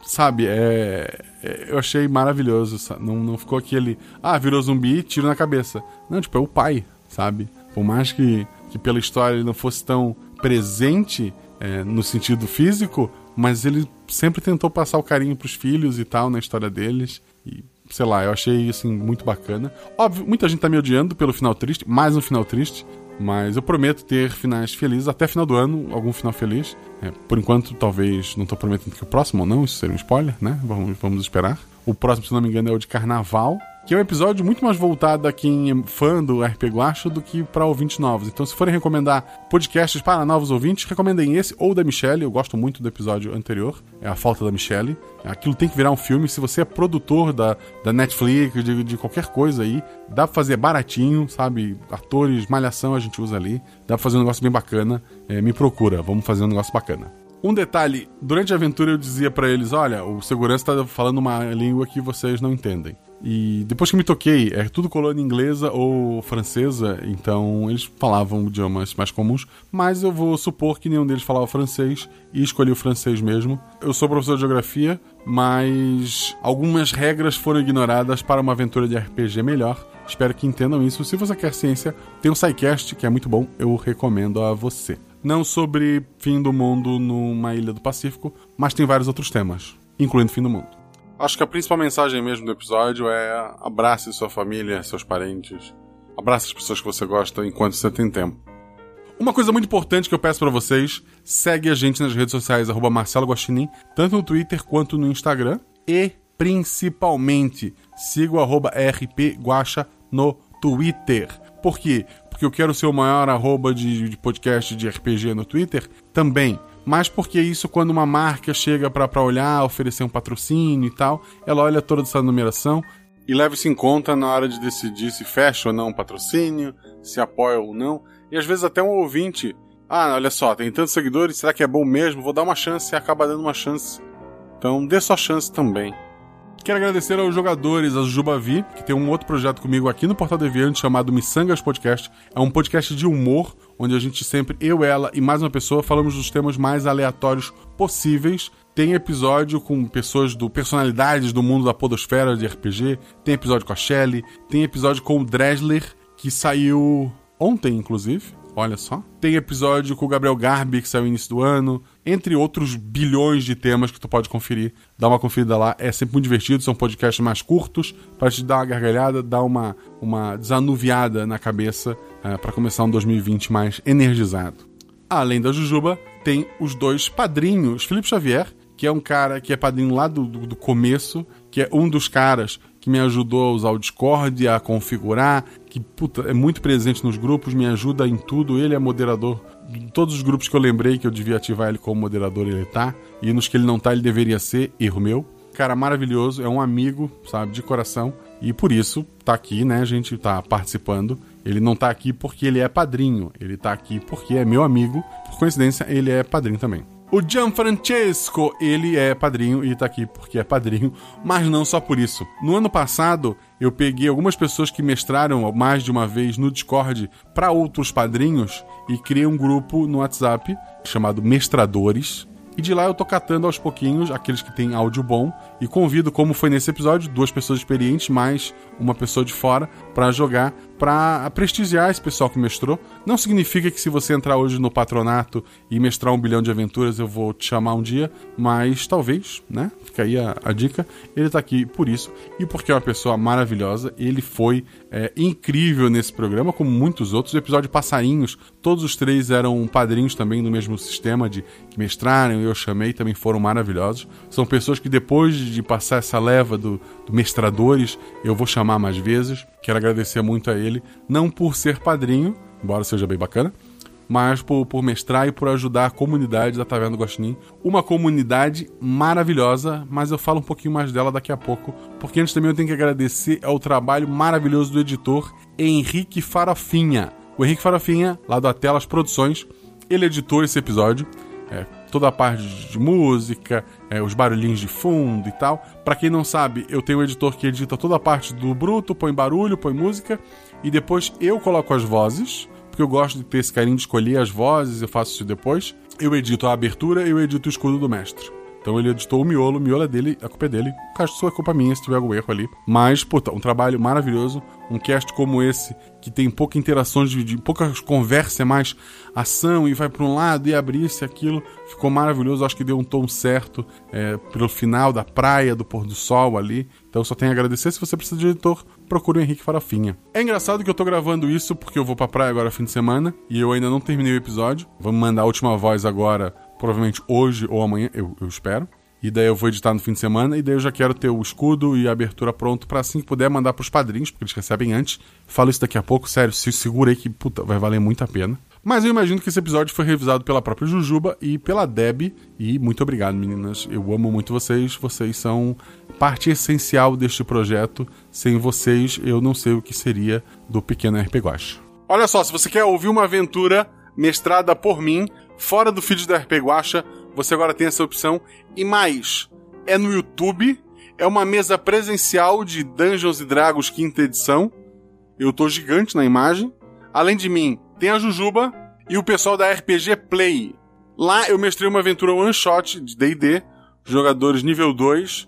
Speaker 1: sabe? É, é, eu achei maravilhoso, não, não ficou aquele ah virou zumbi, tiro na cabeça, não tipo é o pai, sabe? Por mais que que pela história ele não fosse tão presente é, no sentido físico, mas ele sempre tentou passar o carinho pros filhos e tal na história deles. E, sei lá, eu achei assim muito bacana. Óbvio, muita gente tá me odiando pelo final triste, mais um final triste. Mas eu prometo ter finais felizes até final do ano, algum final feliz. É, por enquanto, talvez não tô prometendo que o próximo ou não, isso seria um spoiler, né? Vamos, vamos esperar. O próximo, se não me engano, é o de carnaval que é um episódio muito mais voltado a quem é fã do RP Guacho do que para ouvintes novos. Então, se forem recomendar podcasts para novos ouvintes, recomendem esse ou da Michelle. Eu gosto muito do episódio anterior, é a falta da Michelle. Aquilo tem que virar um filme. Se você é produtor da, da Netflix, de, de qualquer coisa aí, dá pra fazer baratinho, sabe? Atores, malhação a gente usa ali. Dá pra fazer um negócio bem bacana. É, me procura, vamos fazer um negócio bacana. Um detalhe, durante a aventura eu dizia para eles: olha, o segurança tá falando uma língua que vocês não entendem. E depois que me toquei, é tudo colônia inglesa ou francesa, então eles falavam idiomas mais comuns, mas eu vou supor que nenhum deles falava francês e escolhi o francês mesmo. Eu sou professor de geografia, mas algumas regras foram ignoradas para uma aventura de RPG melhor. Espero que entendam isso. Se você quer ciência, tem um SciCast que é muito bom, eu recomendo a você. Não sobre fim do mundo numa ilha do Pacífico, mas tem vários outros temas, incluindo fim do mundo. Acho que a principal mensagem mesmo do episódio é abrace sua família, seus parentes. Abrace as pessoas que você gosta enquanto você tem tempo. Uma coisa muito importante que eu peço para vocês, segue a gente nas redes sociais, Marcelo Guaxinim, tanto no Twitter quanto no Instagram. E, principalmente, siga o arroba RP Guacha no Twitter. Por quê? Porque eu quero ser o maior arroba de, de podcast de RPG no Twitter também mas porque isso quando uma marca chega para olhar, oferecer um patrocínio e tal, ela olha toda essa numeração e leva isso em conta na hora de decidir se fecha ou não um patrocínio, se apoia ou não. E às vezes até um ouvinte, ah, olha só, tem tantos seguidores, será que é bom mesmo? Vou dar uma chance e acaba dando uma chance. Então dê sua chance também. Quero agradecer aos jogadores, a Jubavi, que tem um outro projeto comigo aqui no Portal Deviante chamado Missangas Podcast. É um podcast de humor, onde a gente sempre, eu, ela e mais uma pessoa, falamos dos temas mais aleatórios possíveis. Tem episódio com pessoas do personalidades do mundo da podosfera de RPG, tem episódio com a Shelly, tem episódio com o Dresler, que saiu ontem, inclusive. Olha só. Tem episódio com o Gabriel Garbi, que saiu no início do ano. Entre outros bilhões de temas que tu pode conferir. Dá uma conferida lá. É sempre muito divertido. São podcasts mais curtos. para te dar uma gargalhada, dar uma, uma desanuviada na cabeça. É, para começar um 2020 mais energizado. Além da Jujuba, tem os dois padrinhos. Felipe Xavier, que é um cara que é padrinho lá do, do, do começo. Que é um dos caras que me ajudou a usar o Discord, a configurar, que puta, é muito presente nos grupos, me ajuda em tudo. Ele é moderador de todos os grupos que eu lembrei que eu devia ativar ele como moderador, ele tá. E nos que ele não tá, ele deveria ser, erro meu. Cara maravilhoso, é um amigo, sabe, de coração. E por isso tá aqui, né? A gente tá participando. Ele não tá aqui porque ele é padrinho, ele tá aqui porque é meu amigo. Por coincidência, ele é padrinho também. O Gianfrancesco, ele é padrinho e tá aqui porque é padrinho, mas não só por isso. No ano passado, eu peguei algumas pessoas que mestraram mais de uma vez no Discord para outros padrinhos e criei um grupo no WhatsApp chamado Mestradores. E de lá eu tô catando aos pouquinhos aqueles que têm áudio bom e convido, como foi nesse episódio, duas pessoas experientes mais uma pessoa de fora para jogar, para prestigiar esse pessoal que mestrou. Não significa que se você entrar hoje no patronato e mestrar um bilhão de aventuras eu vou te chamar um dia, mas talvez, né? Fica aí a, a dica. Ele tá aqui por isso e porque é uma pessoa maravilhosa. Ele foi é, incrível nesse programa, como muitos outros. O episódio Passarinhos, todos os três eram padrinhos também do mesmo sistema de que mestraram, eu chamei, também foram maravilhosos. São pessoas que depois de passar essa leva do, do mestradores, eu vou chamar mais vezes. Quero agradecer muito a ele, não por ser padrinho, embora seja bem bacana, mas por, por mestrar e por ajudar a comunidade da Taverna do Guaxinim. Uma comunidade maravilhosa, mas eu falo um pouquinho mais dela daqui a pouco, porque antes também eu tenho que agradecer ao trabalho maravilhoso do editor Henrique Farofinha. O Henrique Farofinha, lá do Atelas Produções, ele editou esse episódio. É, toda a parte de música, é, os barulhinhos de fundo e tal. Para quem não sabe, eu tenho um editor que edita toda a parte do bruto, põe barulho, põe música e depois eu coloco as vozes, porque eu gosto de ter esse carinho de escolher as vozes, eu faço isso depois. Eu edito a abertura e eu edito o escudo do mestre. Então ele editou o miolo, o miolo é dele, a culpa é dele. O caso é culpa minha se tiver algum erro ali. Mas, puta, um trabalho maravilhoso. Um cast como esse, que tem pouca interação, de, de poucas conversas, é mais ação e vai para um lado e abrir-se aquilo. Ficou maravilhoso, acho que deu um tom certo é, pelo final da praia, do pôr do sol ali. Então só tenho a agradecer. Se você precisa de editor, procure o Henrique Farofinha. É engraçado que eu tô gravando isso porque eu vou pra praia agora fim de semana e eu ainda não terminei o episódio. Vamos mandar a última voz agora provavelmente hoje ou amanhã, eu, eu, espero. E daí eu vou editar no fim de semana, e daí eu já quero ter o escudo e a abertura pronto para assim que puder mandar pros padrinhos, porque eles recebem antes. Falo isso daqui a pouco, sério, se segura aí que puta, vai valer muito a pena. Mas eu imagino que esse episódio foi revisado pela própria Jujuba e pela Deb. E muito obrigado, meninas. Eu amo muito vocês. Vocês são parte essencial deste projeto. Sem vocês, eu não sei o que seria do pequeno RP Guache. Olha só, se você quer ouvir uma aventura mestrada por mim, fora do feed da RP Guacha, você agora tem essa opção. E mais, é no YouTube, é uma mesa presencial de Dungeons e Dragons quinta edição. Eu tô gigante na imagem. Além de mim, tem a Jujuba e o pessoal da RPG Play. Lá eu mestrei uma aventura one shot de D&D, jogadores nível 2,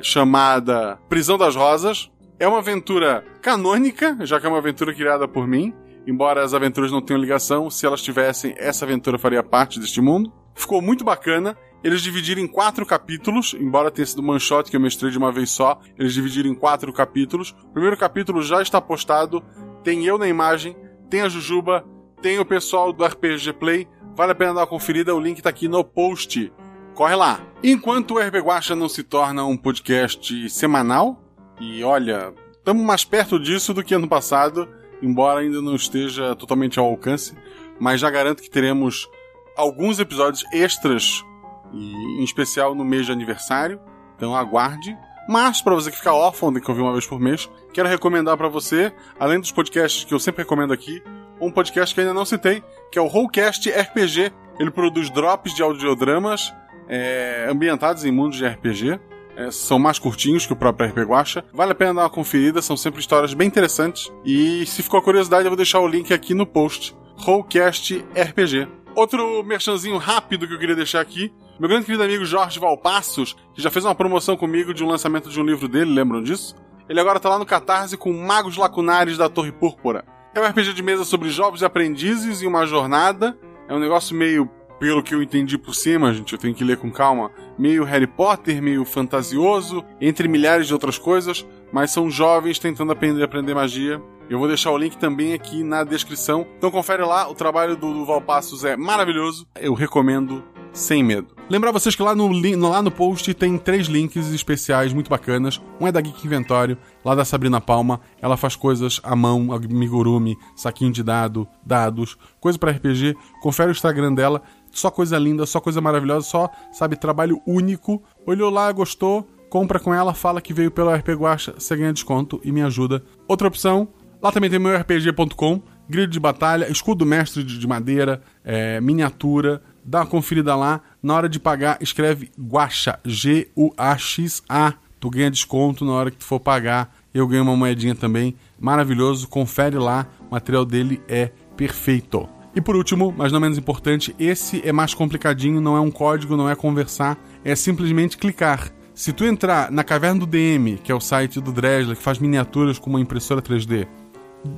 Speaker 1: chamada Prisão das Rosas. É uma aventura canônica, já que é uma aventura criada por mim. Embora as aventuras não tenham ligação, se elas tivessem, essa aventura faria parte deste mundo. Ficou muito bacana. Eles dividiram em quatro capítulos, embora tenha sido one shot que eu mestrei de uma vez só, eles dividiram em quatro capítulos. O primeiro capítulo já está postado, tem eu na imagem, tem a Jujuba, tem o pessoal do RPG Play. Vale a pena dar uma conferida, o link tá aqui no post. Corre lá. Enquanto o RP Guacha não se torna um podcast semanal, e olha, estamos mais perto disso do que ano passado, embora ainda não esteja totalmente ao alcance, mas já garanto que teremos alguns episódios extras, e, em especial no mês de aniversário, então aguarde. Mas, para você que fica órfão, tem que ouvir uma vez por mês, quero recomendar para você, além dos podcasts que eu sempre recomendo aqui, um podcast que ainda não citei, que é o Rollcast RPG. Ele produz drops de audiodramas é, ambientados em mundos de RPG. É, são mais curtinhos que o próprio RPG Guacha. Vale a pena dar uma conferida, são sempre histórias bem interessantes. E se ficou curiosidade, eu vou deixar o link aqui no post. Rollcast RPG. Outro merchanzinho rápido que eu queria deixar aqui. Meu grande querido amigo Jorge Valpassos, que já fez uma promoção comigo de um lançamento de um livro dele, lembram disso? Ele agora tá lá no Catarse com Magos Lacunares da Torre Púrpura. É um RPG de mesa sobre jovens aprendizes e uma jornada. É um negócio meio, pelo que eu entendi por cima, gente, eu tenho que ler com calma. meio Harry Potter, meio fantasioso, entre milhares de outras coisas, mas são jovens tentando aprender, aprender magia. Eu vou deixar o link também aqui na descrição. Então confere lá, o trabalho do, do Valpassos é maravilhoso. Eu recomendo sem medo. Lembrar vocês que lá no, lá no post tem três links especiais muito bacanas. Um é da Geek Inventório, lá da Sabrina Palma. Ela faz coisas à mão, amigurumi, saquinho de dado, dados, coisa para RPG. Confere o Instagram dela. Só coisa linda, só coisa maravilhosa, só, sabe, trabalho único. Olhou lá, gostou, compra com ela, fala que veio pelo RP Guacha, você ganha desconto e me ajuda. Outra opção, lá também tem meu RPG.com, grid de batalha, escudo mestre de madeira, é, miniatura, dá uma conferida lá. Na hora de pagar, escreve Guaxa, G-U-A-X-A. Tu ganha desconto na hora que tu for pagar. Eu ganho uma moedinha também. Maravilhoso, confere lá. O material dele é perfeito. E por último, mas não menos importante, esse é mais complicadinho, não é um código, não é conversar, é simplesmente clicar. Se tu entrar na Caverna do DM, que é o site do Dresler, que faz miniaturas com uma impressora 3D,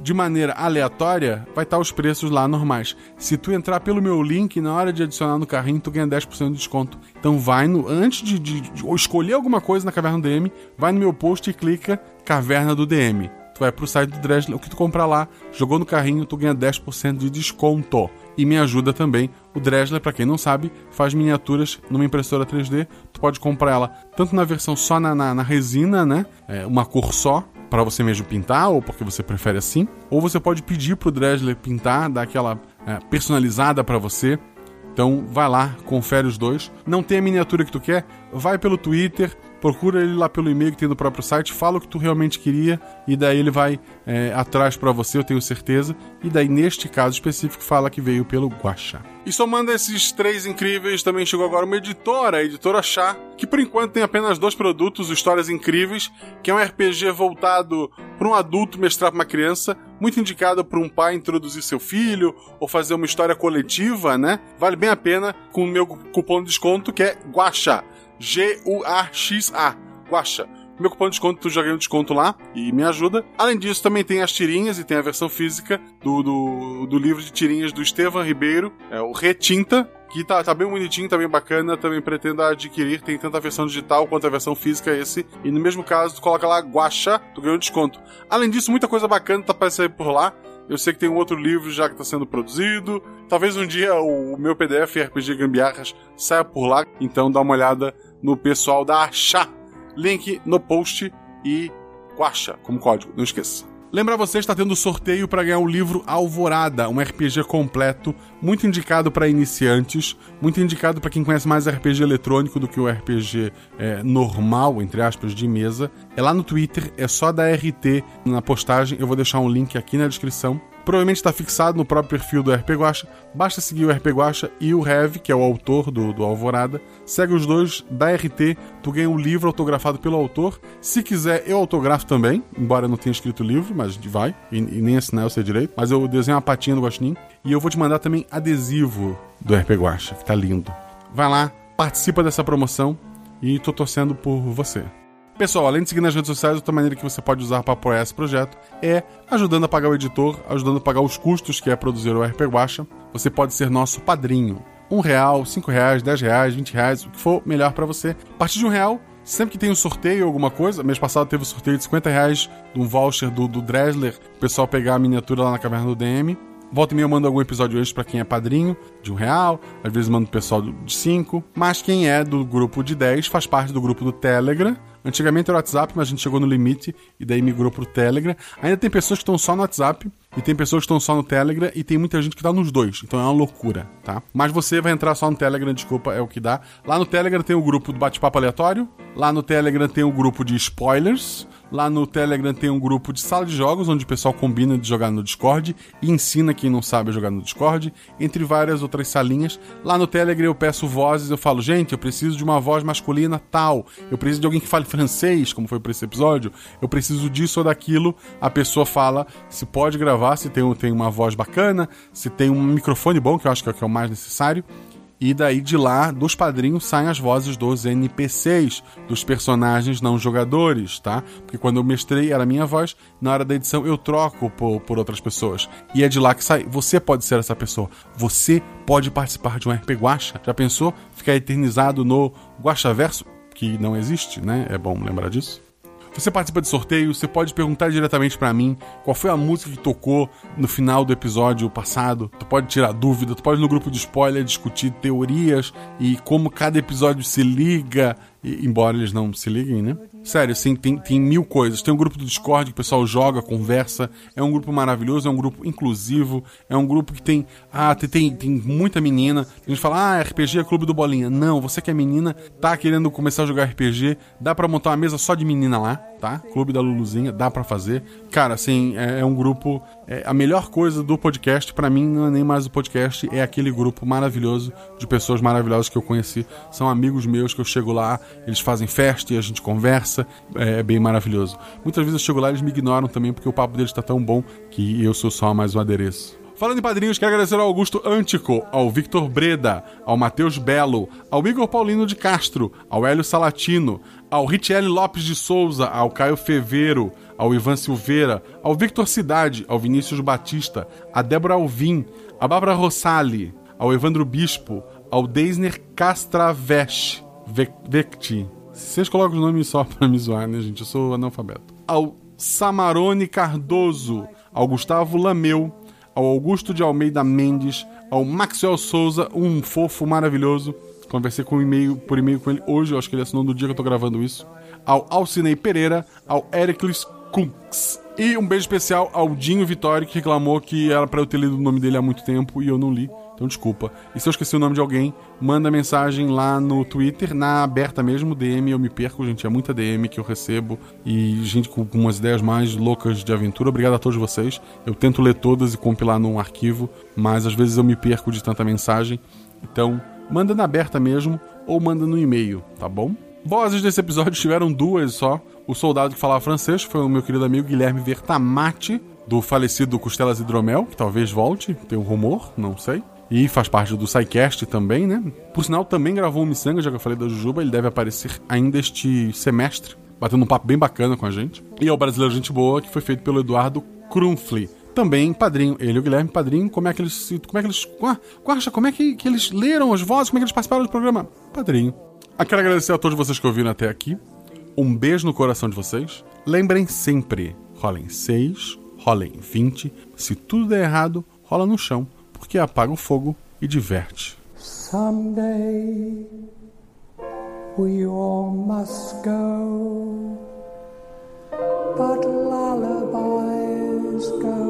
Speaker 1: de maneira aleatória, vai estar os preços lá normais. Se tu entrar pelo meu link, na hora de adicionar no carrinho, tu ganha 10% de desconto. Então vai no. Antes de, de, de escolher alguma coisa na Caverna do DM, vai no meu post e clica Caverna do DM. Tu vai pro site do Dresler, o que tu comprar lá, jogou no carrinho, tu ganha 10% de desconto. E me ajuda também. O Dresler, para quem não sabe, faz miniaturas numa impressora 3D. Tu pode comprar ela tanto na versão só na, na, na resina, né? É, uma cor só, para você mesmo pintar, ou porque você prefere assim, ou você pode pedir pro Dresler pintar, dar aquela é, personalizada para você. Então vai lá, confere os dois. Não tem a miniatura que tu quer? Vai pelo Twitter, procura ele lá pelo e-mail que tem no próprio site, fala o que tu realmente queria e daí ele vai é, atrás para você, eu tenho certeza. E daí, neste caso específico, fala que veio pelo Guaxa. E somando esses três incríveis, também chegou agora uma editora, a editora Chá, que por enquanto tem apenas dois produtos, Histórias Incríveis, que é um RPG voltado para um adulto mestrar para uma criança, muito indicado para um pai introduzir seu filho ou fazer uma história coletiva, né? Vale bem a pena com o meu cupom de desconto que é Guaxa. G-U-A-X-A. Guaxa. Meu cupom de desconto, tu já ganha um desconto lá e me ajuda. Além disso, também tem as tirinhas e tem a versão física do, do, do livro de tirinhas do Estevam Ribeiro, é o Retinta, que tá, tá bem bonitinho, tá bem bacana, também pretendo adquirir, tem tanto a versão digital quanto a versão física esse, e no mesmo caso, tu coloca lá Guaxa, tu ganha um desconto. Além disso, muita coisa bacana tá para sair por lá, eu sei que tem um outro livro já que está sendo produzido. Talvez um dia o meu PDF RPG Gambiarras saia por lá. Então dá uma olhada no pessoal da Achá. Link no post e Guacha como código, não esqueça. Lembrar você está tendo sorteio para ganhar o livro Alvorada, um RPG completo, muito indicado para iniciantes, muito indicado para quem conhece mais RPG eletrônico do que o RPG é, normal, entre aspas, de mesa. É lá no Twitter, é só da RT na postagem, eu vou deixar um link aqui na descrição. Provavelmente está fixado no próprio perfil do RP Guacha. Basta seguir o RP Guacha e o Rev, que é o autor do, do Alvorada. Segue os dois da RT, tu ganha um livro autografado pelo autor. Se quiser, eu autografo também, embora eu não tenha escrito o livro, mas vai, e, e nem assinar eu sei direito. Mas eu desenho uma patinha do Guaxinim. E eu vou te mandar também adesivo do RP Guacha, que tá lindo. Vai lá, participa dessa promoção e tô torcendo por você. Pessoal, além de seguir nas redes sociais, outra maneira que você pode usar para apoiar esse projeto é ajudando a pagar o editor, ajudando a pagar os custos que é produzir o RP Guacha. Você pode ser nosso padrinho. Um real, cinco reais, dez reais, vinte reais, o que for melhor para você. A partir de um real, sempre que tem um sorteio ou alguma coisa, mês passado teve um sorteio de 50 reais de um voucher do, do Dresler, o pessoal pegar a miniatura lá na caverna do DM. Volta e meia eu mando algum episódio hoje para quem é padrinho, de um real, às vezes mando o pessoal de cinco, mas quem é do grupo de 10 faz parte do grupo do Telegram, Antigamente era o WhatsApp, mas a gente chegou no limite e daí migrou pro Telegram. Ainda tem pessoas que estão só no WhatsApp e tem pessoas que estão só no Telegram e tem muita gente que tá nos dois. Então é uma loucura, tá? Mas você vai entrar só no Telegram, desculpa, é o que dá. Lá no Telegram tem o grupo do bate-papo aleatório. Lá no Telegram tem o grupo de spoilers. Lá no Telegram tem um grupo de sala de jogos, onde o pessoal combina de jogar no Discord e ensina quem não sabe a jogar no Discord, entre várias outras salinhas. Lá no Telegram eu peço vozes, eu falo, gente, eu preciso de uma voz masculina tal, eu preciso de alguém que fale francês, como foi para esse episódio, eu preciso disso ou daquilo. A pessoa fala se pode gravar, se tem, tem uma voz bacana, se tem um microfone bom, que eu acho que é o que é o mais necessário. E daí de lá, dos padrinhos, saem as vozes dos NPCs, dos personagens não jogadores, tá? Porque quando eu mestrei era minha voz, na hora da edição eu troco por, por outras pessoas. E é de lá que sai. Você pode ser essa pessoa. Você pode participar de um RP Guacha. Já pensou? Ficar eternizado no Guachaverso? Que não existe, né? É bom lembrar disso. Você participa de sorteios, você pode perguntar diretamente para mim qual foi a música que tocou no final do episódio passado. Tu pode tirar dúvida, tu pode no grupo de spoiler discutir teorias e como cada episódio se liga, e, embora eles não se liguem, né? Sério, assim, tem, tem mil coisas. Tem um grupo do Discord que o pessoal joga, conversa. É um grupo maravilhoso, é um grupo inclusivo. É um grupo que tem. Ah, tem, tem, tem muita menina. A gente fala, ah, RPG é clube do Bolinha. Não, você que é menina, tá querendo começar a jogar RPG, dá para montar uma mesa só de menina lá, tá? Clube da Luluzinha, dá para fazer. Cara, assim, é, é um grupo. É, a melhor coisa do podcast, para mim, não é nem mais o podcast, é aquele grupo maravilhoso de pessoas maravilhosas que eu conheci. São amigos meus que eu chego lá, eles fazem festa e a gente conversa. É, é bem maravilhoso. Muitas vezes eu chego lá eles me ignoram também, porque o papo deles tá tão bom que eu sou só mais um adereço. Falando em padrinhos, quero agradecer ao Augusto Antico, ao Victor Breda, ao Matheus Belo, ao Igor Paulino de Castro, ao Hélio Salatino, ao Richelle Lopes de Souza, ao Caio Feveiro, ao Ivan Silveira, ao Victor Cidade, ao Vinícius Batista, a Débora Alvim, a Bárbara Rossali, ao Evandro Bispo, ao Deisner Castravesh, Vecti. Vocês colocam os nomes só pra me zoar, né, gente? Eu sou analfabeto. Ao Samarone Cardoso, ao Gustavo Lameu, ao Augusto de Almeida Mendes, ao Maxwell Souza, um fofo maravilhoso. Conversei com um e-mail, por e-mail com ele hoje, eu acho que ele assinou no dia que eu tô gravando isso. Ao Alcinei Pereira, ao Ericles Kunks. E um beijo especial ao Dinho Vitório, que reclamou que era para eu ter lido o nome dele há muito tempo e eu não li. Então desculpa. E se eu esqueci o nome de alguém, manda mensagem lá no Twitter, na aberta mesmo, DM, eu me perco, gente. É muita DM que eu recebo e gente com umas ideias mais loucas de aventura. Obrigado a todos vocês. Eu tento ler todas e compilar num arquivo, mas às vezes eu me perco de tanta mensagem. Então, manda na aberta mesmo ou manda no e-mail, tá bom? Vozes desse episódio tiveram duas só. O soldado que falava francês foi o meu querido amigo Guilherme Vertamati, do falecido Costelas Hidromel, que talvez volte, tem um rumor, não sei. E faz parte do SciCast também, né? Por sinal, também gravou o Missanga, já que eu falei da Jujuba, ele deve aparecer ainda este semestre, batendo um papo bem bacana com a gente. E é o Brasileiro Gente Boa, que foi feito pelo Eduardo Krumfli. Também padrinho, ele e o Guilherme, padrinho, como é que eles. Como é que eles. Guarda, como é que, que eles leram as vozes, como é que eles participaram do programa? Padrinho. Eu quero agradecer a todos vocês que ouviram até aqui. Um beijo no coração de vocês. Lembrem sempre: rolem 6, rolem 20. Se tudo der errado, rola no chão, porque apaga o fogo e diverte.
Speaker 8: Someday we all must go, but lullabies go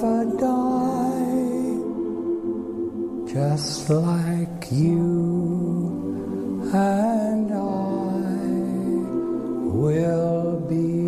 Speaker 8: never die, just like you and I will be.